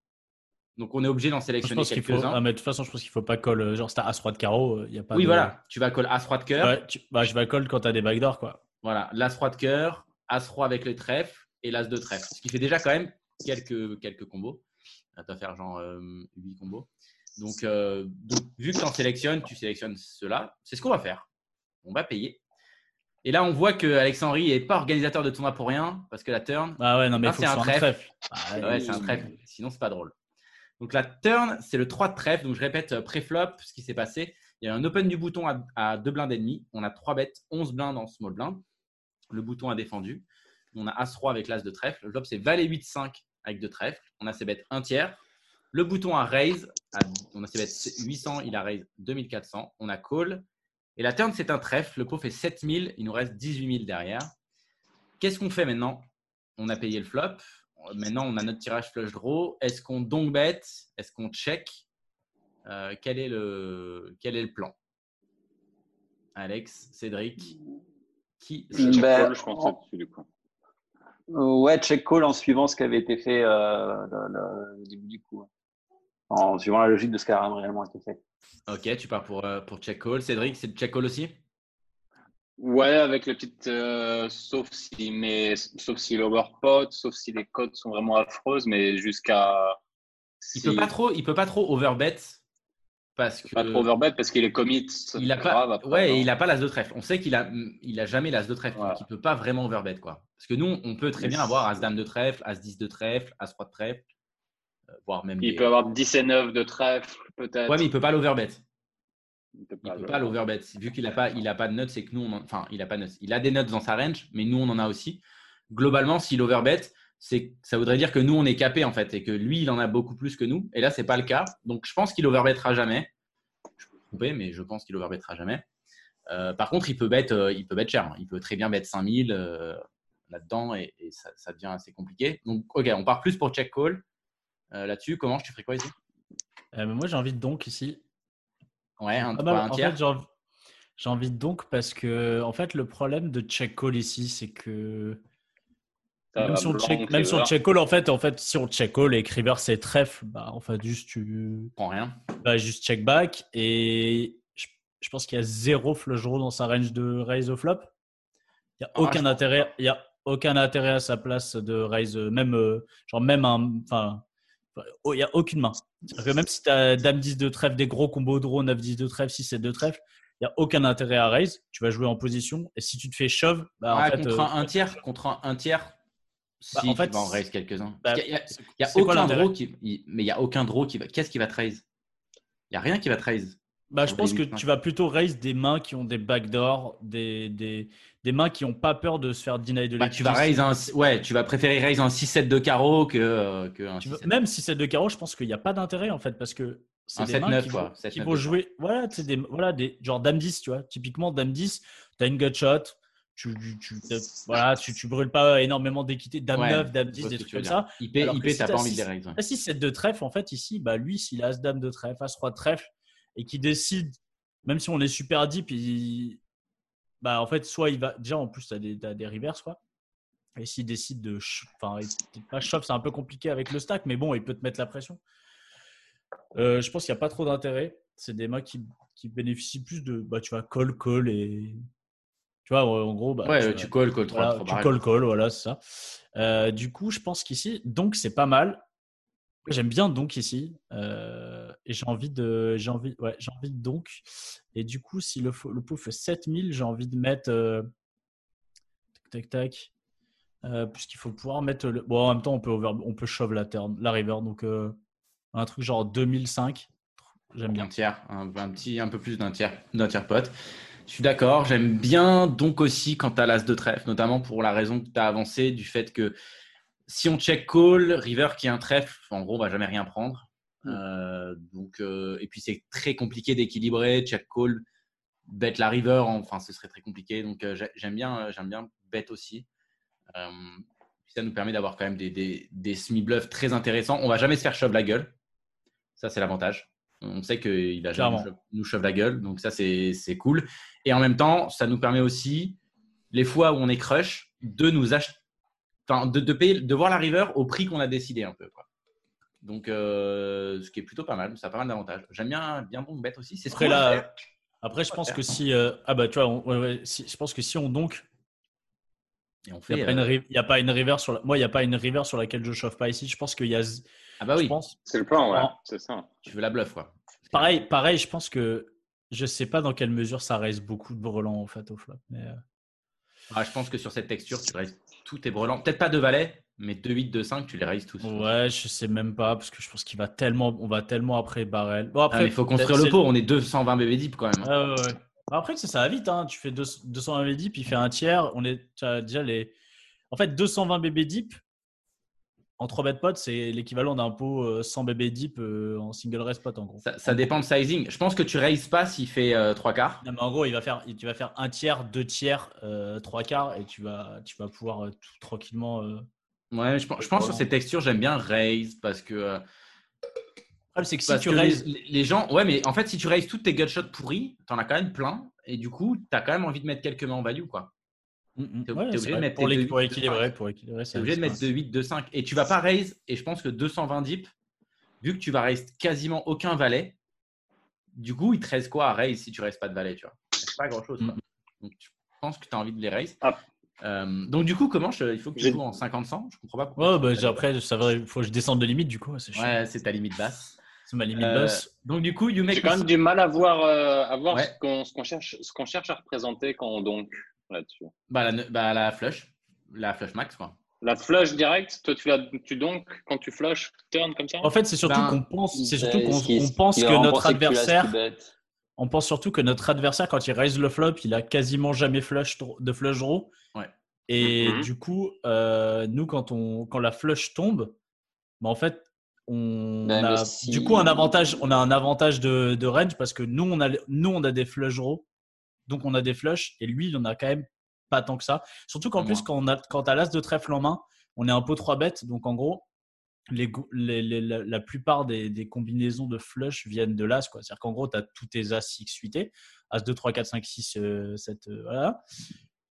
Donc on est obligé d'en sélectionner quelques-uns. ah, mais de toute façon, je pense qu'il faut pas call. euh, Genre, si t'as as roi de carreau, il y a pas. oui, de- voilà, tu vas call as-roi de cœur. Ouais, tu- bah, je vais call quand t'as des backdoors quoi. Voilà, l'as-roi de cœur, as-roi avec le trèfle et l'as de trèfle. Ce qui fait déjà quand même quelques, quelques combos. Tu vas faire genre 8 combos. Donc, euh, donc, vu que tu en sélectionnes, tu sélectionnes cela. C'est ce qu'on va faire. On va payer. Et là, on voit que Alex Henry n'est pas organisateur de tournoi pour rien, parce que la turn, Ah ouais, non, mais c'est un trèfle. trèfle. Ah, Ouais, c'est un trèfle. Sinon, c'est pas drôle. Donc, la turn, c'est le 3 de trèfle. Donc, je répète, euh, pré-flop, ce qui s'est passé. Il y a un open du bouton à, à 2 blindes et demi. On a 3 bêtes, 11 blindes en small blind. Le bouton a défendu. On a As-Roi avec l'As de trèfle. Le flop, c'est Valet 8-5 avec de trèfle. On a ses bêtes 1 tiers. Le bouton a raise. à- on a ses bêtes 800. Il a raise 2400. On a call. Et la turn, c'est un trèfle. Le pot fait 7000. Il nous reste 18 000 derrière. Qu'est-ce qu'on fait maintenant? On a payé le flop. Maintenant, on a notre tirage flush draw. Est-ce qu'on donc bet Est-ce qu'on check? Euh, quel, est le, quel est le plan? Alex, Cédric, qui Je check Ben, call, je pense en- là-dessus, du coup. Euh, Ouais, check call en suivant ce qui avait été fait euh, le, le- le début du coup. En suivant la logique de ce qui a réellement été fait. Ok, tu pars pour, euh, pour check call. Cédric, c'est check call aussi? Ouais, avec le petit. euh, sauf si, mais sauf si l'overpot, sauf si les codes sont vraiment affreuses, mais jusqu'à. Il peut pas trop, il peut pas trop overbet parce que Pas trop overbet parce qu'il est commit. il a pas, après, ouais, non? et il a pas l'as de trèfle. On sait qu'il a, il a jamais l'as de trèfle, donc il peut pas vraiment overbet quoi. Parce que nous, on peut très bien avoir as dame de trèfle, as 10 de trèfle, as 3 de trèfle, voire même. Il des- peut avoir 10 et 9 de trèfle, peut-être. Ouais, mais il peut pas l'overbet. Il peut pas peut le- pas l'overbet. Vu qu'il a pas, il a pas de nuts, c'est que nous, on en- enfin, il a pas de nuts. Il a des nuts dans sa range, mais nous, on en a aussi. Globalement, s'il overbet, c'est, ça voudrait dire que nous, on est capé en fait, et que lui, il en a beaucoup plus que nous. Et là, c'est pas le cas. Donc, je pense qu'il overbettera jamais. Je peux me tromper, mais je pense qu'il overbettera jamais. Euh, par contre, il peut bet, euh, il peut bet cher. Il peut très bien bet 5000. euh, là-dedans et, et ça, ça devient assez compliqué. Donc, ok, on part plus pour check call. Euh, Là-dessus, comment tu ferais quoi ici? Euh, mais moi, j'ai envie de donc ici. Ouais, un, Ah bah, un en tiers. fait, de donc parce que en fait, le problème de check call ici, c'est que Ça même si, on check, même si on check call, en fait, en fait, si on check call et que river c'est trèfle, bah en fait juste tu prends rien. bah, juste check back et je, je pense qu'il y a zéro flush draw dans sa range de raise au flop. Il y a Ah, aucun intérêt, il y a aucun intérêt à sa place de raise même euh, genre même un enfin il y a aucune main. Que même si tu as dame 10 de trèfle des gros combos draw 9 10 de trèfle 6 7 de trèfle, il y a aucun intérêt à raise, tu vas jouer en position et si tu te fais shove, bah, en Ouais, fait, contre euh, un, un tiers, contre un, un tiers. Bah, si en fait, tu vas en raise quelques-uns. bah, Il y a, aucun draw qui, il- mais il y a aucun draw qui va. Qu'est-ce qui va te raise? Il y a rien qui va te raise. Bah, je pense que tu vas plutôt raise des mains qui ont des backdoors, des, des, des mains qui n'ont pas peur de se faire deny de Bah, tu vas raise un, ouais, tu vas préférer raise un 6-7 de carreau que, euh, que un Tu veux- 6-7. même si c'est de carreau, je pense qu'il n'y a pas d'intérêt en fait parce que c'est Un des 7-9, mains qui quoi. vont, 7-9 qui de vont carreau. jouer. Voilà, tu sais, des, voilà, des, genre dame 10, tu vois. Typiquement, dame 10, tu as une gut shot, tu, tu, tu- voilà, tu, tu brûles pas énormément d'équité. Dame Ouais, 9, dame je 10, vois ce des trucs comme ça. IP, IP si t'as pas envie de les raise. ouais. Si 7 de trèfle, en fait, ici, bah, lui, s'il a as dame de trèfle, as 3 de trèfle et qui décide, même si on est super deep, il... bah, en fait, soit il va. Déjà, en plus, tu as des, t'as des quoi. Et s'il décide de. Enfin, pas shove, c'est un peu compliqué avec le stack, mais bon, il peut te mettre la pression. Euh, je pense qu'il n'y a pas trop d'intérêt. C'est des mains qui, qui bénéficient plus de. Bah, tu vas call, call et. Tu vois, en gros. Bah, Ouais, tu call 3, voilà, 3 tu call call, voilà, c'est ça. Euh, du coup, je pense qu'ici, donc c'est pas mal. J'aime bien donc ici, euh, et j'ai envie de, j'ai envie, ouais, j'ai envie de donc. Et du coup, si le, le pot fait 7000, j'ai envie de mettre, euh, tac tac tac, euh, puisqu'il faut pouvoir mettre le. Bon, en même temps, on peut over, on peut shove la turn, la river, donc un truc genre 2005. J'aime bien. Un tiers, un, un petit, un peu plus d'un tiers, d'un tiers pote. Je suis d'accord. J'aime bien donc aussi quand tu as l'as de trèfle, notamment pour la raison que tu as avancé du fait que si on check call, river qui est un trèfle, en gros, on va jamais rien prendre. Euh, donc, euh, et puis c'est très compliqué d'équilibrer. Check call, bet la river, enfin ce serait très compliqué. Donc euh, j'ai- j'aime bien, j'aime bien bet aussi. Ça nous permet d'avoir quand même des, des, des semi-bluffs très intéressants. On va jamais se faire shove la gueule. Ça, c'est l'avantage. On sait qu'il a jamais nous shove- la gueule. Donc ça, c'est c'est cool. Et en même temps, ça nous permet aussi, les fois où on est crush, de nous acheter, enfin, de, de, payer, de voir la river au prix qu'on a décidé un peu. Quoi. Donc, euh, ce qui est plutôt pas mal. Ça a pas mal d'avantages. J'aime bien, bien donc bet aussi. C'est ce Après, là, après, je pense que si, euh, ah bah, tu vois, on- ouais, ouais, si- je pense que si on donc, Et on Il fait, n'y a, pas une euh, a pas une river sur la... Moi, il n'y a pas une river sur laquelle je chauffe pas ici. Je pense qu'il y a. Ah bah Je oui, pense. C'est le plan, ouais. Non. C'est ça. tu veux la bluff quoi. Pareil, pareil, je pense que je sais pas dans quelle mesure ça reste beaucoup de brelans en fait au flop. Mais euh, Ah, je pense que sur cette texture, tu raises tous tes brelans. Peut-être pas de valet, mais 2 8, 2 5, tu les raises tous. ouais, je sais même pas parce que je pense qu'il va tellement, on va tellement après barrel. Bon Ah, après, mais il faut construire le pot. On est 220 bébé deep quand même. Ouais, ouais, ouais. Bah, Après, ça, ça va vite. Hein. Tu fais deux- 220 BB deep, il fait un tiers. On est déjà les. En fait, 220 BB deep en 3 bet pot, c'est l'équivalent d'un pot euh, 100 BB deep euh, en single raise pot en gros. Ça, ça dépend de sizing. Je pense que tu raises pas s'il fait 3 quarts. Non, mais en gros, il va faire, tu vas faire un tiers, deux tiers, euh, trois quarts et tu vas, tu vas pouvoir euh, tout tranquillement. euh. Ouais, je, pense- je pense sur ces textures, j'aime bien raise parce que, euh, Le problème, c'est que si parce tu que raises. les, les gens. Ouais, mais en fait, si tu raises toutes tes gutshots pourris, t'en as quand même plein. Et du coup, t'as quand même envie de mettre quelques mains en value. quoi. Mm, mm. t'es- Ouais, t'es c'est obligé de mettre pour, tes l'équ- deux pour huit, deux équilibrer. Pour équilibrer obligé de mettre 2 8, 2 5. Et tu vas pas raise. Et je pense que 220 deep, vu que tu vas raise quasiment aucun valet, du coup, il te reste quoi à raise si tu raises pas de valet, tu vois? C'est pas grand chose. Mm. Donc, je pense que tu as envie de les raise. Ah. Euh, donc, du coup, comment je- il faut que tu joues en 50-100 Je comprends pas pourquoi. Ouais, bah, après, ça va, il faut que je descende de limite du coup. Ouais, c'est ta limite basse. C'est ma limite Euh, basse. donc, du coup, you make J'ai quand même du mal à voir, euh, à voir Ouais. ce qu'on ce qu'on cherche, ce qu'on cherche à représenter quand on donc là-dessus. bah, la, bah, la flush. La flush max, quoi. La flush direct, toi tu, la, tu donc quand tu flush, turn comme ça? En fait, c'est surtout Ben, qu'on pense, c'est surtout qu'on on pense que notre que adversaire, on pense surtout que notre adversaire, quand il raise le flop, il a quasiment jamais flush de flush draw. Ouais. Et Mhm. du coup, euh, nous, quand, on, quand la flush tombe, bah, en fait, on Ben, a si- du coup un avantage, on a un avantage de, de range parce que nous, on a, nous, on a des flush draw, donc on a des flush, et lui, il en a quand même pas tant que ça. Surtout qu'en plus, quand, on a, quand tu as l'as de trèfle en main, on est un pot 3 bêtes. Donc en gros, les, go- les- les- la, la plupart des, des combinaisons de flush viennent de l'as. C'est-à-dire qu'en gros, tu as tous tes as X suités. As 2, 3, 4, 5, 6, euh, 7. euh, voilà.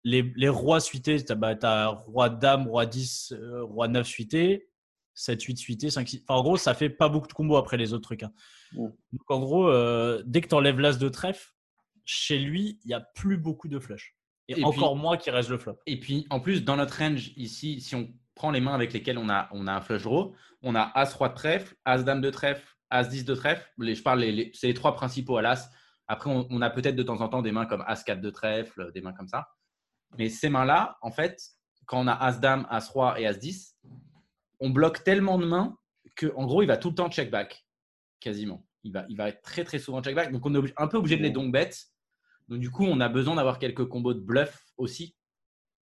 Les, rois suités, tu as, bah, t'as roi dame, roi 10, euh, roi 9 suité, 7, 8 suité, 5, 6. Enfin, en gros, ça fait pas beaucoup de combos après les autres trucs. hein. Mm. Donc en gros, euh, dès que tu enlèves l'as de trèfle, chez lui, il n'y a plus beaucoup de flush. Et, Et puis- encore moins qui reste le flop. Et puis, en plus, dans notre range ici, si on prend les mains avec lesquelles on a, on a un flush draw, on a As-Roi de trèfle, As-Dame de trèfle, As-10 de trèfle. Les, je parle, les- les- c'est les trois principaux à l'As. Après, on, on a peut-être de temps en temps des mains comme As-4 de trèfle, des mains comme ça. Mais ces mains-là, en fait, quand on a As-Dame, As-Roi et As-10, on bloque tellement de mains qu'en gros, il va tout le temps check back, quasiment. Il va, il va être très, très souvent check back. Donc, on est un peu obligé de les donc bet. Donc, du coup, on a besoin d'avoir quelques combos de bluff aussi.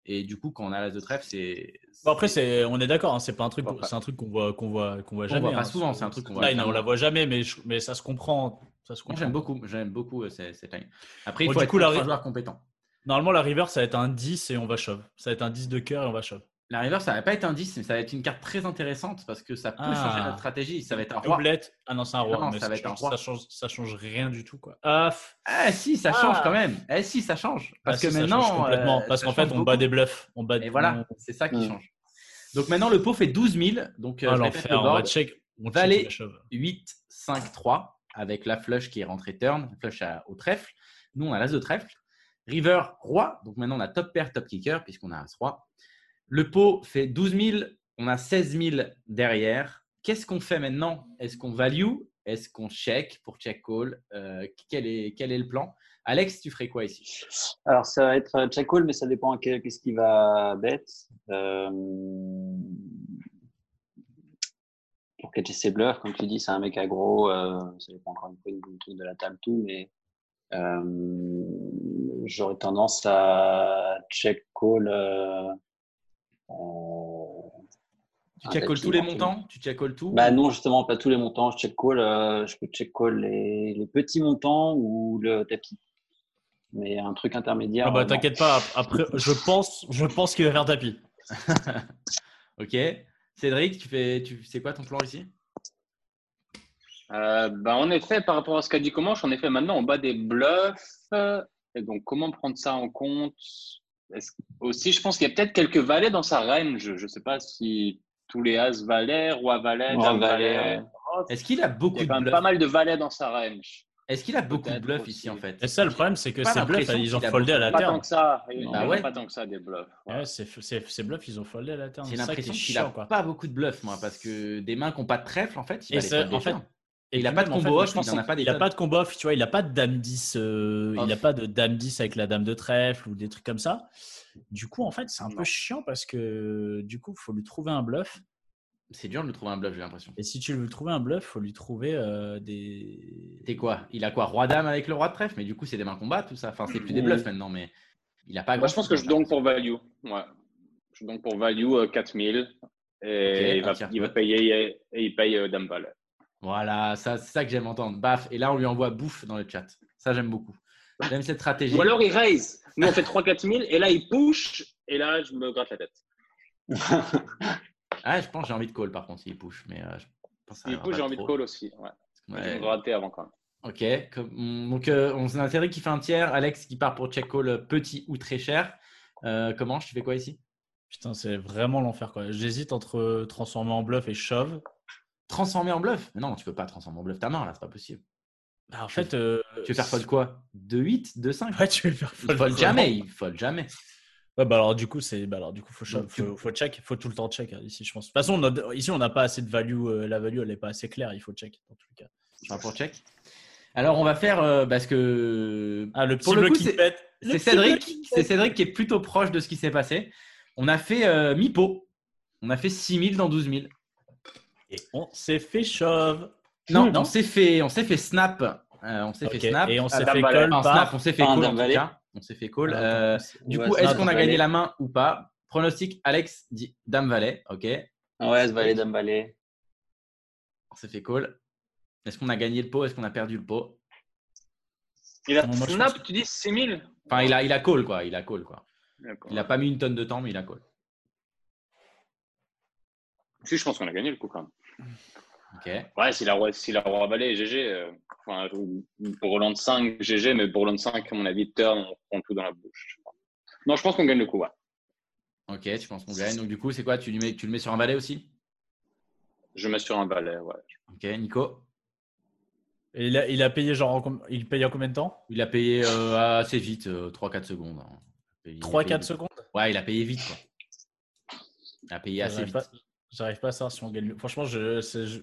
Et du coup, quand on a l'as de trèfle, c'est. Bon, après, c'est, on est d'accord, hein, c'est pas un truc, On c'est un truc qu'on voit, qu'on voit, qu'on voit On jamais. voit pas hein. souvent, c'est un truc qu'on voit Line, on la voit jamais, mais, je- mais ça se comprend. Ça se comprend. j'aime beaucoup, j'aime beaucoup euh, ces- cette line. Après, il Bon, faut du être coup, la un joueur compétent. Normalement, la river, ça va être un 10 et on va shove. Ça va être un 10 de cœur et on va shove. La river, ça va pas être un 10, mais ça va être une carte très intéressante parce que ça peut Ah. changer notre stratégie. Ça va être un roi. Doublette. Ah non, c'est un roi. Non, mais ça va être un change, roi. Ça change, ça change rien du tout, quoi. Ah, Ah, si, ça change Ah. quand même. Eh, si, ça change. Parce ah, que si, ça maintenant. complètement. euh, parce qu'en fait, on bat des bluffs. On bat Et voilà, on- c'est ça qui Mm. change. Donc maintenant, le pot fait 12 000. Donc, euh, Ah, je répète le On va check. On Valet. check la shove. 8, 5, 3 avec la flush qui est rentrée turn, flush à- au trèfle. Nous, on a l'as de trèfle. River, roi. Donc maintenant, on a top pair, top kicker puisqu'on a as-roi. Le pot fait 12 000. On a 16 000 derrière. Qu'est-ce qu'on fait maintenant? Est-ce qu'on value? Est-ce qu'on check pour check call Euh, quel, est, quel est le plan? Alex, tu ferais quoi ici? Alors, ça va être euh, check call, mais ça dépend qu'est-ce qu'il va bet. Euh, pour catcher ses bluffs, comme tu dis, c'est un mec aggro. Euh, ça dépend encore une fois du truc de la table, tout, mais j'aurais tendance à check call. Tu check call tous les montants Tu check call tout Bah non, justement, pas tous les montants. Je check call, euh, je peux check call les, les petits montants ou le tapis. Mais un truc intermédiaire. Ah bah t'inquiète pas. Après, je pense, je pense qu'il va faire tapis. Ok. Cédric, tu fais, tu, c'est quoi ton plan ici? Euh, bah, en effet, par rapport à ce qu'a dit Comanche, en effet, maintenant, on bat des bluffs. Et donc, comment prendre ça en compte? Aussi, je pense qu'il y a peut-être quelques valets dans sa range. Je ne sais pas si tous les as valets, roi valet, Roi dame valet. Est-ce qu'il a Il beaucoup y a de même bluffs pas mal de valets dans sa range. Est-ce qu'il a beaucoup de bluffs aussi. ici en fait Et ça, le problème, c'est que Pas ces bluffs, ils ont foldé à la Pas tant terre. que ça. Il Bah n'y a ouais. pas tant que ça des bluffs. ouais. Ouais, ces, ces, ces bluffs, ils ont foldé à la terre. J'ai C'est ça qui l'impression qu'il a chiant, quoi. pas beaucoup de bluffs, moi, parce que des mains qui n'ont pas de trèfle, en fait, il va les en. Et Il a puis pas de combo fait, off, je pense il en a pas des Il a tonnes. pas de combo off, tu vois, il a pas de dame 10, euh, il a Off. pas de dame 10 avec la dame de trèfle ou des trucs comme ça. Du coup, en fait, c'est un Non. peu chiant parce que du coup, il faut lui trouver un bluff. C'est dur de lui trouver un bluff, j'ai l'impression. Et si tu veux lui trouver un bluff, il faut lui trouver euh, des. T'es quoi? Il a quoi? Roi-Dame avec le roi de trèfle, mais du coup, c'est des mains combat, tout ça. Enfin, c'est plus des bluffs maintenant, mais il a pas Moi, je pense que je donne pour value. Ouais. Je donne pour value euh, 4000. Et Ok, il, va, il payer et il paye euh, dame valet. Voilà, ça, c'est ça que j'aime entendre. Baf. Et là, on lui envoie bouffe dans le chat. Ça, j'aime beaucoup. J'aime cette stratégie. Ou alors il raise. Nous, on fait 3-4 000 et là, il push. Et là, je me gratte la tête. Ah, je pense que j'ai envie de call, par contre, s'il push. Mais euh, je pense S'il push, j'ai envie de call aussi. Ouais. Ouais. Je vais me gratter avant quand même. Ok. Donc, euh, on a Cédric qui fait un tiers, Alex qui part pour check call euh, petit ou très cher. Euh, comment? Tu fais quoi ici? Putain, c'est vraiment l'enfer quoi. J'hésite entre transformer en bluff et shove. Transformer en bluff Mais non, tu peux pas transformer en bluff ta main, là, c'est pas possible. Bah, en fait, euh, Tu veux faire fold quoi? 2-8 2-5 Ouais, tu veux faire Il fold jamais, il fold jamais. Ouais, bah alors du coup, c'est bah alors du coup faut tu- faut, faut check, faut tout le temps check hein, ici, je pense. De toute façon, a- ici on n'a pas assez de value, euh, la value elle est pas assez claire, il faut check dans tous les cas. Vas pour check Alors, on va faire, euh, parce que Ah, le petit coup, qui c'est- pète. C'est Cédric, c'est. Cédric qui est plutôt proche de ce qui s'est passé. On a fait euh, mi-pot. On a fait 6000 dans 12 000. Et on s'est fait shove. Non, Non. on s'est fait, on s'est fait snap. Euh, on s'est fait snap. Et on Ah, s'est Dame fait call par. snap, on s'est fait un call en Dame tout Valet. cas. On s'est fait call. Ah, Euh, du Ouais, coup, est-ce qu'on a gagné la main ou pas? Pronostic, Alex dit Dame Valet. Ok. Ouais, ce valet, dame valet. On s'est fait call. Est-ce qu'on a gagné le pot? Est-ce qu'on a perdu le pot? Il a moi, snap, pense tu dis 6000 Enfin, il a, il a call quoi. Il a call quoi. Il n'a pas mis une tonne de temps, mais il a call. Si, je pense qu'on a gagné le coup quand même. Ok. Ouais, s'il a, s'il a revalé GG, euh, enfin, pour Roland 5, GG, mais pour Roland 5, à mon avis, turn, on prend tout dans la bouche. Non, je pense qu'on gagne le coup, ouais. Ok, tu penses qu'on gagne. Donc, du coup, c'est quoi tu, lui mets, tu le mets sur un valet aussi? Je mets sur un balai, ouais. Ok, Nico? Et il, a, il a payé genre. en Il paye en combien de temps? Il a payé euh, assez vite, 3-4 secondes. hein. Il a 3-4 payé- secondes? Ouais, il a payé vite. Quoi. Il a payé assez vite. pas, j'arrive pas à savoir si on gagne le Franchement, je, je-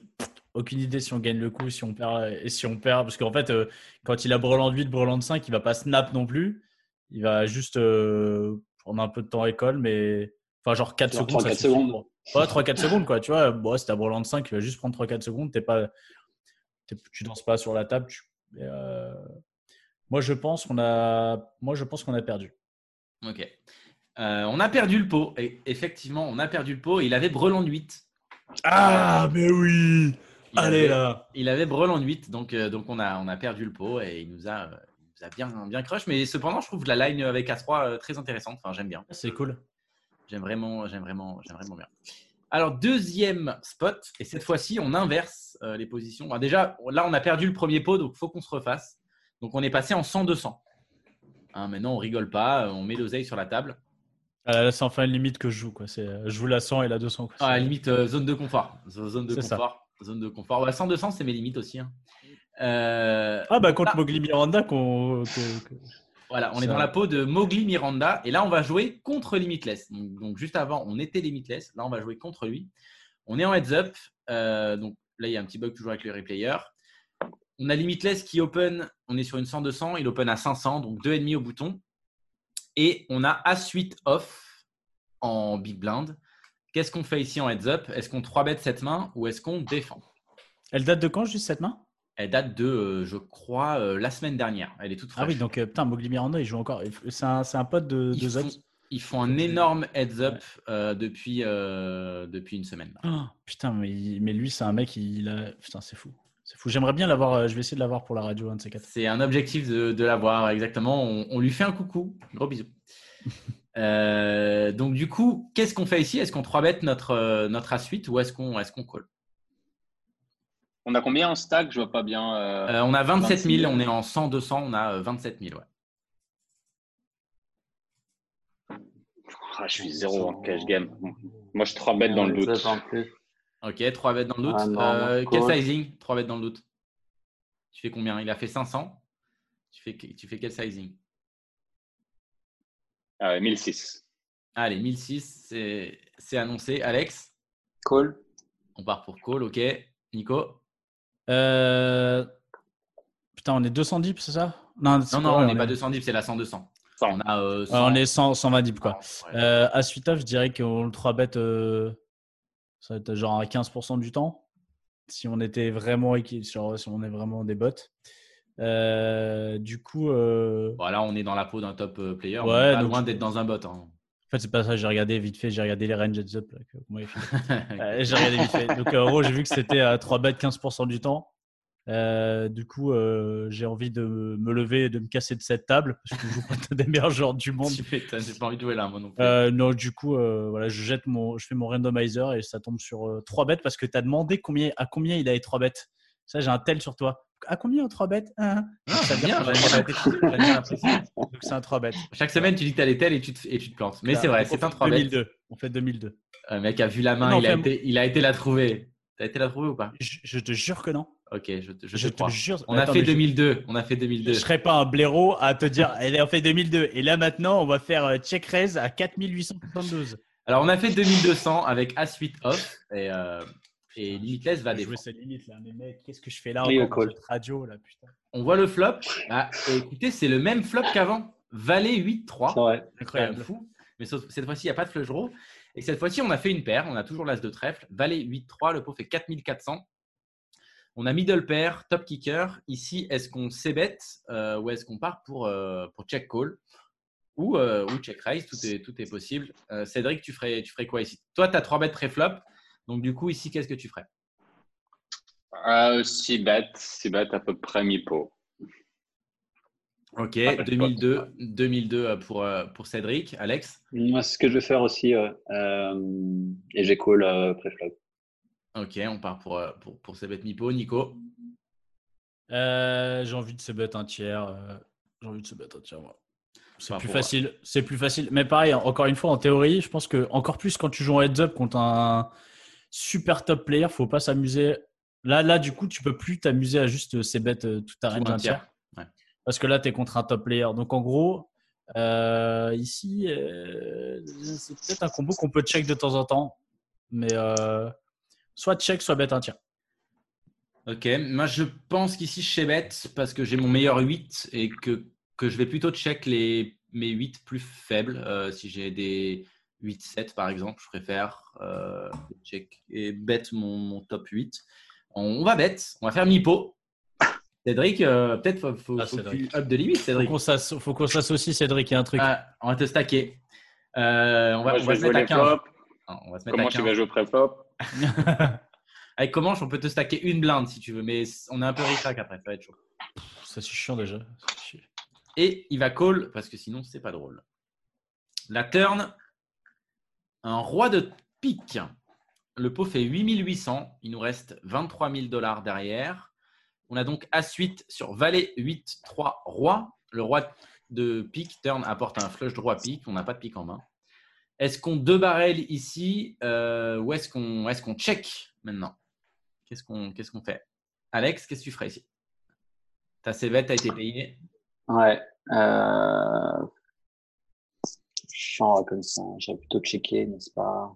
aucune idée si on gagne le coup, si on perd. Et si on perd. Parce qu'en fait, euh, quand il a Breland 8, Breland 5, il va pas snap non plus. Il va juste euh, prendre un peu de temps à école, mais. Enfin, genre 4 Genre secondes. ça 3-4 suffit secondes. pour- Ouais, 3-4 secondes, quoi. Tu vois, bon, si t'as Breland 5, il va juste prendre 3-4 secondes. T'es pas, t'es- tu danses pas sur la table. tu- euh, Moi, je pense qu'on a, moi, je pense qu'on a perdu. Ok. Euh, on a perdu le pot. Et effectivement, on a perdu le pot. Il avait Brelan 8. Ah, mais oui Il Allez avait- là Il avait Brelan 8. Donc, euh, donc on, a, on a perdu le pot et il nous a, euh, il nous a bien, bien crush. Mais cependant, je trouve la line avec As-3 euh, très intéressante. Enfin, j'aime bien. C'est cool. J'aime vraiment, j'aime vraiment, j'aime vraiment bien. Alors, deuxième spot, et cette fois-ci, on inverse les positions. Déjà, là, on a perdu le premier pot, donc il faut qu'on se refasse. Donc, on est passé en 100-200. Hein, maintenant, on rigole pas, on met l'oseille sur la table. Ah, c'est enfin une limite que je joue. Quoi. C'est, euh, je joue la 100 et la 200. Quoi. Ah, limite, euh, zone de confort. Zone de C'est ça. confort. Zone de confort. Ouais, 100-200, c'est mes limites aussi. hein. Euh, Ah, bah contre Ah. Mowgli Miranda, qu'on, Voilà, on est dans la peau de Mowgli Miranda. Et là, on va jouer contre Limitless. Donc, donc, juste avant, on était Limitless. Là, on va jouer contre lui. On est en heads up. Euh, donc là, il y a un petit bug toujours avec le replayer. On a Limitless qui open. On est sur une 100-200. Il open à 500, donc 2,5 au bouton. Et on a As-8 off en big blind. Qu'est-ce qu'on fait ici en heads up? Est-ce qu'on 3 bet cette main ou est-ce qu'on défend? Elle date de quand, juste cette main Elle date de, euh, je crois, euh, la semaine dernière. Elle est toute fraîche. Ah oui, donc euh, putain, Mowgli Miranda, il joue encore. C'est un, un pote de, Ils de font- Zot. Ils font un énorme heads up euh, depuis, depuis une semaine. Oh, putain, mais, mais lui, c'est un mec, il a. Putain, c'est fou. C'est fou. J'aimerais bien l'avoir. euh, Je vais essayer de l'avoir pour la radio, un de ces quatre. C'est un objectif de, de l'avoir, exactement. On, on lui fait un coucou. Gros bisous. Euh, donc, du coup, qu'est-ce qu'on fait ici? Est-ce qu'on 3 bet notre, euh, notre A-suite ou est-ce qu'on est qu'on call On a combien en stack? Je vois pas bien. euh, Euh, On a 27 000, 000. on est en 100, 200, on a euh, 27 000. Ouais. ah, je suis zéro en cash game. Moi, je 3 bêtes dans le doute. Ok, 3 bêtes dans le doute. Ah non, Euh, quel sizing 3 bêtes dans le doute? Tu fais combien? Il a fait 500. Tu fais, tu fais quel sizing? Euh, 1006. Allez, 1006, c'est c'est annoncé. Alex, Call. on part pour call, ok. Nico? Euh... Putain, on est 210, c'est ça? Non, Non, pas non, vrai, on n'est pas 210, c'est la 100-200. On a euh, Ouais, 100. on est 100, 120 dips, quoi. Ouais. Euh, à suite je dirais qu'on le 3 bet, euh, ça va être genre à 15% du temps. Si on était vraiment genre, si on est vraiment des bots. Euh, du coup, euh, Voilà, on est dans la peau d'un top euh, player. on Ouais, est pas donc- loin d'être dans un bot. hein. en fait, c'est pas ça. J'ai regardé vite fait. J'ai regardé les ranges up. Là, que-. Euh, j'ai regardé vite fait. Donc, euh, en gros, j'ai vu que c'était à 3 bêtes 15% du temps. Euh, du coup, euh, j'ai envie de me lever et de me casser de cette table parce que je joue pas des meilleurs joueurs du monde. Tu j'ai pas envie de jouer là, moi non plus. Euh, non, du coup, voilà, je jette mon, je fais mon randomizer et ça tombe sur 3 bêtes parce que tu as demandé combien, à combien il avait 3 bêtes. Ça, j'ai un tel sur toi. À combien en 3 bêtes? Hein Ah, Ça bien. Donc, c'est un 3 bêtes. Chaque semaine, tu dis que t'as les tels et tu te, et tu te plantes. Mais c'est vrai, on c'est un fait 3 bêtes. 2002. On fait 2002. Le mec a vu la main, Non, il, a fait- été, il a été la trouver. T'as été la trouver ou pas? Je, je te jure que non. Ok, je, te- je Je, te crois. te jure. On a fait mais je- 2002. On a fait Je 2002. ne serais pas un blaireau à te dire, elle a fait 2002. Et là, maintenant, on va faire euh, check raise à 4872. Alors, on a fait 2200 avec A-Suite off. Et, euh, et Limitless va Je défendre. cette limite là. Mais mec, qu'est-ce que je fais là radio là, putain. On voit le flop. Ah, écoutez, c'est le même flop qu'avant. Valet 8-3. C'est vrai. C'est quand même fou. Mais cette fois-ci, il n'y a pas de flush draw. Et cette fois-ci, on a fait une paire. On a toujours l'as de trèfle. Valet 8-3. Le pot fait 4400. On a middle pair, top kicker. Ici, est-ce qu'on c-bet euh, ou est-ce qu'on part pour, euh, pour check call ou, euh, ou check raise? Tout est, tout est possible. Euh, Cédric, tu ferais, tu ferais quoi ici? Toi, tu as 3 bêtes pré-flop. Donc, du coup, ici, qu'est-ce que tu ferais? Euh, 6 bêtes, 6 bêtes à peu près mi-pot. Ok, Ah, 2002, ouais. 2002 euh, pour, euh, pour Cédric. Alex? Moi, c'est ce que je vais faire aussi. ouais. Euh, et j'ai call euh, pré-flop. Ok, on part pour, pour, pour ces bêtes Mipo. Nico? Euh, j'ai envie de se bet un tiers. j'ai envie de un tiers, moi. C'est plus facile. C'est plus facile. Mais pareil, encore une fois, en théorie, je pense que encore plus quand tu joues en heads up contre un super top player, faut pas s'amuser. Là, là, du coup, tu peux plus t'amuser à juste ces bêtes euh, tout à Tout un un tiers. tiers. Parce que là, tu es contre un top player. Donc, en gros, euh, ici, euh, c'est peut-être un combo qu'on peut check de temps en temps. Mais euh, soit check, soit bet un tiers. Ok, moi je pense qu'ici je sais bête parce que j'ai mon meilleur 8 et que, que je vais plutôt check les, mes 8 plus faibles. Si j'ai des 8-7 par exemple, je préfère check et bet mon, mon top 8. On, on va bet, on va faire mi-pot. Cédric, euh, peut-être faut, faut, Ah, faut que Cédric. tu up de limite, Faut Cédric. qu'on s'asso- faut qu'on s'associe, Cédric. Il y a un truc. Ah, on va te stacker. Euh, on va, Moi, on va se mettre à les 15. flops. Non, on va se mettre Comment à tu 15. vas jouer pré-flop? Avec Comanche, on peut te stacker une blinde si tu veux, mais on est un peu ric-rac après, ça va être chaud. Ça, c'est chiant déjà. Et il va call parce que sinon, c'est pas drôle. La turn, un roi de pique. Le pot fait 8800. Il nous reste 23 000 dollars derrière. On a donc As-8 sur Valet 8, 3, Roi. Le roi de pique, turn, apporte un flush droit pique. On n'a pas de pique en main. Est-ce qu'on deux barrels ici euh, ou est-ce qu'on est qu'on check maintenant? Qu'est-ce qu'on fait? Alex, qu'est-ce que tu ferais ici? Ta CVET a été payée. Ouais. Euh... Chiant comme ça. J'aurais plutôt checké, n'est-ce pas?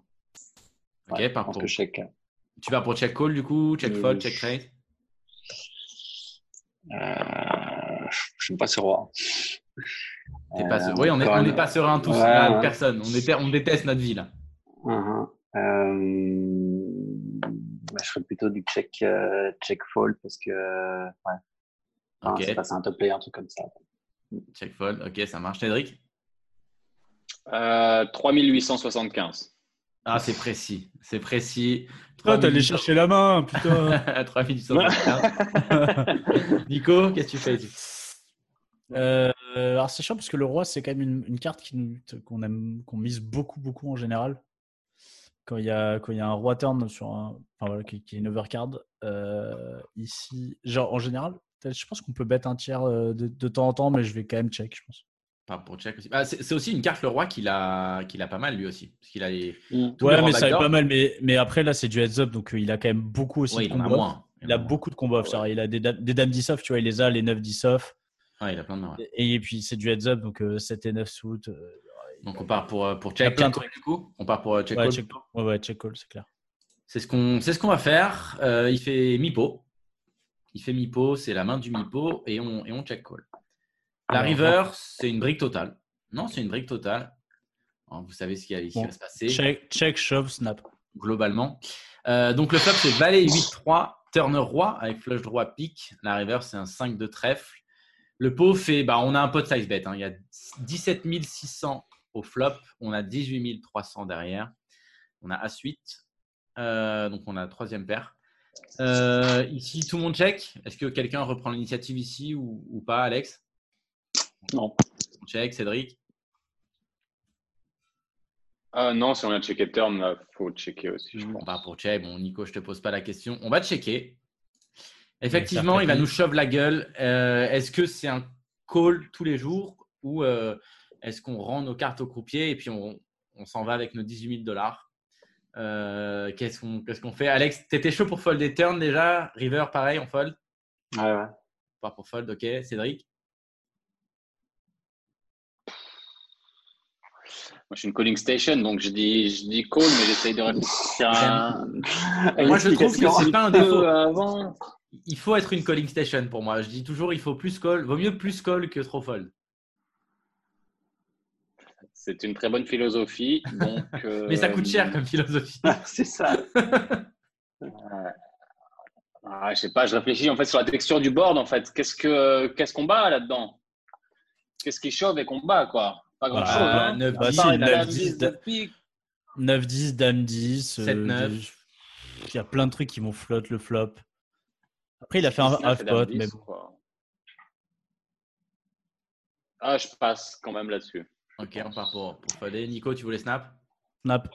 Ok, par contre. Tu vas pour check call du coup, check fold, check raise. Euh... Je suis pas pas Euh. Oui, on n'est on pas serein tous, Ouais, là, ouais. personne. On, déteste notre vie là. Mhm. Euh, bah, je ferais plutôt du check, euh, check fold parce que ouais. Enfin, Ok. c'est un top player, un truc comme ça. Check fold, ok, ça marche. Cédric? Euh, 3875. Ah, c'est précis. C'est précis. Ah, t'allais 3800. chercher la main, putain. 3875. Nico, qu'est-ce que tu fais ici Euh, alors c'est chiant parce que le roi c'est quand même une, une carte qui nous- qu'on aime, qu'on mise beaucoup beaucoup en général. Quand il y a quand il y a un roi turn sur un, enfin voilà, qui, qui est une overcard euh, ici, genre en général, je pense qu'on peut bet un tiers euh, de, de temps en temps, mais je vais quand même check, je pense. Pas pour check aussi. Ah, c'est aussi une carte le roi qu'il a, qu'il a pas mal lui aussi. Parce qu'il a les. les ouais, mais ça va backdoor. pas mal. Mais, mais après là c'est du heads up, donc euh, il a quand même beaucoup aussi de il en a moins. Il a beaucoup de off, c'est-à-dire Il a des, des dames 10 off, tu vois, il les a, les 9 10 off. Ouais, il a plein de mains. ouais. Et, et puis c'est du heads up, donc euh, 7 et 9 suit. euh, Donc on part pour, euh, pour check, call, du coup. On part pour euh, check ouais, call. check, ouais, ouais, check call, c'est clair. C'est ce qu'on c'est ce qu'on va faire. Euh, il fait mi-pot. Il fait mi-pot, c'est la main du mi-pot et on, et on check call. La river, c'est une brique totale. Non, c'est une brique totale. Alors, vous savez ce qui, va- ce qui Bon, va se passer Check, check, shove, snap. globalement. Euh, donc le flop, c'est valet 8-3, turn roi avec flush droit pique. La river, c'est un 5 de trèfle. Le pot fait, bah, on a un pot de size bet. hein. Il y a 17 600 au flop. On a 18 300 derrière. On a As-8. Euh, donc on a la troisième paire. Euh, ici, tout le monde check. Est-ce que quelqu'un reprend l'initiative ici ou, ou pas, Alex? Non. On check, Cédric Ah non, si on vient de checker turn, il faut checker aussi, je On pense. part pour check. Bon, Nico, je te pose pas la question. On va checker. Effectivement, il va nous shove la gueule. Euh, est-ce que c'est un call tous les jours ou euh, est-ce qu'on rend nos cartes au croupier et puis on, on s'en va avec nos 18 000 dollars? Euh, Qu'est-ce qu'on qu'est-ce qu'on fait? Alex, t'étais chaud pour fold des turns déjà? River, pareil, on fold? Ouais, ouais. On part pour fold, ok. Cédric? Moi, je suis une calling station, donc je dis, je dis call, mais j'essaye de réfléchir à un Moi, je trouve que c'est pas un défaut. avant. Il faut être une calling station pour moi. Je dis toujours, il faut plus call. Vaut mieux plus call que trop fold. C'est une très bonne philosophie. Donc, euh, Mais ça coûte cher comme philosophie. c'est ça. Ah, je sais pas, je réfléchis en fait sur la texture du board en fait. Qu'est-ce que qu'est-ce qu'on bat là-dedans? Qu'est-ce qui chauffe et qu'on bat quoi? Pas grand chose. Bah, hein. 9, bah, À si, part les 9, dames 10, 10, da- 9 piques. 9, 10, dame 10. euh, 7, 9. des- Il y a plein de trucs qui vont flotte le flop. Après, il a fait un 19 et half dame pot, 10, mais bon. quoi. Ah, je passe quand même là-dessus. Ok, on part pour, pour Fadé. Nico, tu voulais snap? Snap,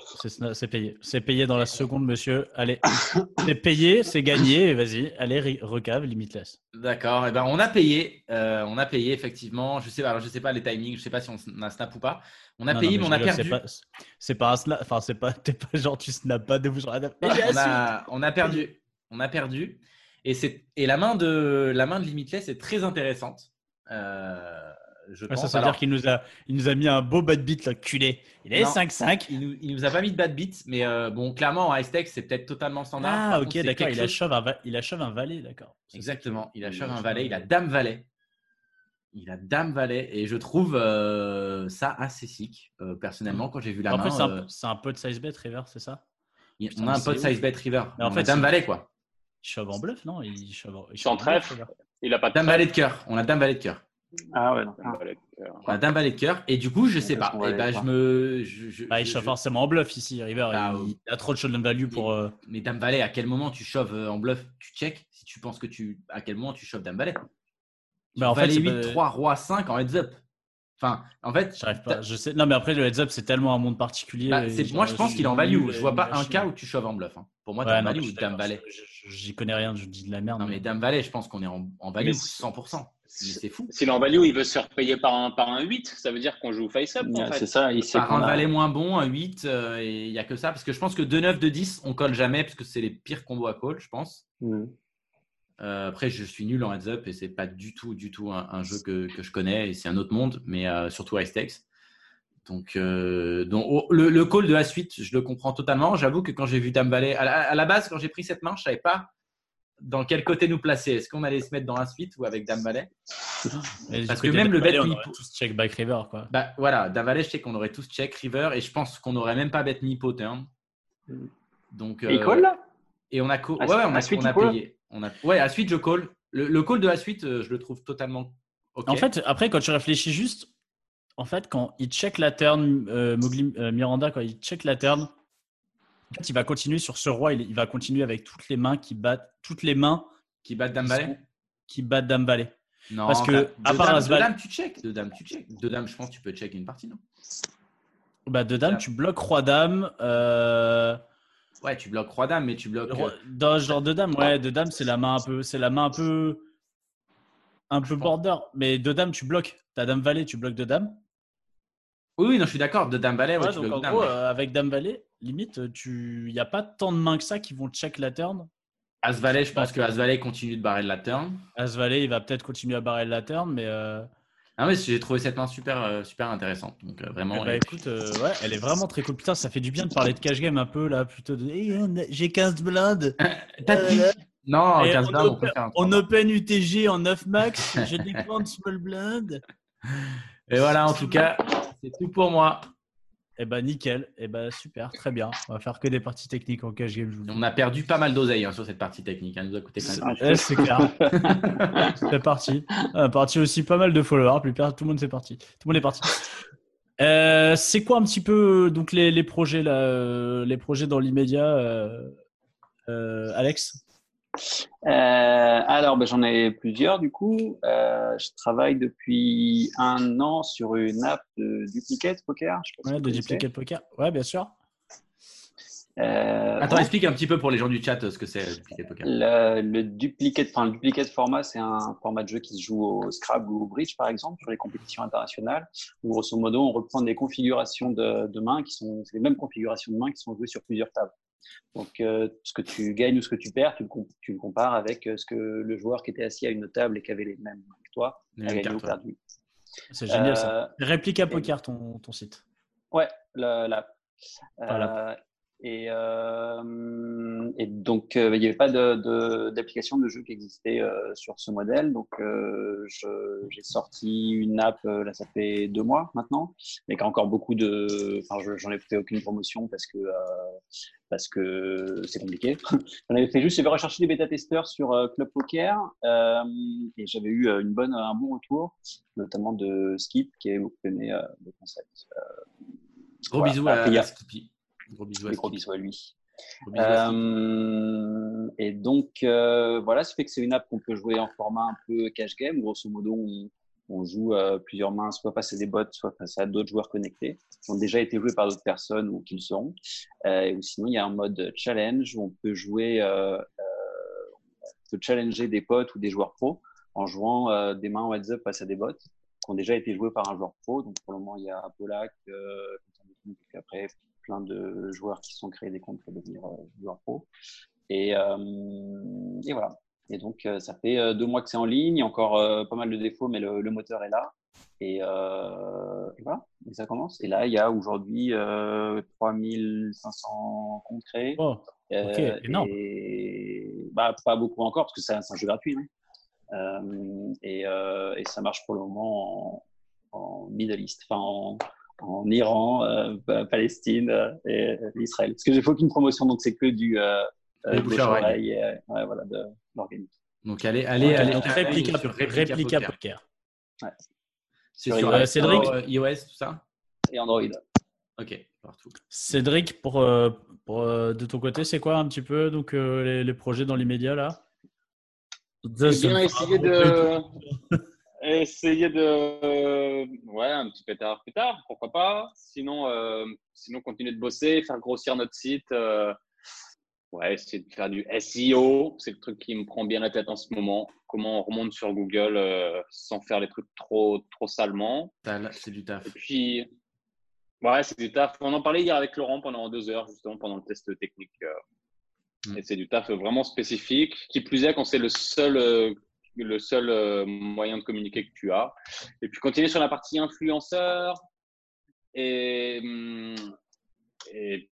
c'est payé. C'est payé dans la seconde, monsieur. Allez, c'est payé, c'est gagné. Vas-y, allez, recave, limitless. D'accord. Eh ben, on a payé. euh, on a payé effectivement. Je sais pas. Alors, je sais pas les timings. Je sais pas si on a snap ou pas. On a Non, payé, non, mais on a perdu. C'est pas, un snap. Enfin, c'est pas. T'es pas genre, tu snaps pas de vous. on, a, on a perdu. On a perdu. Et, c'est, et la, main de, la main de Limitless est très intéressante. Euh, je pense. ça, ça veut Alors, dire qu'il nous a, il nous a mis un beau bad beat, là, culé. Il est Non. 5-5. il, nous, il nous a pas mis de bad beat, mais euh, bon, clairement, en high-tech, c'est peut-être totalement standard. Ah, Par ok, contre, c'est d'accord. quelque Il chose- achève un, va- il achève un valet, d'accord. Ça, Exactement. Il a chef un valet, il a dame valet. Il a dame valet. Et je trouve euh, ça assez sick. euh, personnellement, quand j'ai vu la Après, main, c'est un, euh, c'est un peu de size bet river, c'est ça? Il- putain, on a un mais pote c'est size bet river. Mais en on fait, a dame c'est- valet, quoi. Il shove en bluff, non? Il shove en, il Sans shove en bluff, trèfle. river. Il a pas de Dame valet de cœur. On a dame valet de cœur. Ah ouais, non. Dame valet de cœur. On a dame valet de cœur. Et du coup, je sais pas. Et valet, ben, je me. je- je- Bah, il je- forcément en bluff ici, River. Ah, il, oui. il a trop de showdown value pour. euh, Mais dame valet, à quel moment tu shoves euh, en bluff? Tu check si tu penses que tu. À quel moment tu shoves dame valet Bah, en fait, valet c'est 8, pas- 3, roi 5 en heads up. Enfin, en fait, J'arrive pas. Je sais. Non, mais après, le heads up, c'est tellement un monde particulier. bah, moi, je pense qu'il est en value. Je vois pas un cas où tu shoves en bluff. hein. Pour moi, Ouais, value je ou dame J'y connais rien, je dis de la merde. Non, mais dame valet, je pense qu'on est en, en value Mais 100%. C'est fou. En value, il veut se faire payer par un, par un 8. Ça veut dire qu'on joue face-up, Ouais, fait. C'est ça, il sait Par un a- valet moins bon, un 8, euh, et il n'y a que ça. Parce que je pense que 2, 9, 2, 10, on colle jamais, parce que c'est les pires combos à call, je pense. Mhm. Euh, après, je suis nul en heads up et c'est pas du tout, du tout un, un jeu que, que je connais et c'est un autre monde, mais euh, surtout high stakes. Donc, euh, donc oh, le, le call de la suite, je le comprends totalement. J'avoue que quand j'ai vu Dame Valet, à la, à la base, quand j'ai pris cette main, je savais pas dans quel côté nous placer? Est-ce qu'on allait se mettre dans la suite ou avec Dame Valet Et parce que même le bet on aurait tous check back river, quoi. Bah voilà, Dame Valet, je sais qu'on aurait tous check river et je pense qu'on n'aurait même pas bet mi pot turn. Donc, Et il euh, call là? Et on a, co- ouais, ouais, on à a, suite, on a payé. On a... Ouais, à suite, je call. Le, le call de la suite, euh, je le trouve totalement OK. En fait, après, quand tu réfléchis juste, en fait, quand il check la turn, euh, Mowgli- euh, Miranda, quand il check la turn, en fait, il va continuer sur ce roi, il, il va continuer avec toutes les mains qui battent, toutes les mains qui bat Dame Valet qui battent Dame Valet. Non, parce que, à deux part dames, deux dames, tu check. Deux dames, tu check. Deux dames, je pense que tu peux check une partie, non? Bah, de Dame, Dame. tu bloques Roi Dame. euh, Ouais, tu bloques Roi Dame, mais tu bloques. roi- Dans ce genre de Dame, ouais, de Dame, c'est la main un peu, c'est la main un peu, un peu border. Mais de Dame, tu bloques. Ta Dame Valet, tu bloques de Dame. Oui, oui, non, je suis d'accord. Deux Dame Valet, ouais, Ouais, tu donc en bloques Dame. gros, euh, avec Dame Valet, limite, tu, il n'y a pas tant de mains que ça qui vont check la turn? As Valet, je pense que As Valet continue de barrer de la turn. As Valet, il va peut-être continuer à barrer la turn, mais, euh, Ah, mais j'ai trouvé cette main super, euh, super intéressante. Donc, euh, vraiment. eh ben, elle- écoute, euh, ouais, elle est vraiment très cool. Putain, ça fait du bien de parler de cash game un peu là, plutôt de Eh, on a- j'ai 15 blindes. T'as Euh, dit- Non, Et 15 on blindes, on open- peut faire un On trois. open UTG en 9 max, j'ai des grandes small blind. Et voilà, en tout cas, c'est tout pour moi. Eh ben nickel, eh ben super, très bien. On va faire que des parties techniques en cash game. On a perdu pas mal d'oseille hein, sur cette partie technique. Elle nous a coûté quand même. C'est clair. c'est parti. On a parti aussi pas mal de followers. Plus tout le monde c'est parti. Tout le monde est parti. Euh, c'est quoi un petit peu donc les, les projets là, euh, les projets dans l'immédiat, euh, euh, Alex? Euh, alors, ben, j'en ai plusieurs du coup. Euh, je travaille depuis un an sur une app de duplicate poker. Je sais pas si Ouais, vous de duplicate poker. Ouais, bien sûr. Euh, Attends, explique un petit peu pour les gens du chat ce que c'est Duplicate Poker. Le, le duplicate, enfin, le duplicate format, c'est un format de jeu qui se joue au Scrabble ou au Bridge, par exemple, sur les compétitions internationales, où grosso modo, on reprend des configurations de, de mains qui sont les mêmes configurations de mains qui sont jouées sur plusieurs tables. Donc, euh, ce que tu gagnes ou ce que tu perds, tu le, com- tu le compares avec euh, ce que le joueur qui était assis à une table et qui avait les mêmes que toi Les a gagné ou ouais. perdu. C'est génial ça. Euh, Réplica poker ton, ton site. Ouais, la- l'app. Voilà. Euh, et, euh, et donc, euh, il n'y avait pas de- de- d'application de, jeu qui existait euh, sur ce modèle. Donc, euh, j'ai sorti une app, euh, là, ça fait deux mois maintenant, mais qui a encore beaucoup de. Enfin, je- j'en ai fait aucune promotion parce que euh, parce que c'est compliqué. J'en avais fait juste, j'avais recherché des bêta-testeurs sur euh, Club Poker euh, et j'avais eu euh, une bonne, un bon retour, notamment de Skip qui avait beaucoup aimé euh, le concept. Gros Voilà. bisous à, Après, a- à Skippy. Gros bisous à Des gros Skippy. bisous à lui. Bisous. Euh, et donc, euh, voilà, ça fait que c'est une app qu'on peut jouer en format un peu cash game. Grosso modo, on, On joue euh, plusieurs mains, soit face à des bots, soit face à d'autres joueurs connectés qui ont déjà été joués par d'autres personnes ou qui le seront. Ou sinon, il y a un mode challenge où on peut jouer, on peut challenger des potes ou des joueurs pros en jouant des mains heads up face à des bots qui ont déjà été joués par un joueur pro. Donc pour le moment, il y a Polak, après plein de joueurs qui sont créés des comptes pour devenir joueurs pro. Et, et voilà. Et donc, euh, ça fait euh, deux mois que c'est en ligne, il y a encore euh, pas mal de défauts, mais le, moteur est là. Et, voilà, et ça commence. Et là, il y a aujourd'hui 3500 comptes créés. Oh, ok, énorme. Et, bah, pas beaucoup encore, parce que c'est un jeu gratuit. Hein. et, et, ça marche pour le moment en, en Middle East, enfin en, en Iran, Palestine et Israël. Parce que j'ai fait aucune promotion, donc c'est que du, euh, et, euh, voilà, de l'organisme. Donc, allez, allez, allez. réplica, réplica, poker. Ouais. C'est sur, euh, Cédric iOS, tout ça? Et Android. Ok, partout. Cédric, pour, pour de ton côté, c'est quoi un petit peu donc, les, les projets dans l'immédiat là? Eh bien essayer de. Essayer de. Ouais, un petit peu tard plus tard, pourquoi pas. Sinon, sinon continuer de bosser, faire grossir notre site. Ouais, c'est de faire du SEO. C'est le truc qui me prend bien la tête en ce moment. Comment on remonte sur Google euh, sans faire les trucs trop, trop salement. C'est du taf. Et puis, ouais, c'est du taf. On en parlait hier avec Laurent pendant deux heures, justement, pendant le test technique. Euh. Mm. Et c'est du taf vraiment spécifique. Qui plus est, quand c'est le seul, euh, le seul moyen de communiquer que tu as. Et puis, continuer sur la partie influenceur. Et, hum, et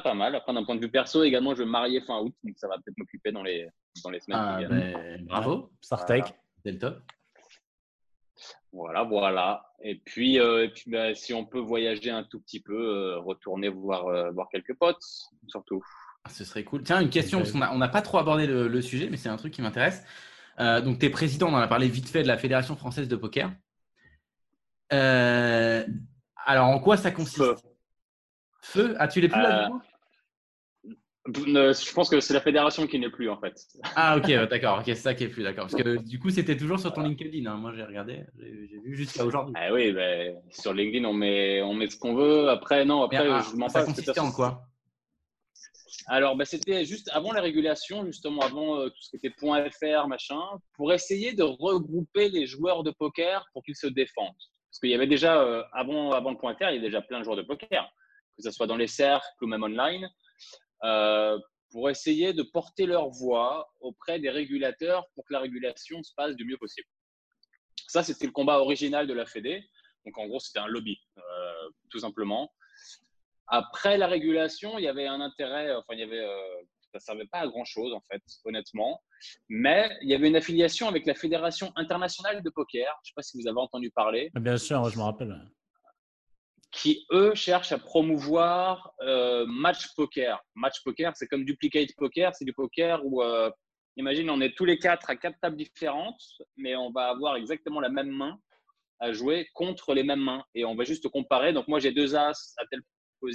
pas mal. Après, d'un point de vue perso, également, je vais me marier fin août, donc ça va peut-être m'occuper dans les, dans les semaines ah, qui viennent. Ben, bravo, c'est le top. Voilà, voilà. Et puis, euh, et puis bah, si on peut voyager un tout petit peu, euh, retourner voir, euh, voir quelques potes, surtout. Ah, ce serait cool. Tiens, une question, parce qu'on n'a on n'a pas trop abordé le, le sujet, mais c'est un truc qui m'intéresse. donc, tu es président, on en a parlé vite fait, de la Fédération française de poker. alors, en quoi ça consiste? Feu As-tu les plus là Je pense que c'est la fédération qui n'est plus en fait. Ah ok, d'accord, ok, c'est ça qui est plus, d'accord. Parce que du coup, c'était toujours sur ton LinkedIn. Hein. Moi, j'ai regardé, j'ai vu jusqu'à aujourd'hui. Ah oui, ben, sur LinkedIn, on met, on met ce qu'on veut. Après, non, après, ah, je m'en Ça consistait en quoi? Alors, ben, c'était juste avant la régulation, justement, avant euh, tout ce qui était .fr, machin, pour essayer de regrouper les joueurs de poker pour qu'ils se défendent. Parce qu'il y avait déjà, euh, avant, le .fr, il y avait déjà plein de joueurs de poker que ce soit dans les cercles ou même online, euh, pour essayer de porter leur voix auprès des régulateurs pour que la régulation se passe du mieux possible. Ça, c'était le combat original de la Fédé. Donc, en gros, c'était un lobby, euh, tout simplement. Après la régulation, il y avait un intérêt, enfin, il y avait, euh, ça ne servait pas à grand-chose, en fait, honnêtement. Mais il y avait une affiliation avec la Fédération internationale de poker. Je ne sais pas si vous avez entendu parler. Bien sûr, je me rappelle qui, eux, cherchent à promouvoir euh, match poker. Match poker, c'est comme duplicate poker, c'est du poker où, euh, imagine, on est tous les quatre à quatre tables différentes, mais on va avoir exactement la même main à jouer contre les mêmes mains. Et on va juste comparer. Donc, moi, j'ai deux as à tel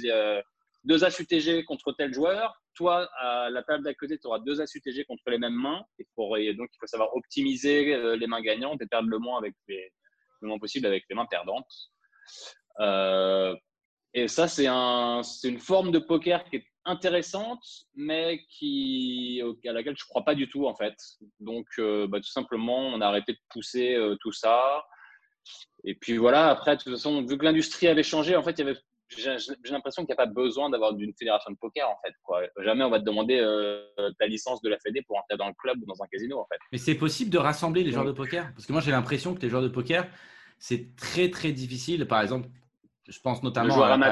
euh, deux as UTG contre tel joueur. Toi, à la table d'à côté, tu auras deux as UTG contre les mêmes mains. Et donc, il faut savoir optimiser les mains gagnantes et perdre le moins avec les, le moins possible avec les mains perdantes. Euh, et ça, c'est un, une forme de poker qui est intéressante, mais à laquelle je ne crois pas du tout, en fait. Donc, euh, bah, tout simplement, on a arrêté de pousser euh, tout ça. Et puis voilà, après, de toute façon, vu que l'industrie avait changé, en fait, il y avait, j'ai, l'impression qu'il n'y a pas besoin d'avoir d'une fédération de poker, en fait. Quoi. Jamais on va te demander ta licence de la Fédé pour entrer dans le club ou dans un casino, en fait. Mais c'est possible de rassembler les joueurs de poker? Parce que moi, j'ai l'impression que les joueurs de poker, c'est très, très difficile. Par exemple, je pense notamment à la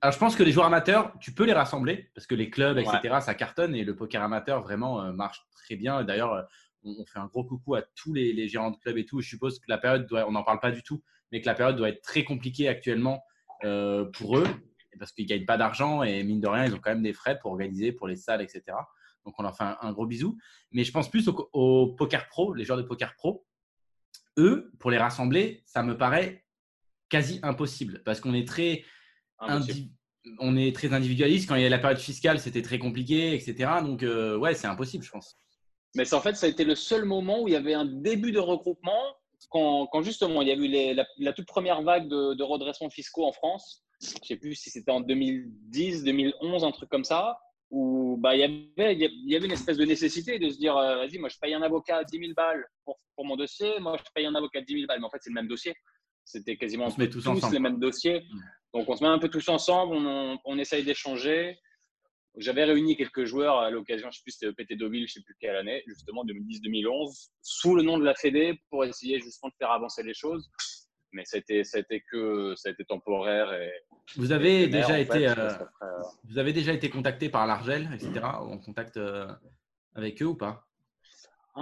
Alors, je pense que les joueurs amateurs, tu peux les rassembler parce que les clubs, etc., ça cartonne et le poker amateur vraiment euh, marche très bien. D'ailleurs, euh, on, fait un gros coucou à tous les, gérants de clubs et tout. Je suppose que la période, doit, on n'en parle pas du tout, mais que la période doit être très compliquée actuellement euh, pour eux parce qu'ils ne gagnent pas d'argent et mine de rien, ils ont quand même des frais pour organiser, pour les salles, etc. Donc, on leur fait un, gros bisou. Mais je pense plus aux poker pro, les joueurs de poker pro. Eux, pour les rassembler, ça me paraît quasi impossible parce qu'on est très on est très individualiste. Quand il y a la période fiscale, c'était très compliqué, etc. Donc, euh, ouais, c'est impossible, je pense. Mais c'est en fait, ça a été le seul moment où il y avait un début de regroupement quand, quand justement il y a eu les- la, la toute première vague de, de redressement fiscaux en France. Je ne sais plus si c'était en 2010, 2011, un truc comme ça, où bah, il, y avait, il y une espèce de nécessité de se dire euh, vas-y, moi je paye un avocat 10 000 balles pour, pour mon dossier, moi je paye un avocat 10 000 balles, mais en fait c'est le même dossier. C'était quasiment On se met tous les mêmes dossiers. Donc on se met un peu tous ensemble, on, on essaye d'échanger. J'avais réuni quelques joueurs à l'occasion, je ne sais plus c'était PT Deauville, je ne sais plus quelle année, justement 2010-2011, sous le nom de la Fédé pour essayer justement de faire avancer les choses. Mais ça a été, ça a été que ça a été temporaire et Vous avez déjà fait, été, euh, euh, vous avez déjà été contacté par l'Argel, etc. en contact euh, avec eux ou pas? Ah,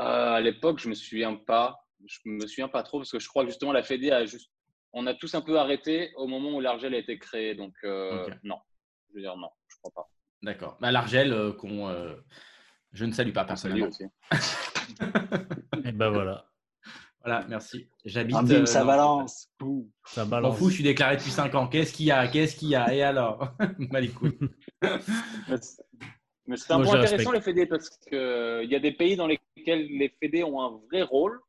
euh, à l'époque, je me souviens pas. Je me souviens pas trop parce que je crois que justement la Fédé a juste, on a tous un peu arrêté au moment où l'Argel a été créé. Donc non, je veux dire non, crois pas. D'accord. Bah, L'Argel, euh, qu'on, euh, je ne salue pas personnellement. Et ben voilà, Voilà, merci. J'habite. Ah, euh, ça balance. Ça Je m'en balance. fous, je suis déclaré depuis 5 ans. Qu'est-ce qu'il y a? Qu'est-ce qu'il y a? Et alors? Couilles. Mais c'est- un Moi, point intéressant respecte. les fédés parce qu'il y a des pays dans lesquels les fédés ont un vrai rôle,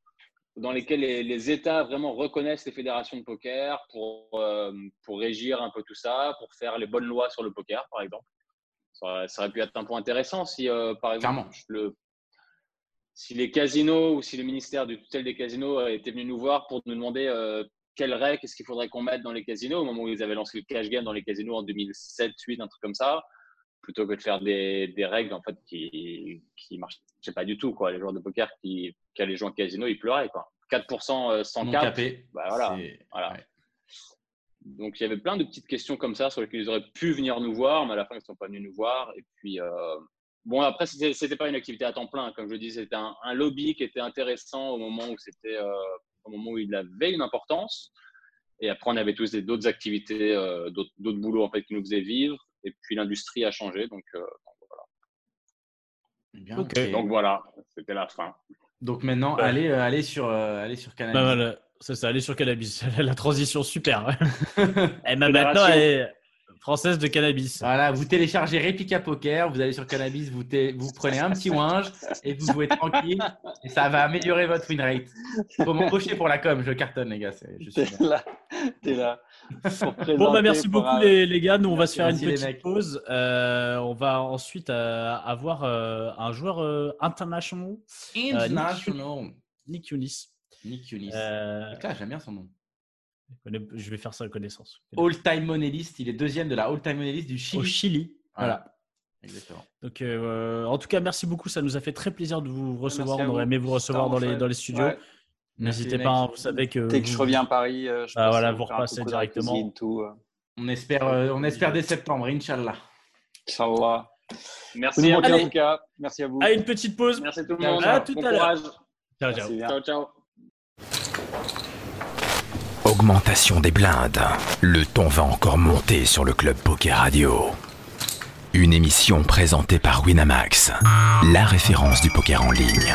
dans lesquels les, les États vraiment reconnaissent les fédérations de poker pour, euh, pour régir un peu tout ça, pour faire les bonnes lois sur le poker, par exemple. Ça, aurait- ça aurait pu être un point intéressant si, euh, par exemple, le, si les casinos ou si le ministère du tutelle des casinos était venu nous voir pour nous demander euh, quelles règles, qu'est-ce qu'il faudrait qu'on mette dans les casinos au moment où ils avaient lancé le cash game dans les casinos en 2007, 2008, un truc comme ça, plutôt que de faire des, des règles en fait qui qui marchaient pas du tout quoi. Les joueurs de poker qui, qui allaient jouer en casino, ils pleuraient quoi. 4% sans Non cap. capé. Bah voilà. Voilà. ouais. Donc il y avait plein de petites questions comme ça sur lesquelles ils auraient pu venir nous voir, mais à la fin ils ne sont pas venus nous voir. Et puis euh, bon après c'était pas une activité à temps plein, comme je dis, c'était un, un lobby qui était intéressant au moment où c'était euh, au moment où il avait une importance. Et après on avait tous d'autres activités, euh, d'autres d'autres boulots en fait qui nous faisaient vivre. Et puis l'industrie a changé, donc euh, Bien, Ok. ok. donc voilà, c'était la fin. Donc maintenant, Ouais. allez, euh, allez sur, euh, allez sur Canal. Bah, voilà, c'est ça, aller sur cannabis. La transition super. Et ben Fédération. maintenant, elle est française de cannabis. Voilà, vous téléchargez Replica Poker, vous allez sur Cannabis, vous, prenez un petit winge et vous jouez tranquille et ça va améliorer votre win rate. Faut m'embaucher pour la com, je cartonne les gars. c'est- Je suis T'es là. T'es là. Bon, bah merci pour, beaucoup les, les gars. Nous, on va se faire une petite pause. Euh, on va ensuite euh, avoir euh, un joueur euh, international, International. Nick Younis. Nick. Euh, là, j'aime bien son nom. je vais faire sa connaissance. All-time money list, il est deuxième de la all-time money list du Au Chili. Chili. Voilà. Exactement. Donc, euh, en tout cas, merci beaucoup. Ça nous a fait très plaisir de vous recevoir. On aurait vous. aimé vous recevoir dans les, dans les studios. Ouais. N'hésitez pas, hein, vous savez que. Dès que je reviens à Paris, euh, je Ah, passe, voilà, vous repassez directement. cuisine, tout. euh. On espère, euh, on espère dès septembre, Inch'Allah. Inch'Allah. Merci Vous nous à vous. en tout cas. Merci à vous. Ah, une petite pause. Merci tout le À monde. tout bon à l'heure. Ciao, ciao. Ciao, ciao. Augmentation des blindes. Le ton va encore monter sur le Club Poker Radio. Une émission présentée par Winamax, la référence du poker en ligne.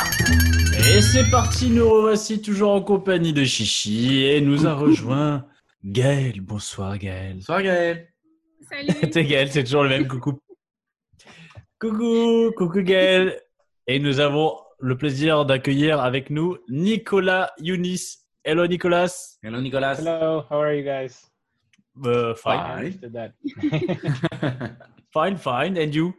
Et c'est parti, nous revoici toujours en compagnie de Chichi et nous a rejoint Gaël. Bonsoir Gaël. Bonsoir Gaël. Salut. T'es Gaël, c'est toujours le même coucou. Coucou, coucou Gaël. Et nous avons le plaisir d'accueillir avec nous Nicolas Younis. Hello Nicolas. Hello Nicolas. Hello, how are you guys? Uh, fine, I Fine. fine, fine. And you?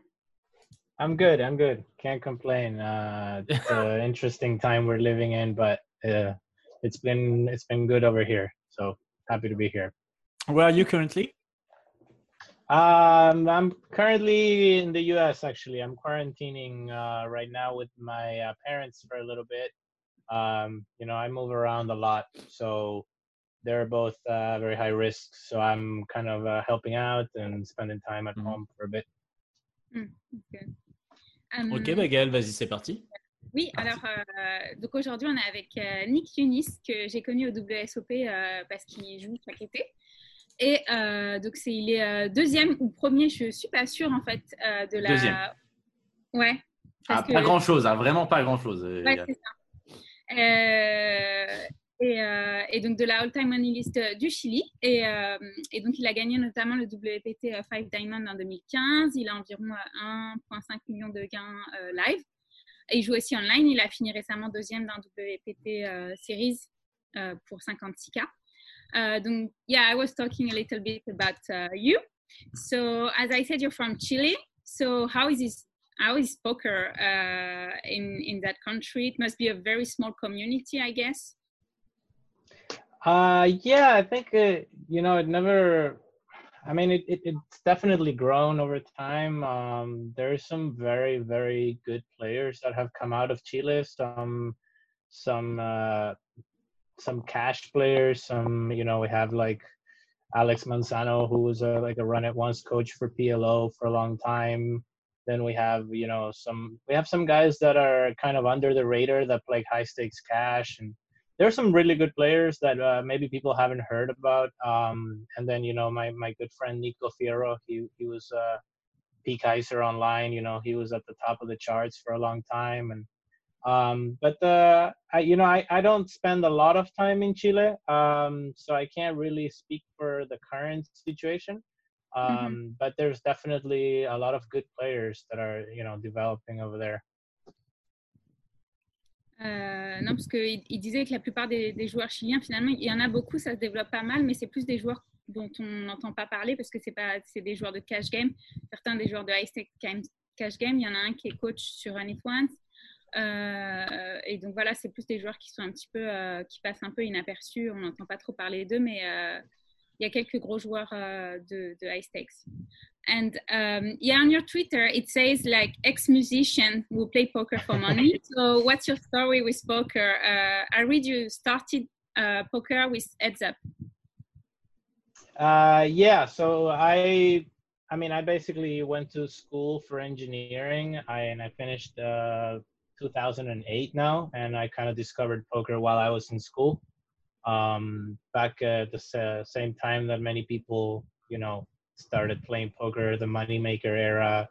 I'm good. I'm good. Can't complain. Uh, it's an interesting time we're living in, but uh, it's been it's been good over here. So happy to be here. Where are you currently? Um, I'm currently in the U.S. Actually, I'm quarantining uh, right now with my uh, parents for a little bit. Um, you know, I move around a lot, so they're both uh, very high risk. So I'm kind of uh, helping out and spending time at Mhm. home for a bit. Ok, Euh, Ok, bah Gaël, vas-y, c'est parti. Oui, alors euh, donc aujourd'hui on est avec euh, Nick Yunis que j'ai connu au WSOP euh, parce qu'il joue chaque été. Et euh, donc c'est il est euh, deuxième ou premier, je suis pas sûre en fait euh, de la. Deuxième. Ouais. Ah, parce pas que- grand chose, vraiment pas grand chose. Ouais, c'est ça. Euh, et, donc de la all-time money list euh, du Chili. Et, euh, et donc il a gagné notamment le WPT 5 Diamond en 2015. Il a environ euh, 1,5 million de gains live. Il joue aussi online. Il a fini récemment deuxième d'un WPT Series pour 56K. Uh, donc, yeah, I was talking a little bit about uh, you. So, as I said, you're from Chile. So, how is? How is poker uh, in in that country? It must be a very small community, I guess. Uh, yeah, I think uh, you know it never. I mean, it, it it's definitely grown over time. Um, there's some very very good players that have come out of Chile. Some some uh, some cash players. Some you know we have like Alex Manzano, who was a, like a run at once coach for PLO for a long time. Then we have you know some we have some guys that are kind of under the radar that play high stakes cash and there's some really good players that uh, maybe people haven't heard about. Um, and then you know my my good friend Nico Fierro, he he was uh, P Kaiser online. You know he was at the top of the charts for a long time. And um, but uh, I you know I I don't spend a lot of time in Chile, um, so I can't really speak for the current situation. Um, mm-hmm. But there's definitely a lot of good players that are you know developing over there. Euh, non, parce qu'il il disait que la plupart des, joueurs chiliens, finalement, il y en a beaucoup, ça se développe pas mal, mais c'est plus des joueurs dont on n'entend pas parler parce que c'est des joueurs de cash game. Certains des joueurs de high stake cash game, il y en a un qui est coach sur Uninfluence. Euh, et donc voilà, c'est plus des joueurs qui sont un petit peu, euh, qui passent un peu inaperçus. On n'entend pas trop parler d'eux, mais il y a quelques gros joueurs euh, de, de high stakes. And um, yeah, on your Twitter, it says like ex-musician who play poker for money. so what's your story with poker? Uh, I read you started uh, poker with Heads Up. Uh, yeah, so I, I mean, I basically went to school for engineering. I and I finished uh, 2008 now, and I kind of discovered poker while I was in school. Um, back at the same time that many people, you know, started playing poker, the moneymaker era,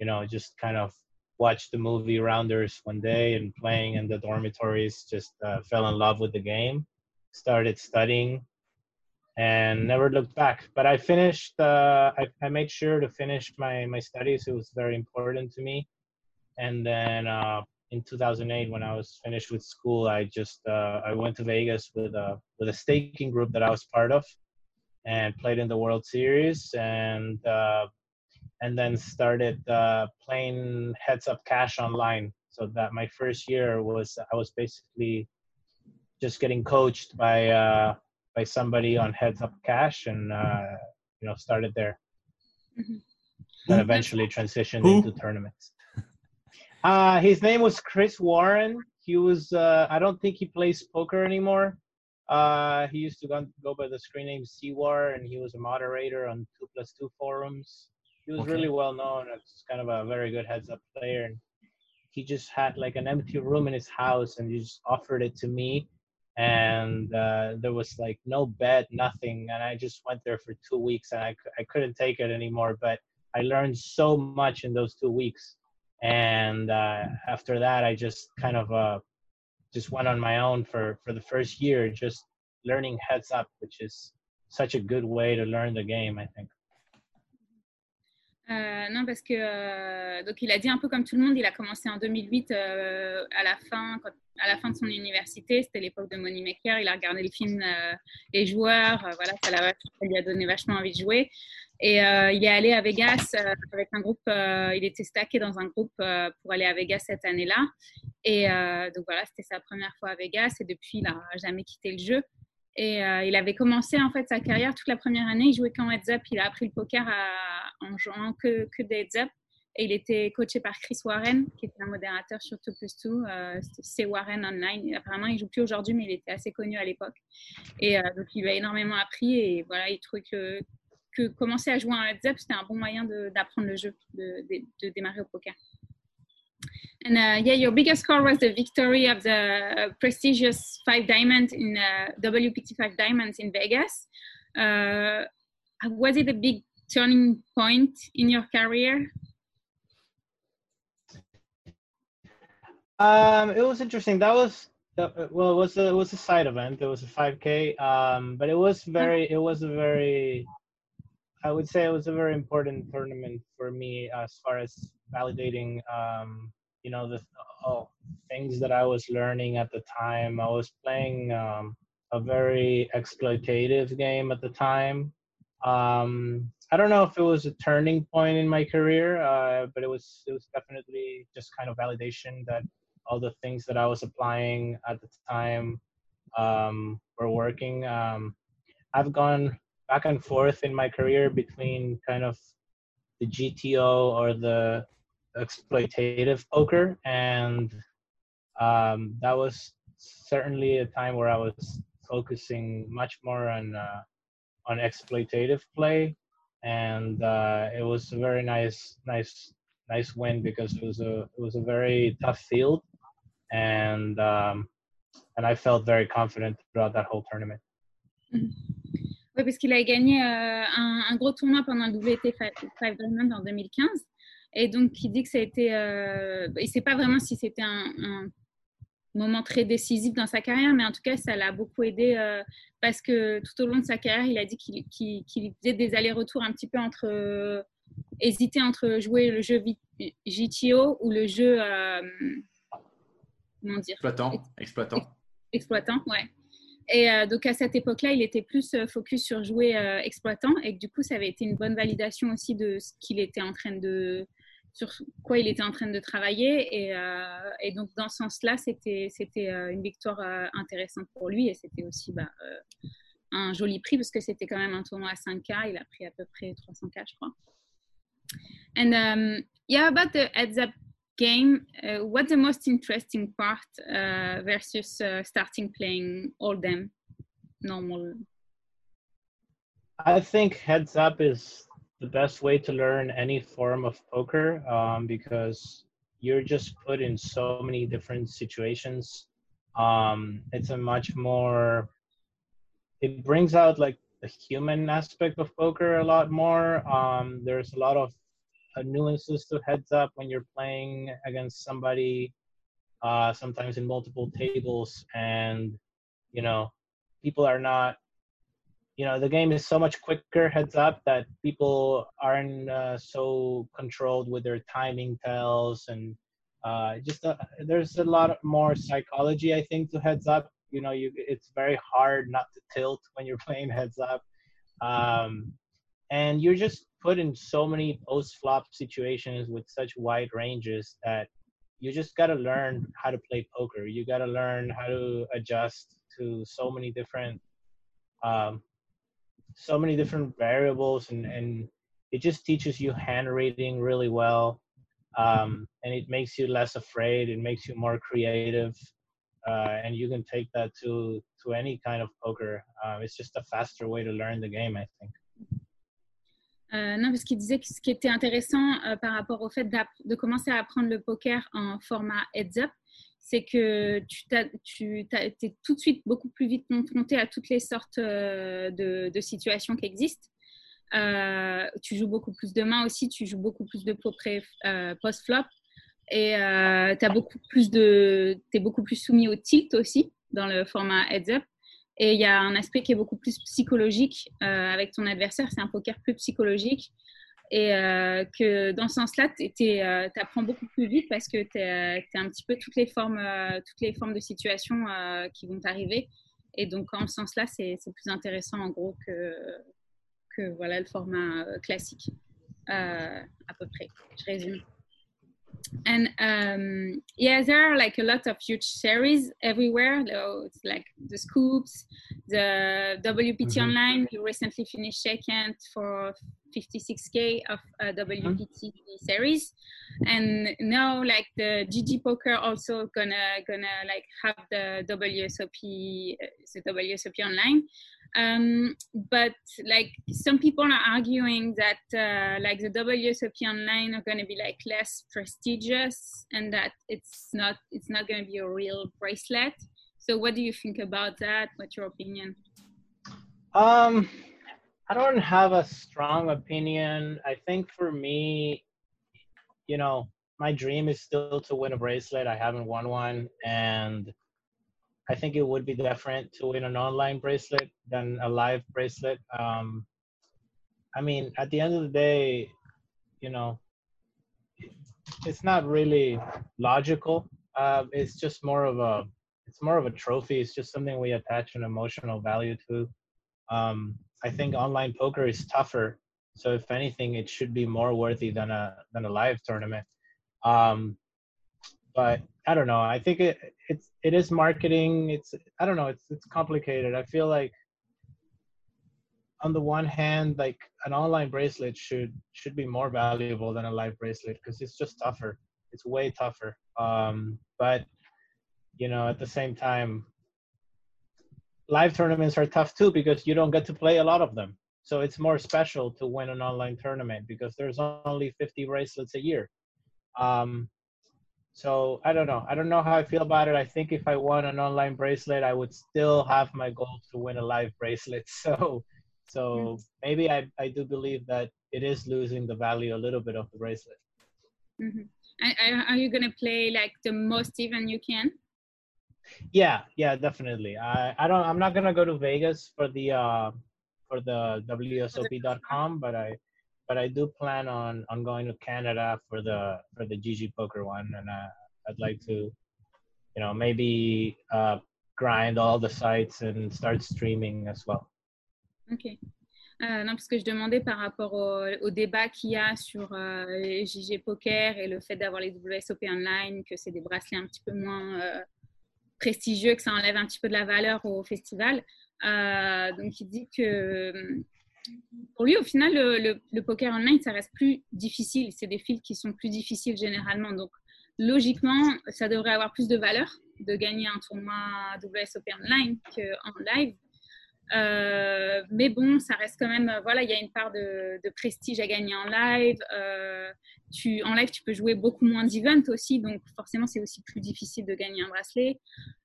you know, just kind of watched the movie Rounders one day and playing in the dormitories, just uh, fell in love with the game, started studying, and never looked back. But I finished, uh, I, I made sure to finish my, my studies. It was very important to me. And then uh, in 2008, when I was finished with school, I just uh, I went to Vegas with a with a staking group that I was part of, and played in the World Series and uh, and then started uh, playing heads up cash online. So that my first year was I was basically just getting coached by uh, by somebody on heads up cash and uh, you know started there. Mm-hmm. And eventually transitioned Who? into tournaments. Uh, his name was Chris Warren. He was uh, I don't think he plays poker anymore uh, he used to go, go by the screen name Seawar, and he was a moderator on Two Plus Two forums. He was okay. really well known as kind of a very good heads up player, and he just had like an empty room in his house, and he just offered it to me, and uh, there was like no bed, nothing, and I just went there for two weeks, and I I couldn't take it anymore, but I learned so much in those two weeks, and uh, after that, I just kind of uh, just went on my own for for the first year, just learning heads up, which is such a good way to learn the game, I think. Euh, non, parce que euh, donc il a dit un peu comme tout le monde, il a commencé en 2008 euh, à la fin, quand, à la fin de son université, c'était l'époque de Moneymaker. Il a regardé le film euh, Les joueurs, euh, voilà, ça, ça, lui a donné vachement envie de jouer. Et euh, il est allé à Vegas euh, avec un groupe, euh, il était stacké dans un groupe pour aller à Vegas cette année-là. Et donc voilà, c'était sa première fois à Vegas et depuis, il n'a jamais quitté le jeu. Et il avait commencé en fait sa carrière toute la première année, il jouait qu'en heads up, il a appris le poker en jouant que, des heads up. Et il était coaché par Chris Warren, qui était un modérateur sur 2 plus 2. c'est Warren Online. Apparemment, il joue plus aujourd'hui, mais il était assez connu à l'époque. Et donc, il lui a énormément appris. Et voilà, il trouvait que, que commencer à jouer un heads up, c'était un bon moyen d'apprendre le jeu, de, de, de, démarrer au poker. And uh, yeah, your biggest score was the victory of the prestigious Five Diamonds in uh, WPT Five Diamonds in Vegas. Uh, was it a big turning point in your career? Um, it was interesting. That was well, it was a it was a side event. It was a 5K, um, but it was very it was a very I would say it was a very important tournament for me as far as validating um, you know the oh, things that I was learning at the time. I was playing um, a very exploitative game at the time. Um, I don't know if it was a turning point in my career, uh, but it was it was definitely just kind of validation that all the things that I was applying at the time um, were working. Um, I've gone back and forth in my career between kind of the GTO or the exploitative poker, and um, that was certainly a time where I was focusing much more on uh, on exploitative play, and uh, it was a very nice, nice, nice win because it was a it was a very tough field, and um, and I felt very confident throughout that whole tournament. Oui, parce qu'il a gagné euh, un, un, gros tournoi pendant le WT 5 Diamond en 2015. Et donc, il dit que ça a été. Euh, il ne sait pas vraiment si c'était un, un, moment très décisif dans sa carrière, mais en tout cas, ça l'a beaucoup aidé euh, parce que tout au long de sa carrière, il a dit qu'il qu qu faisait des allers-retours un petit peu entre. Euh, hésiter entre jouer le jeu GTO ou le jeu. Comment dire? Exploitant. Exploitant. Exploitant, ouais. Et euh, donc à cette époque-là, il était plus euh, focus sur jouer euh, exploitant et que du coup, ça avait été une bonne validation aussi de ce qu'il était en train de, sur quoi il était en train de travailler. Et, donc dans ce sens-là, c'était c'était une victoire intéressante pour lui et c'était aussi bah, un joli prix parce que c'était quand même un tournoi à 5K. Il a pris à peu près 300K, je crois. And um, yeah, about the heads up game, uh, what's the most interesting part uh, versus uh, starting playing all them normal? I think heads up is the best way to learn any form of poker um, because you're just put in so many different situations. Um, it's a much more, it brings out like the human aspect of poker a lot more. Um, there's a lot of uh, nuances to heads up when you're playing against somebody uh, sometimes in multiple tables and you know people are not you know the game is so much quicker heads up that people aren't uh, so controlled with their timing tells and uh, just uh, there's a lot more psychology i think to heads up. You know you it's very hard not to tilt when you're playing heads up. Um, and you're just put in so many post flop situations with such wide ranges that you just got to learn how to play poker. You got to learn how to adjust to so many different, um, so many different variables, and and it just teaches you hand reading really well, um, and it makes you less afraid. It makes you more creative, uh, and you can take that to to any kind of poker. Uh, it's just a faster way to learn the game, I think. Euh, non, parce qu'il disait que ce qui était intéressant euh, par rapport au fait de commencer à apprendre le poker en format heads-up, c'est que tu, tu es tout de suite beaucoup plus vite confronté à toutes les sortes euh, de, de, situations qui existent. Tu joues beaucoup plus de mains aussi, tu joues beaucoup plus de post-flop et tu es beaucoup plus soumis au tilt aussi dans le format heads-up. Et il y a un aspect qui est beaucoup plus psychologique euh, avec ton adversaire. C'est un poker plus psychologique. Et euh, que dans ce sens-là, tu euh, apprends beaucoup plus vite parce que tu es, un petit peu toutes les formes, toutes les formes de situations qui vont t'arriver. Et donc, en ce sens-là, c'est plus intéressant en gros que, que voilà, le format classique, à peu près. Je résume. And um, yeah, there are like a lot of huge series everywhere. Though it's like the scoops, the WPT mm-hmm. Online. You recently finished second for 56k of uh, WPT mm-hmm. series, and now like the GG Poker also gonna gonna like have the WSOP uh, the WSOP Online. Um, but like some people are arguing that uh, like the WSOP online are going to be like less prestigious and that it's not it's not going to be a real bracelet. So what do you think about that? What's your opinion? Um, I don't have a strong opinion. I think for me, you know, my dream is still to win a bracelet. I haven't won one, and I think it would be different to win an online bracelet than a live bracelet. Um, I mean, at the end of the day, you know, it's not really logical. Uh, it's just more of a it's more of a trophy. It's just something we attach an emotional value to. Um, I think online poker is tougher, so if anything, it should be more worthy than a than a live tournament. Um, but I don't know. I think it it's it is marketing. It's I don't know. It's it's complicated. I feel like on the one hand, like an online bracelet should should be more valuable than a live bracelet because it's just tougher. It's way tougher. Um, but you know, at the same time, live tournaments are tough too because you don't get to play a lot of them. So it's more special to win an online tournament because there's only 50 bracelets a year. Um, so I don't know. I don't know how I feel about it. I think if I won an online bracelet, I would still have my goal to win a live bracelet. So so maybe I, I do believe that it is losing the value a little bit of the bracelet. Mm-hmm. And are you going to play like the most even you can? Yeah, yeah, definitely. I, I don't. I'm not gonna go to Vegas for the uh, for the WSOP.com, but I but I do plan on on going to Canada for the for the GG Poker one, and uh, I'd like to, you know, maybe uh, grind all the sites and start streaming as well. Ok. Euh, non, parce que je demandais par rapport au, débat qu'il y a sur euh, JG Poker et le fait d'avoir les WSOP online, que c'est des bracelets un petit peu moins euh, prestigieux, que ça enlève un petit peu de la valeur au festival. donc, il dit que pour lui, au final, le, le, poker online, ça reste plus difficile. C'est des fils qui sont plus difficiles généralement. Donc, logiquement, ça devrait avoir plus de valeur de gagner un tournoi WSOP online qu'en live. Euh, mais bon, ça reste quand même, voilà, il y a une part de, prestige à gagner en live. Euh, en live, tu peux jouer beaucoup moins d'events aussi, donc forcément, c'est aussi plus difficile de gagner un bracelet.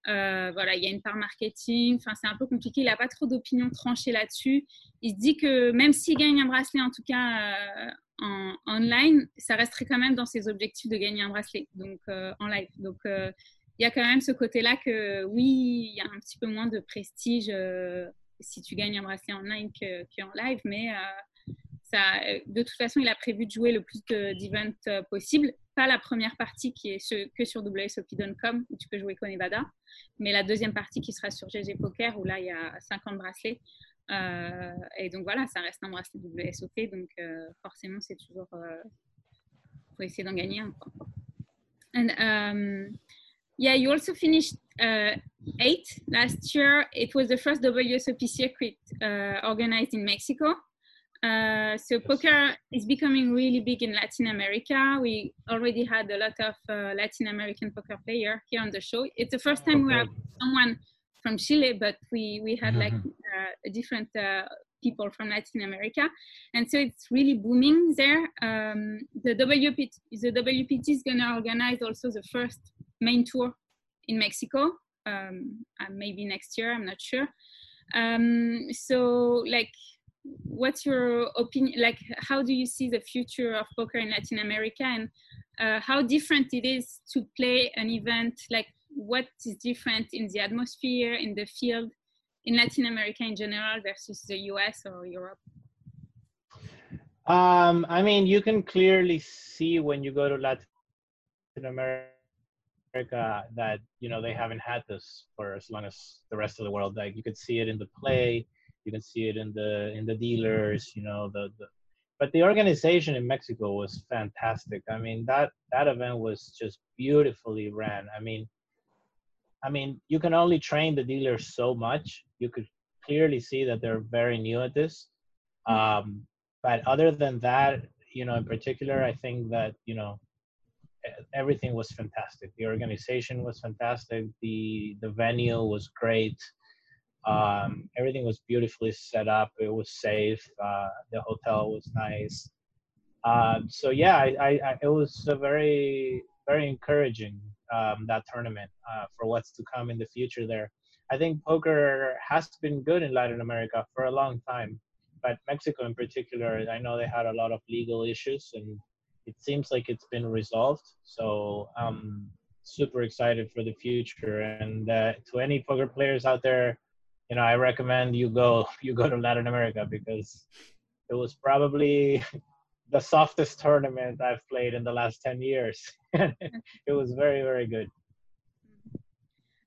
Euh, voilà, il y a une part marketing. Enfin, c'est un peu compliqué. Il n'a pas trop d'opinion tranchée là-dessus. Il se dit que même s'il gagne un bracelet, en tout cas en online, ça resterait quand même dans ses objectifs de gagner un bracelet, donc en live. Donc il y a quand même ce côté-là que oui, il y a un petit peu moins de prestige si tu gagnes un bracelet en ligne qu'en live, mais euh, ça, de toute façon, il a prévu de jouer le plus d'events euh, possible. Pas la première partie qui est que sur WSOP.com où tu peux jouer Nevada, mais la deuxième partie qui sera sur GG Poker où là il y a 50 bracelets. Euh, et donc voilà, ça reste un bracelet WSOP, donc forcément c'est toujours. faut essayer d'en gagner un. Yeah, you also finished uh, eighth last year. It was the first WSOP circuit uh, organized in Mexico. Uh, so poker is becoming really big in Latin America. We already had a lot of uh, Latin American poker player here on the show. It's the first time okay. we have someone from Chile, but we we had like mm-hmm. uh, different uh, people from Latin America, and so it's really booming there. Um, the WPT the WPT is going to organize also the first main tour in Mexico, um, maybe next year, I'm not sure. Um, so, like, what's your opinion? Like, how do you see the future of poker in Latin America, and uh, how different it is to play an event? Like, what is different in the atmosphere, in the field, in Latin America in general versus the US or Europe? Um, I mean, you can clearly see when you go to Latin America America that you know they haven't had this for as long as the rest of the world. Like you could see it in the play, you can see it in the in the dealers, you know the, the but the organization in Mexico was fantastic. I mean that that event was just beautifully ran. I mean I mean you can only train the dealers so much. You could clearly see that they're very new at this. Um, but other than that, you know, in particular, I think that you know everything was fantastic. The organization was fantastic. The the venue was great. Um, everything was beautifully set up. It was safe. Uh, the hotel was nice. Um, so yeah, I, I, I, it was a very very encouraging um, that tournament uh, for what's to come in the future. There, I think poker has been good in Latin America for a long time, but Mexico in particular, I know they had a lot of legal issues and it seems like it's been resolved. So I'm super excited for the future. And uh, to any poker players out there, you know, I recommend you go you go to Latin America because it was probably the softest tournament I've played in the last 10 years. it was very, very good.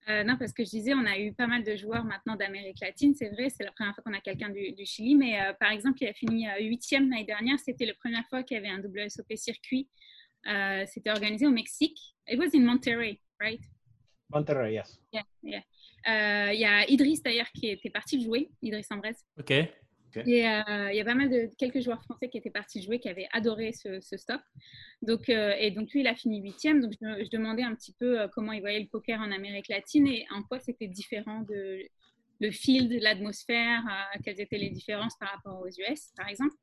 Euh, non, parce que je disais, on a eu pas mal de joueurs maintenant d'Amérique latine, c'est vrai, c'est la première fois qu'on a quelqu'un du, du, Chili, mais euh, par exemple, il a fini euh, huitième l'année dernière, c'était la première fois qu'il y avait un WSOP circuit, euh, c'était organisé au Mexique. It was in Monterrey, right? Monterrey, yes. Yeah, yeah. Euh, Il y a Idriss d'ailleurs qui était parti jouer, Idriss Ambrez. Ok. Euh, il y a pas mal de quelques joueurs français qui étaient partis jouer, qui avaient adoré ce, stop. Donc, euh, et donc lui, il a fini huitième. Donc je, demandais un petit peu euh, comment il voyait le poker en Amérique latine et en quoi c'était différent de le field, l'atmosphère, quelles étaient les différences par rapport aux US, par exemple.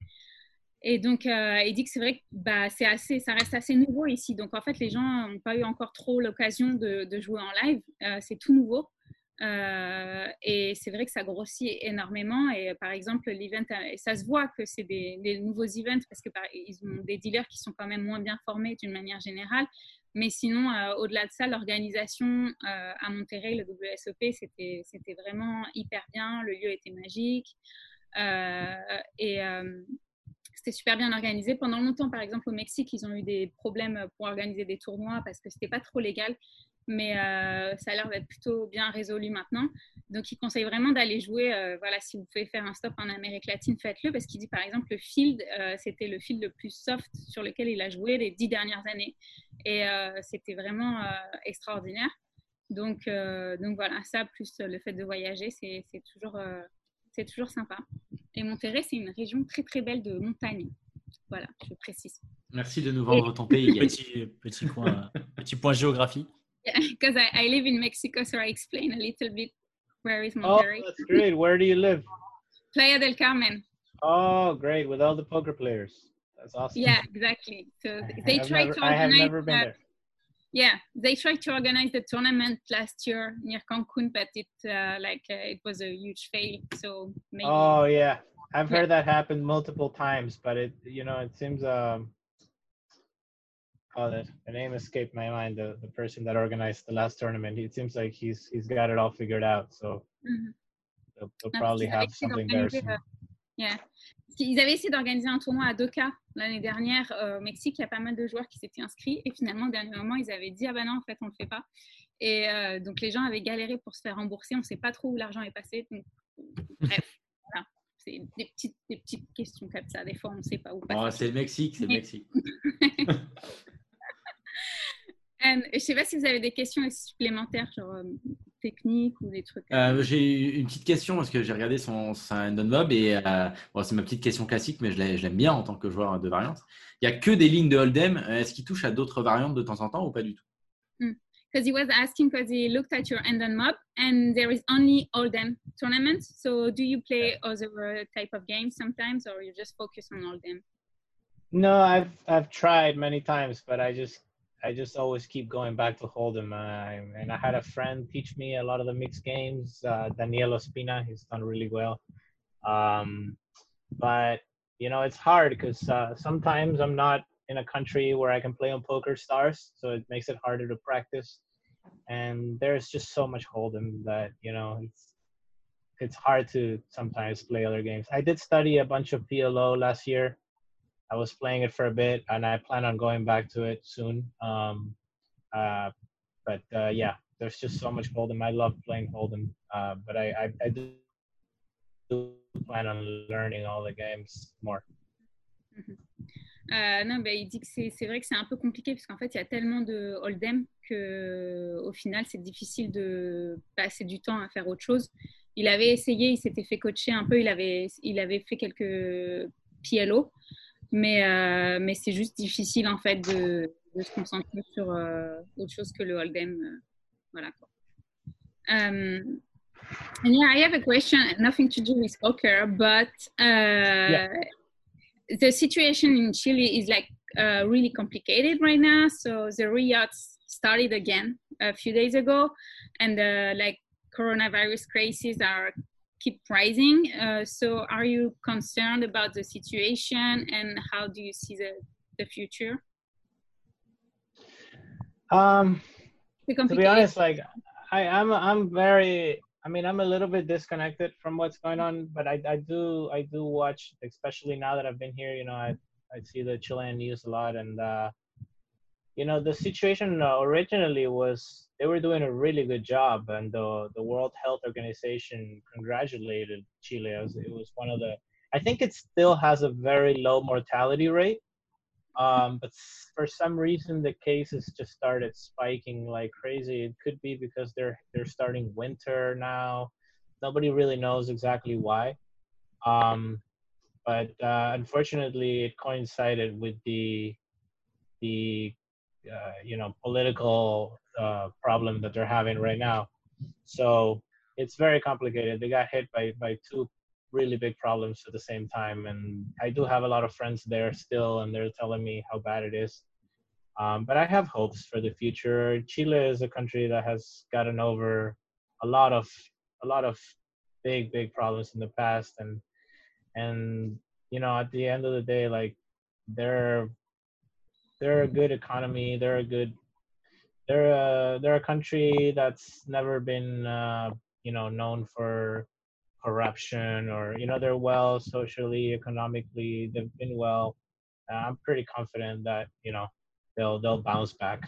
Et donc, il dit que c'est vrai que bah, c'est assez, ça reste assez nouveau ici. Donc, en fait, les gens n'ont pas eu encore trop l'occasion de, jouer en live. C'est tout nouveau. Euh, et c'est vrai que ça grossit énormément. Et par exemple, l'event, ça se voit que c'est des, nouveaux events parce que par, ils ont des dealers qui sont quand même moins bien formés d'une manière générale. Mais sinon, euh, au-delà de ça, l'organisation euh, à Monterrey, le WSOP, c'était, c'était vraiment hyper bien. Le lieu était magique. Euh, et c'était super bien organisé. Pendant longtemps, par exemple, au Mexique, ils ont eu des problèmes pour organiser des tournois parce que c'était pas trop légal mais euh, ça a l'air d'être plutôt bien résolu maintenant. Donc, il conseille vraiment d'aller jouer. Euh, voilà, si vous pouvez faire un stop en Amérique latine, faites-le parce qu'il dit par exemple le field, euh, c'était le field le plus soft sur lequel il a joué les dix dernières années, et c'était vraiment extraordinaire. Donc, donc voilà, ça plus le fait de voyager, c'est toujours c'est toujours sympa. Et Monterrey, c'est une région très très belle de montagne. Voilà, je précise. Merci de nous vendre et... ton pays. petit, petit, point, petit point géographie. because I, I live in Mexico, so I explain a little bit where is Monterrey. Oh, that's great. Where do you live? Playa del Carmen. Oh, great! With all the poker players. That's awesome. Yeah, exactly. So they I've tried never, to I have organize. never been uh, there. yeah, they tried to organize the tournament last year near Cancun, but it uh, like uh, it was a huge fail. So maybe. Oh yeah, I've Yeah. heard that happen multiple times, but it you know it seems um. Oh, the, the name escaped my mind. The, the person that organized the last tournament. It seems like he's he's got it all figured out. So they'll, they'll probably ils avaient have essayé something there d'organiser, soon. yeah. Parce qu'ils avaient essayé d'organiser un tournoi à 2K l'année dernière euh, au Mexique. Il y a pas mal de joueurs qui s'étaient inscrits et finalement, au dernier moment, ils avaient dit Ah ben non, en fait, on le fait pas. Et euh, donc, les gens avaient galéré pour se faire rembourser. On ne sait pas trop où l'argent est passé. Donc, bref, voilà. C'est des petites, des petites questions comme ça. Des fois, on ne sait pas où passer. Oh, c'est le Mexique, c'est le Mexique. And, je ne sais pas si vous avez des questions supplémentaires, genre euh, techniques ou des trucs. Euh, j'ai une petite question parce que j'ai regardé son, son Mob et euh, bon, c'est ma petite question classique, mais je l'ai- je l'aime bien en tant que joueur de variante. Il n'y a que des lignes de Hold'em. Euh, Est-ce qu'il touche à d'autres variantes de temps en temps ou pas du tout? Because he was asking because he looked at your Endon mob and there is only Oldham tournaments. So do you play other type of games sometimes or you just focus on Oldham? No, I've I've tried many times, but I just I just always keep going back to Hold'em. Uh, and I had a friend teach me a lot of the mixed games. Uh, Daniel Ospina, he's done really well. Um, but you know, it's hard because uh, sometimes I'm not in a country where I can play on Poker Stars, so it makes it harder to practice. And there's just so much Hold'em that you know it's it's hard to sometimes play other games. I did study a bunch of PLO last year. I was playing it for a bit, and I plan on going back to it soon. Um, uh, but uh, yeah, there's just so much Hold'em. I love playing Hold'em, uh, but I, I, I do plan on learning all the games more. Euh, non, ben, il dit que c'est vrai que c'est un peu compliqué parce qu'en fait, il y a tellement de hold'em que au final, c'est difficile de passer du temps à faire autre chose. Il avait essayé, il s'était fait coacher un peu, il avait, il avait fait quelques PLO, mais, euh, mais c'est juste difficile en fait de, de se concentrer sur euh, autre chose que le hold'em. euh, voilà quoi. Um, and yeah, I have a question, nothing to do with poker, but uh, the situation in Chile is like uh, really complicated right now. So the riots started again a few days ago, and the like coronavirus cases are keep rising. Uh, so are you concerned about the situation, and how do you see the the future? Um, to be honest, like I, I'm, I'm very. I mean, I'm a little bit disconnected from what's going on, but I, I do, I do watch, especially now that I've been here. You know, I, I see the Chilean news a lot, and uh, you know the situation originally was they were doing a really good job, and the the World Health Organization congratulated Chile. It was, it was one of the. I think it still has a very low mortality rate, um, but for some reason the cases just started spiking like crazy. It could be because they're they're starting winter now. Nobody really knows exactly why. Um, but uh, unfortunately, it coincided with the the uh, you know political uh, problem that they're having right now. So it's very complicated. They got hit by by two really big problems at the same time, and I do have a lot of friends there still, and they're telling me how bad it is. Um, but I have hopes for the future. Chile is a country that has gotten over a lot of a lot of big big problems in the past, and and you know at the end of the day, like they're they're a good economy. They're a good they're a they're a country that's never been uh, you know known for corruption or you know they're well socially economically they've been well uh, i'm pretty confident that you know they'll they'll bounce back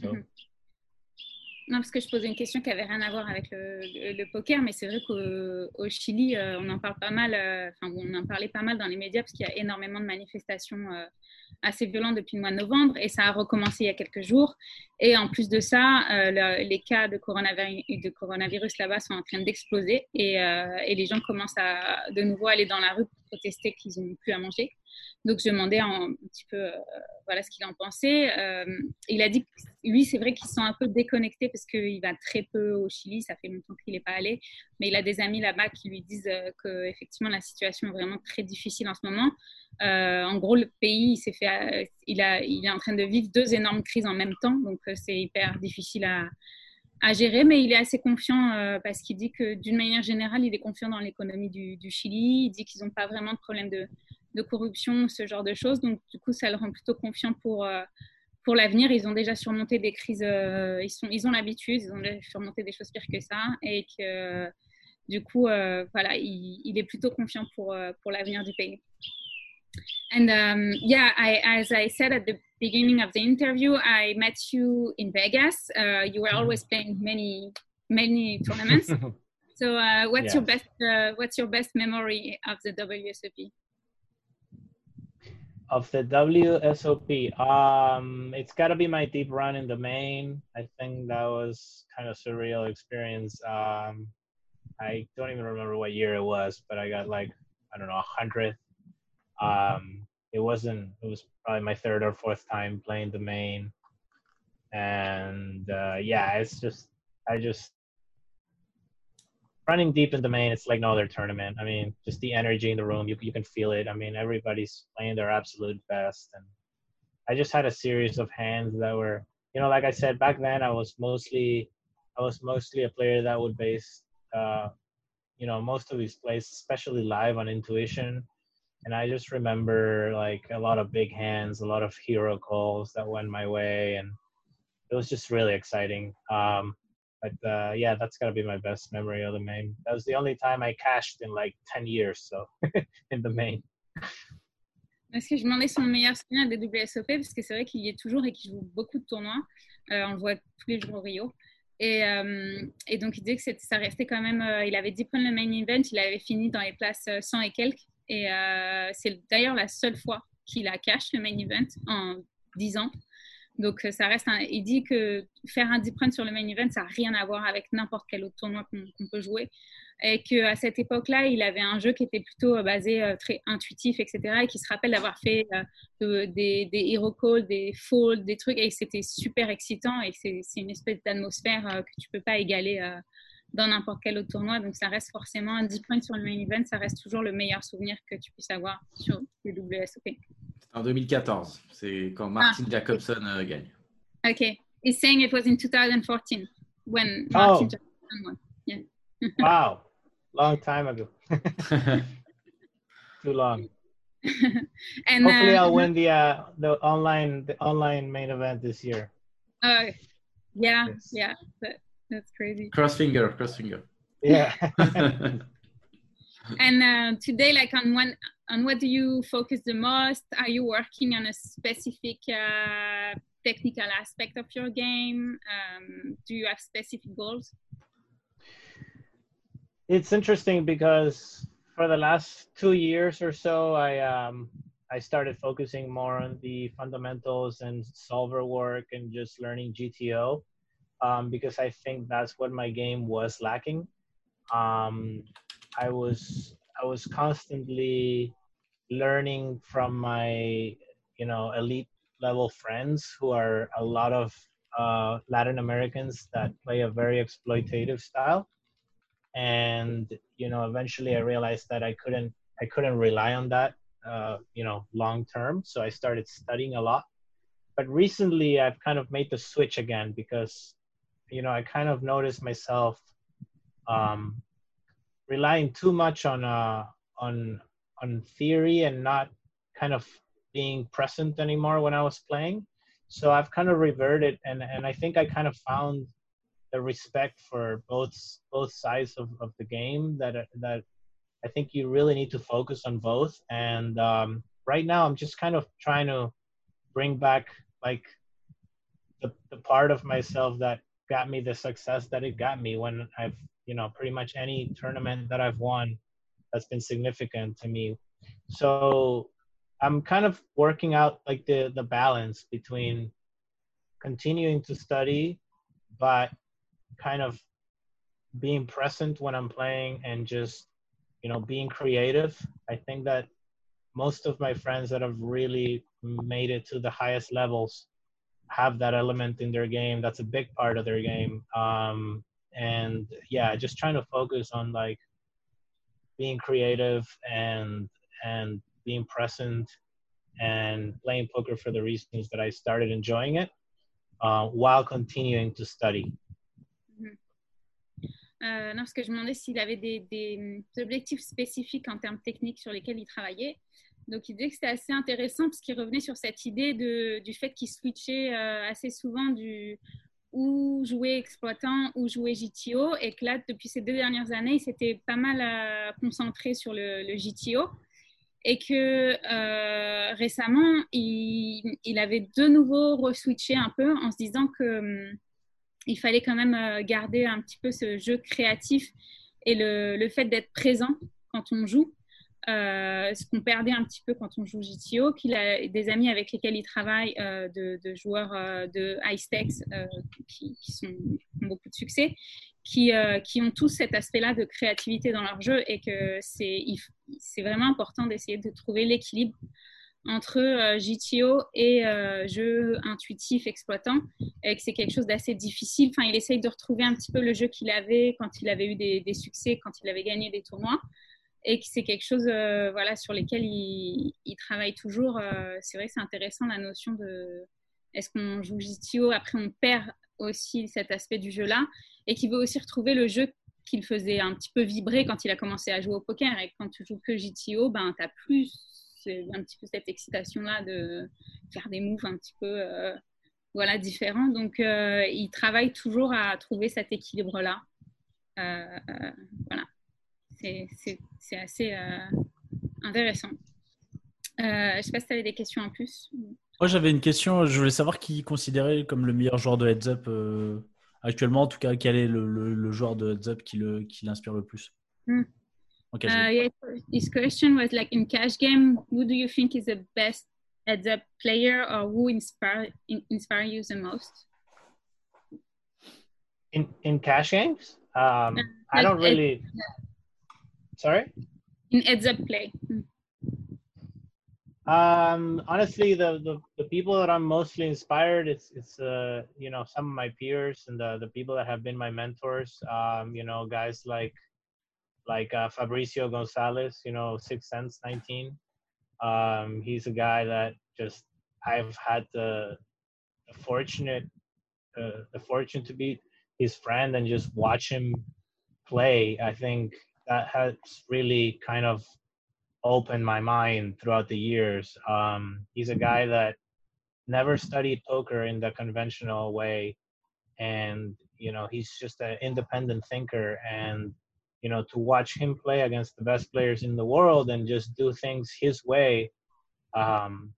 so Mhm. Non, parce que je posais une question qui avait rien à voir avec le, poker, mais c'est vrai qu'au au Chili, euh, on en parle pas mal, euh, enfin, on en parlait pas mal dans les médias parce qu'il y a énormément de manifestations euh, assez violentes depuis le mois de novembre et ça a recommencé il y a quelques jours. Et en plus de ça, le- les cas de coronavirus, là-bas sont en train d'exploser et les gens commencent à de nouveau aller dans la rue pour protester qu'ils n'ont plus à manger. Donc, je demandais un, petit peu euh, voilà ce qu'il en pensait. Euh, il a dit que lui, c'est vrai qu'il se sent un peu déconnecté parce qu'il va très peu au Chili. Ça fait longtemps qu'il n'est pas allé. Mais il a des amis là-bas qui lui disent euh, que effectivement la situation est vraiment très difficile en ce moment. En gros, le pays, il, fait, il, a, il est en train de vivre deux énormes crises en même temps. Donc, c'est hyper difficile à, gérer, mais il est assez confiant parce qu'il dit que d'une manière générale, il est confiant dans l'économie du Chili. Il dit qu'ils n'ont pas vraiment de problème de, de corruption, ce genre de choses. Donc, du coup, ça le rend plutôt confiant pour, euh, pour l'avenir. Ils ont déjà surmonté des crises, euh, ils, sont, ils ont l'habitude, ils ont surmonté des choses pires que ça. Et que, du coup, euh, voilà, il, il est plutôt confiant pour, pour l'avenir du pays. And um, yeah, I, as I said at the beginning of the interview, I met you in Vegas. Uh, you were always playing many, many tournaments. so, uh, what's your best? Uh, what's your best memory of the WSOP? Of the WSOP, um, it's got to be my deep run in the main. I think that was kind of surreal experience. Um, I don't even remember what year it was, but I got like I don't know a hundredth. Um, it wasn't. It was probably my third or fourth time playing the main, and uh, yeah, it's just I just running deep in the main, it's like no other tournament. I mean, just the energy in the room, you you can feel it. I mean, everybody's playing their absolute best, and I just had a series of hands that were, you know, like I said back then, I was mostly, I was mostly a player that would base, uh, you know, most of these plays, especially live on intuition. And I just remember like a lot of big hands, a lot of hero calls that went my way, and it was just really exciting. Um, but uh, yeah, that's gotta be my best memory of the main. That was the only time I cashed in like ten years, so in the main. Est-ce que je demandais son meilleur souvenir des WSOP parce que c'est vrai qu'il y est toujours et qu'il joue beaucoup de tournois. Euh, on le voit tous les jours au Rio. Et, euh, et donc, il disait que ça restait quand même. euh, il avait dit prendre le main event, il avait fini dans les places euh, 100 et quelques. Et c'est d'ailleurs la seule fois qu'il a cash le main event en 10 ans. Donc, euh, ça reste un- il dit que faire un deep run sur le main event, ça n'a rien à voir avec n'importe quel autre tournoi qu'on peut jouer. Et qu'à cette époque-là, il avait un jeu qui était plutôt euh, basé euh, très intuitif, etc. Et qui se rappelle d'avoir fait de- des, des hero calls, des folds, des trucs. Et c'était super excitant. Et c'est une espèce d'atmosphère que tu peux pas égaler dans n'importe quel autre tournoi. Donc, ça reste forcément un deep run sur le main event. Ça reste toujours le meilleur souvenir que tu puisses avoir sur le WSOP. En 2014, c'est quand Martin Jacobson euh, gagne. Okay. He's saying it was in 2014 when Martin Oh. Johnson won. Yeah. Wow, long time ago. Too long. and Hopefully, uh, I'll win the uh, the online the online main event this year. uh, yeah, Yes. yeah, that, that's crazy. cross finger, cross finger. Yeah. And uh, today, like on one on what do you focus the most? Are you working on a specific uh, technical aspect of your game? Um, do you have specific goals? It's interesting because for the last two years or so, I um, I started focusing more on the fundamentals and solver work and just learning GTO um, because I think that's what my game was lacking. Um, I was I was constantly learning from my you know elite level friends who are a lot of uh, Latin Americans that play a very exploitative style, and you know eventually I realized that I couldn't I couldn't rely on that uh, you know long term, so I started studying a lot. But recently I've kind of made the switch again because you know I kind of noticed myself um, relying too much on uh, on on theory and not kind of being present anymore when I was playing. So I've kind of reverted, and and I think I kind of found the respect for both both sides of, of the game that that I think you really need to focus on both. And um, right now, I'm just kind of trying to bring back like the the part of myself that got me the success that it got me when I've you know pretty much any tournament that I've won that's been significant to me. So I'm kind of working out like the the balance between continuing to study but kind of being present when I'm playing and just you know being creative. I think that most of my friends that have really made it to the highest levels have that element in their game. That's a big part of their game. Um, and yeah, just trying to focus on like being creative and and being present and playing poker for the reasons that I started enjoying it uh, while continuing to study. Mm-hmm. Euh, non, parce que je me demandais s'il avait des, des, objectifs spécifiques en termes techniques sur lesquels il travaillait. Donc, il disait que c'était assez intéressant parce qu'il revenait sur cette idée de, du fait qu'il switchait euh, assez souvent du ou jouer exploitant ou jouer GTO et que là, depuis ces deux dernières années, il s'était pas mal euh, concentré sur le, le GTO et que euh, récemment, il, il, avait de nouveau reswitché un peu en se disant que hum, il fallait quand même euh, garder un petit peu ce jeu créatif et le, le fait d'être présent quand on joue. Euh, ce qu'on perdait un petit peu quand on joue GTO, qu'il a des amis avec lesquels il travaille, euh, de, joueurs euh, de high stakes qui, ont beaucoup de succès, qui, ont tous cet aspect-là de créativité dans leur jeu et que c'est vraiment important d'essayer de trouver l'équilibre entre GTO et jeu intuitif exploitant et que c'est quelque chose d'assez difficile. Enfin, il essaye de retrouver un petit peu le jeu qu'il avait quand il avait eu des, succès, quand il avait gagné des tournois et c'est quelque chose euh, voilà, sur lesquels il, il travaille toujours. Euh, c'est vrai c'est intéressant la notion de est-ce qu'on joue GTO, après on perd aussi cet aspect du jeu-là et qui veut aussi retrouver le jeu qu'il faisait un petit peu vibrer quand il a commencé à jouer au poker. Et quand tu joues que GTO, ben, tu as plus un petit peu cette excitation-là de faire des moves un petit peu euh, voilà, différents. Donc, il travaille toujours à trouver cet équilibre-là. Voilà. C'est assez euh, intéressant. Euh, je ne sais pas si tu avais des questions en plus. Moi, j'avais une question. Je voulais savoir qui considérait comme le meilleur joueur de heads up euh, actuellement. En tout cas, quel est le, le, le joueur de heads up qui l'inspire le, qui le plus mm. uh, yeah, This question was like in cash game, who do you think is the best heads up player or who inspire, inspire you the most? In, in cash games? Um, uh, I don't really. Sorry? In heads up play. Mm. Um, honestly, the, the, the people that I'm mostly inspired, it's, it's, uh, you know, some of my peers and the, the people that have been my mentors, um, you know, guys like, like, uh, Fabricio Gonzalez, you know, Six Sense 19. Um, he's a guy that just, I've had the, the fortunate, uh, the fortune to be his friend and just watch him play. I think that has really kind of opened my mind throughout the years. Um, he's a guy that never studied poker in the conventional way, and you know he's just an independent thinker, and you know, to watch him play against the best players in the world and just do things his way, um,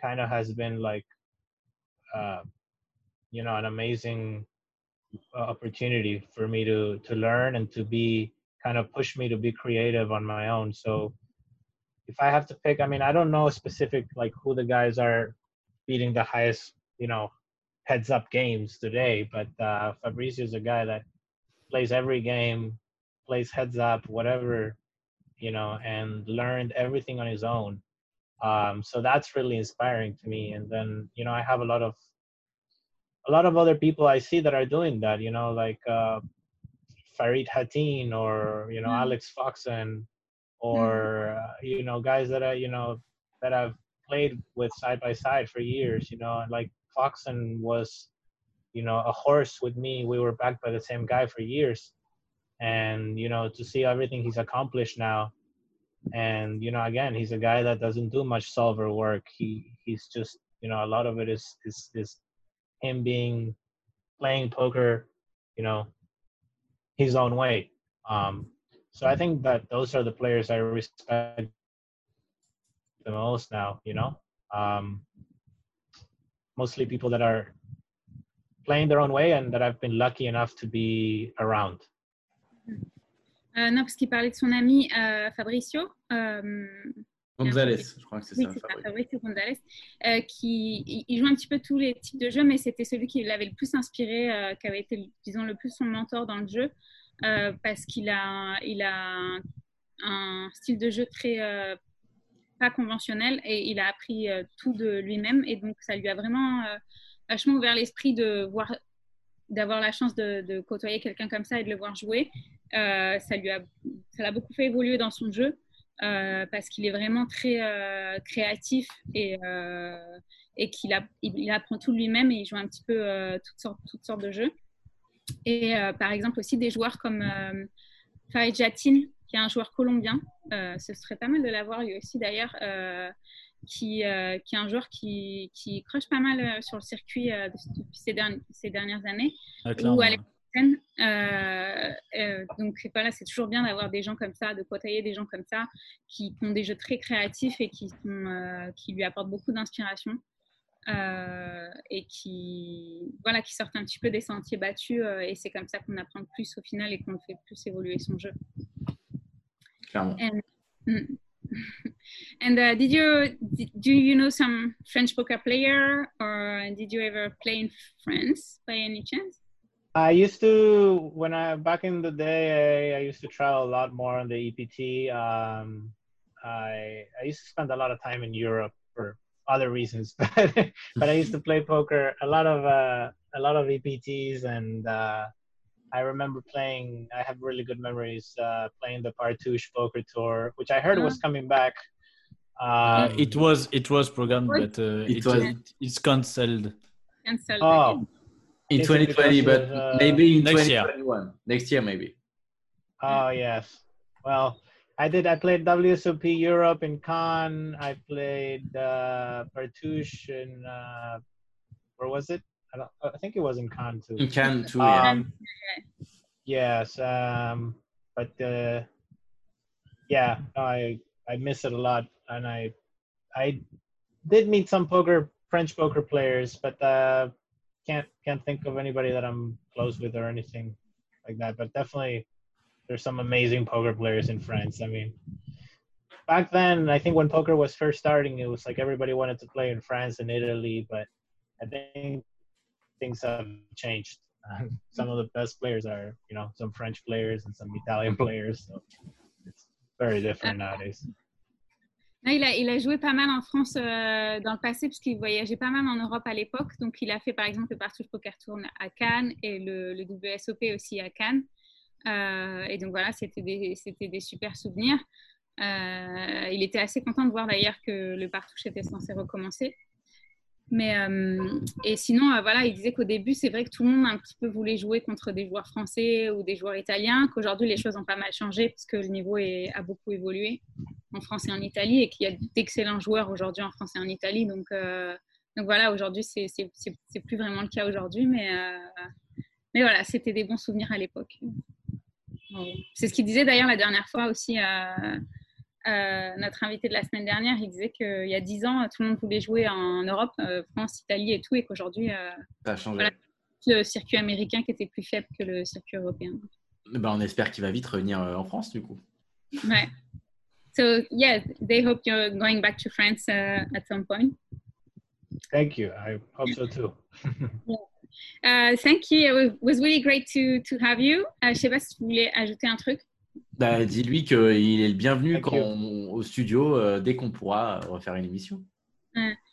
kind of has been like, uh, you know, an amazing uh, opportunity for me to to learn and to be kind of push me to be creative on my own. So if I have to pick, I mean, I don't know specific like who the guys are beating the highest, you know, heads up games today, but uh, Fabrizio is a guy that plays every game, plays heads up, whatever, you know, and learned everything on his own. Um, so that's really inspiring to me. And then, you know, I have a lot of a lot of other people I see that are doing that, you know, like uh, Farid Hatin or you know Mm. Alex Foxen or uh, you know guys that I you know that I've played with side by side for years. You know, like Foxen was you know a horse with me. We were backed by the same guy for years, and you know to see everything he's accomplished now. And you know, again, he's a guy that doesn't do much solver work. He he's just you know a lot of it is is is him being playing poker, you know, his own way. Um, so I think that those are the players I respect the most now. You know, um, mostly people that are playing their own way and that I've been lucky enough to be around. Euh, non, parce qu'il parlait de son ami euh, Fabricio. euh, Gonzalez, je crois que c'est Oui, ça. c'est ça, Fabrice. González, euh, qui il- il joue un petit peu tous les types de jeux, mais c'était celui qui l'avait le plus inspiré, euh, qui avait été, disons, le plus son mentor dans le jeu, euh, parce qu'il a, il a un, style de jeu très euh, pas conventionnel et il a appris tout de lui-même, et donc ça lui a vraiment vachement ouvert l'esprit de voir, d'avoir la chance de, de côtoyer quelqu'un comme ça et de le voir jouer. Ça lui a, ça l'a beaucoup fait évoluer dans son jeu parce qu'il est vraiment très euh, créatif et, euh, et qu'il a, il, il apprend tout de lui-même et il joue un petit peu euh, toutes, sortes, toutes sortes de jeux. Et euh, par exemple aussi des joueurs comme euh, Farid Jatin, qui est un joueur colombien. Euh, ce serait pas mal de l'avoir lui aussi d'ailleurs, euh, qui, euh, qui est un joueur qui, qui crush pas mal euh, sur le circuit euh, depuis ces, derni- ces dernières années. Ah, Ou clairement, Alex Euh, euh, donc voilà, c'est toujours bien d'avoir des gens comme ça, de côtoyer des gens comme ça, qui, ont des jeux très créatifs et qui, sont, euh, qui lui apportent beaucoup d'inspiration. et qui, voilà, qui sortent un petit peu des sentiers battus. et c'est comme ça qu'on apprend plus au final et qu'on fait plus évoluer son jeu. Clairement. And, mm. and uh, did you did, do you know some French poker player or did you ever play in France by any chance? I used to when I back in the day I, I used to travel a lot more on the EPT. Um, I I used to spend a lot of time in Europe for other reasons, but but I used to play poker a lot of uh, a lot of EPTs and uh, I remember playing. I have really good memories uh, playing the Partouche Poker Tour, which I heard was coming back. Uh, Um, it was it was programmed, but uh, It it, was- it, it's cancelled. Cancelled oh, again. In 2020, but of, uh, maybe in next year. 2021. Next year, maybe. Oh yes. Well, I did. I played WSOP Europe in Cannes. I played uh, Partouche in uh, where was it? I, don't, I think it was in Cannes too. In Cannes too, yeah. Um, yes. Um, but uh, yeah, I I miss it a lot, and I I did meet some poker French poker players, but uh, can't can't think of anybody that I'm close with or anything like that. But definitely, there's some amazing poker players in France. I mean, back then, I think when poker was first starting, it was like everybody wanted to play in France and Italy, but I think things have changed. some of the best players are, you know, some French players and some Italian players. So it's very different uh, nowadays. Il, a, joué pas mal en France euh, dans le passé, puisqu'il voyageait pas mal en Europe à l'époque. Donc, il a fait par exemple le Partouche Poker Tour à Cannes et le, WSOP aussi à Cannes. Euh, et donc, voilà, c'était des, c'était des super souvenirs. Euh, il était assez content de voir d'ailleurs que le Partouche était censé recommencer. Mais, euh, et sinon, euh, voilà, il disait qu'au début, c'est vrai que tout le monde un petit peu voulait jouer contre des joueurs français ou des joueurs italiens, qu'aujourd'hui, les choses ont pas mal changé, puisque le niveau a beaucoup évolué en France et en Italie et qu'il y a d'excellents joueurs aujourd'hui en France et en Italie. Donc, euh, donc voilà, aujourd'hui, c'est plus vraiment le cas aujourd'hui, mais, mais voilà, c'était des bons souvenirs à l'époque. C'est ce qu'il disait d'ailleurs la dernière fois aussi à notre invité de la semaine dernière. Il disait qu'il y a 10 ans, tout le monde voulait jouer en Europe, euh, France, Italie et tout, et qu'aujourd'hui, euh, Ça a changé. Voilà. le circuit américain qui était plus faible que le circuit européen. Ben, on espère qu'il va vite revenir euh, en France, du coup. Ouais. So yeah, they hope you're going back to France uh, at some point. Thank you. I hope so too. Uh, thank you. It was really great to, to have you. Uh, je sais pas si tu voulais ajouter un truc. Bah, Dis-lui qu'il est le bienvenu quand on- au studio euh, dès qu'on pourra refaire une émission.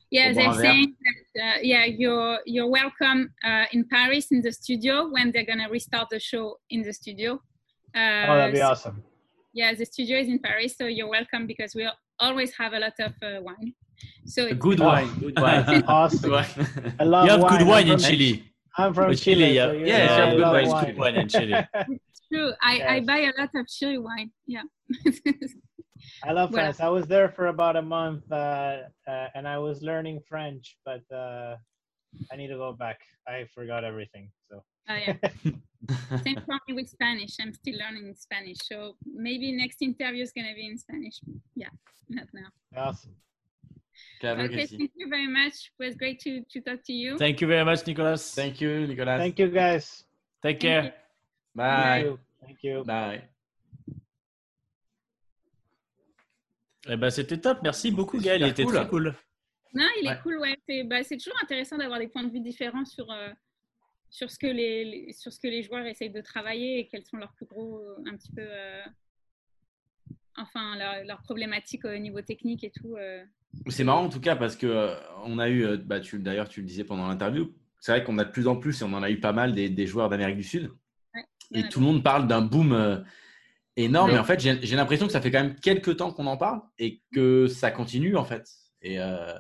Yeah, they're saying that uh, yeah, you're you're welcome uh, in Paris in the studio when they're gonna restart the show in the studio. Uh, Oh, that'd be so- awesome. Yeah, the studio is in Paris, so you're welcome because we always have a lot of uh, wine. So it's Good wine, good wine. Awesome. I love You have good wine in Chile. I'm from Chile. Chile, yeah. so Yeah, I wine. good wine in Chile. true. I, I buy a lot of chili wine. Yeah. I love Voilà. France. I was there for about a month, uh, uh, and I was learning French, but uh, I need to go back. I forgot everything. So Oh, yeah. Same for me with Spanish. I'm still learning Spanish. So maybe next interview is going to be in Spanish. Yeah, not now. awesome. Claro que Okay, thank you very much. It was great to, to talk to you. Thank you very much, Nicolas. Thank you, Nicolas. Thank you, guys. Take Thank you. care. Bye. Thank you. Thank you. Bye. Eh ben, c'était top. Merci beaucoup, Gaël. Il était cool. très cool. Non, il est Ouais. cool, ouais. C'est bah, c'est toujours intéressant d'avoir des points de vue différents sur, euh, sur, ce que les, les- sur ce que les joueurs essayent de travailler et quels sont leurs plus gros, euh, un petit peu, euh, enfin, leurs problématiques au niveau technique et tout. euh. C'est marrant en tout cas parce que euh, on a eu, bah, d'ailleurs tu le disais pendant l'interview, c'est vrai qu'on a de plus en plus et on en a eu pas mal des, des joueurs d'Amérique du Sud et tout le monde parle d'un boom euh, énorme. Et en fait, j'ai l'impression que ça fait quand même quelques temps qu'on en parle et que ça continue en fait. Et euh,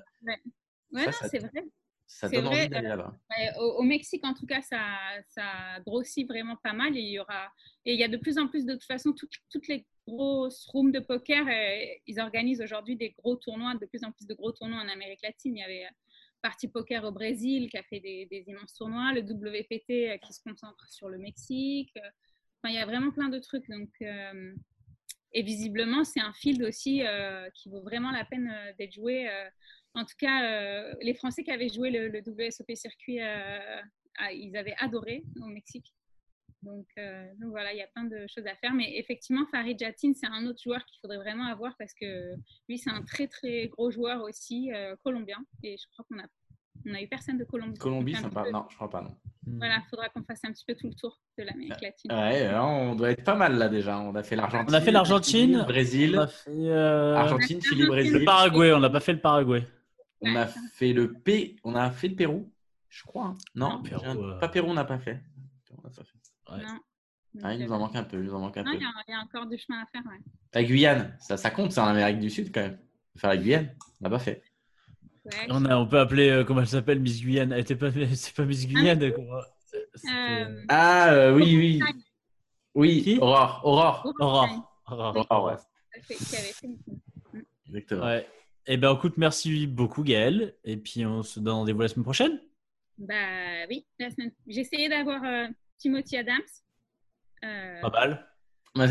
Ouais, Ça, non, ça- c'est vrai. ça donne vrai, envie d'aller euh, là-bas. Ouais, au, au Mexique, en tout cas, ça, ça grossit vraiment pas mal. Et il y aura, et il y a de plus en plus, de toute façon, toutes, toutes les grosses rooms de poker, euh, ils organisent aujourd'hui des gros tournois, de plus en plus de gros tournois en Amérique latine. Il y avait euh, Parti Poker au Brésil qui a fait des, immenses tournois, le WPT euh, qui se concentre sur le Mexique. Enfin, il y a vraiment plein de trucs. Donc, euh, et visiblement, c'est un field aussi euh, qui vaut vraiment la peine d'être joué. en tout cas, les Français qui avaient joué le, le WSOP circuit, ah, ils avaient adoré au Mexique. Donc, euh, donc voilà, il y a plein de choses à faire. Mais effectivement, Farid Jatin, c'est un autre joueur qu'il faudrait vraiment avoir parce que lui, c'est un très très gros joueur aussi, euh, colombien. Et je crois qu'on a, on a eu personne de Colombie. Colombie, sympa. peu- Non, je crois pas non. Voilà, il faudra qu'on fasse un petit peu tout le tour de l'Amérique latine. Ouais, alors, on doit être pas mal là déjà. On a fait l'Argentine. On a fait l'Argentine. le Brésil, On a fait euh, Argentine, Chili, le Brésil. Paraguay. On n'a pas fait le Paraguay. On a fait le P, on a fait le Pérou, je crois. hein. Non, Non, Pérou, un- euh. pas Pérou, on n'a pas fait. Pérou, on n'a pas fait. Ouais. Non. Ah, il nous en euh, manque un peu, il nous en manque un non, peu. il y, a- il y a encore du chemin à faire. Ouais. La Guyane, ça, ça compte, c'est en Amérique du Sud quand même. Faire la Guyane, on n'a pas fait. Ouais. On, a, on peut appeler, euh, comment elle s'appelle, Miss Guyane? Elle était pas, c'est pas Miss Guyane. comment- c'était- Euh, Ah euh, oui, oui. Oui, Qui? Aurore, Aurore. Aurore. Aurore. Aurore, ouais. Exactement. Ouais. Eh ben, écoute, merci beaucoup, Gaël. Et puis, on se donne rendez-vous la semaine prochaine. Bah oui, la semaine. J'ai essayé d'avoir euh, Timothy Adams. Euh, Pas mal. Moi.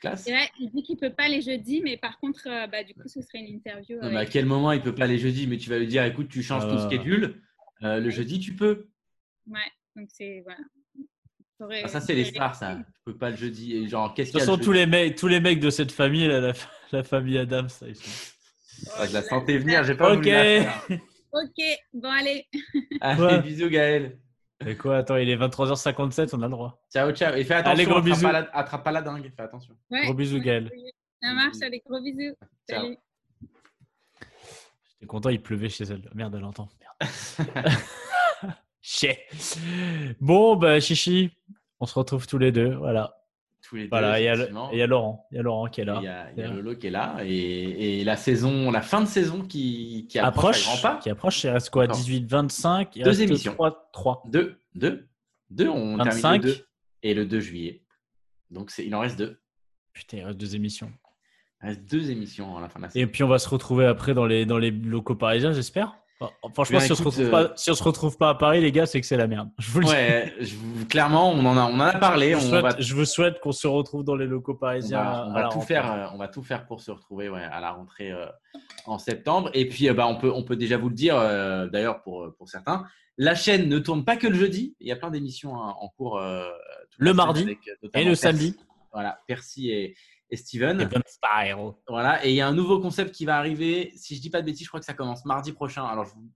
Classe. ouais, il dit qu'il peut pas les jeudis, mais par contre, euh, bah, du coup, ce serait une interview. Non, mais à quel moment il peut pas les jeudis? Mais tu vas lui dire, écoute, tu changes ton Euh. schedule. Euh, le jeudi, tu peux. Ouais, donc c'est voilà. Ah, ça, c'est les stars, ça. Tu peux pas le jeudi. Et genre, qu'est-ce De qu'il toute y a façon, tous les, mecs, tous les mecs de cette famille, là, la, la famille Adams, ça, ils sont- Ah, je la sentais venir, j'ai pas Ok. voulu la faire. Ok, bon allez. Allez, Ouais. bisous Gaël. Et quoi Attends, il est 23h57, on a le droit. Ciao, ciao. Et fais attention, Allez, gros attrape, bisous. Pas la, attrape pas la dingue. Fais attention. Ouais, Gros bisous, Gaël. Ça marche, allez, gros bisous. Ciao. Salut. J'étais content, il pleuvait chez elle. Merde, elle entend. Merde. Chier. Bon, bah, Chichi, on se retrouve tous les deux. Voilà. Tous les deux. Voilà, il y, a, effectivement. il y a Laurent. Il y a Laurent qui est Et là. Il y a, il y a Lolo qui est là. Et, et la saison, la fin de saison qui, qui approche, approche, à grands pas. qui approche, il reste quoi? Encore. 18, 25 il Deux reste émissions. 3, 3. Deux. Deux. Deux, on 25. termine le 2 et le 2 juillet. Donc il en reste deux. Putain, il reste deux émissions. Il reste deux émissions à la fin de la Et saison. puis on va se retrouver après dans les, dans les locaux parisiens, j'espère. Franchement, Bien, si, on se retrouve euh, pas, si on se retrouve pas à Paris, les gars, c'est que c'est la merde. Je vous le dis. Je clairement, on en a, on en a parlé. Je On vous souhaite, va, je vous souhaite qu'on se retrouve dans les locaux on parisiens. va- on à va la tout rentrée. faire. euh, On va tout faire pour se retrouver ouais, à la rentrée euh, en septembre. Et puis, euh, bah, on peut, on peut déjà vous le dire. euh, D'ailleurs, pour pour certains, la chaîne ne tourne pas que le jeudi. Il y a plein d'émissions hein, en cours. Le mardi avec, Et le samedi. Voilà, Percy et, et Steven. Et Style. Voilà, et il y a un nouveau concept qui va arriver. Si je dis pas de bêtises, je crois que ça commence mardi prochain. Alors, je vous...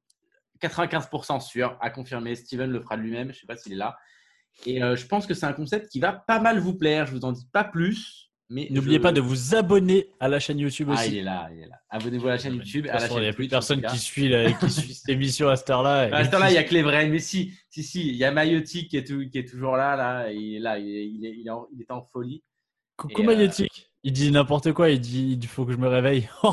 95% sûr, à confirmer. Steven le fera de lui-même. Je sais pas s'il est là. Et euh, je pense que c'est un concept qui va pas mal vous plaire. Je vous en dis pas plus. Mais N'oubliez je- pas de vous abonner à la chaîne YouTube Ah, aussi. il est là, il est là. Abonnez-vous à la chaîne YouTube, toute à la façon, chaîne il n'y a plus personne qui suit, la- qui suit cette émission à cette heure-là. À Et cette heure-là, il n'y a que les vrais. Mais si, si, si, il y a Mayotti qui est, tout- qui est toujours là. là. Il est là, il est, il est, il est en, il en folie. Coucou euh, Magnétique. Il dit n'importe quoi. Il dit il faut que je me réveille.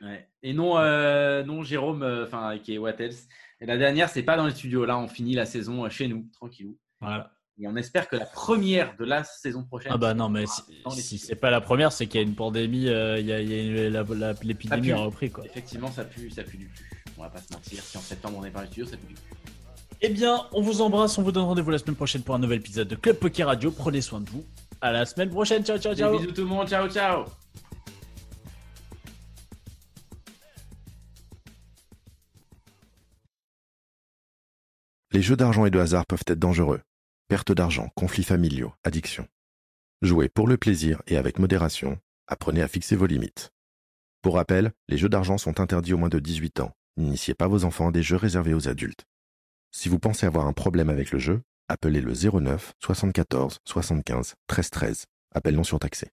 Ouais. Et non, euh, non Jérôme, euh, enfin, qui est What Else. Et la dernière, c'est pas dans les studios. Là, on finit la saison euh, chez nous, tranquillou. Voilà. Et on espère que la première de la saison prochaine. Ah bah non, mais si, c'est pas la première, c'est qu'il y a une pandémie. euh, y a, a l'épidémie a repris quoi. Effectivement, ça pue, ça pue du cul. On va pas se mentir. Si en septembre on est pas dans les studios, ça pue du cul. Eh bien, on vous embrasse. On vous donne rendez-vous la semaine prochaine pour un nouvel épisode de Club Poker Radio. Prenez soin de vous. À la semaine prochaine. Ciao, ciao, Des ciao. bisous tout le monde. Ciao, ciao. Les jeux d'argent et de hasard peuvent être dangereux. Perte d'argent, conflits familiaux, addiction. Jouez pour le plaisir et avec modération. Apprenez à fixer vos limites. Pour rappel, les jeux d'argent sont interdits aux moins de 18 ans. N'initiez pas vos enfants à des jeux réservés aux adultes. Si vous pensez avoir un problème avec le jeu, appelez le 09 74 75 13 13. Appel non surtaxé.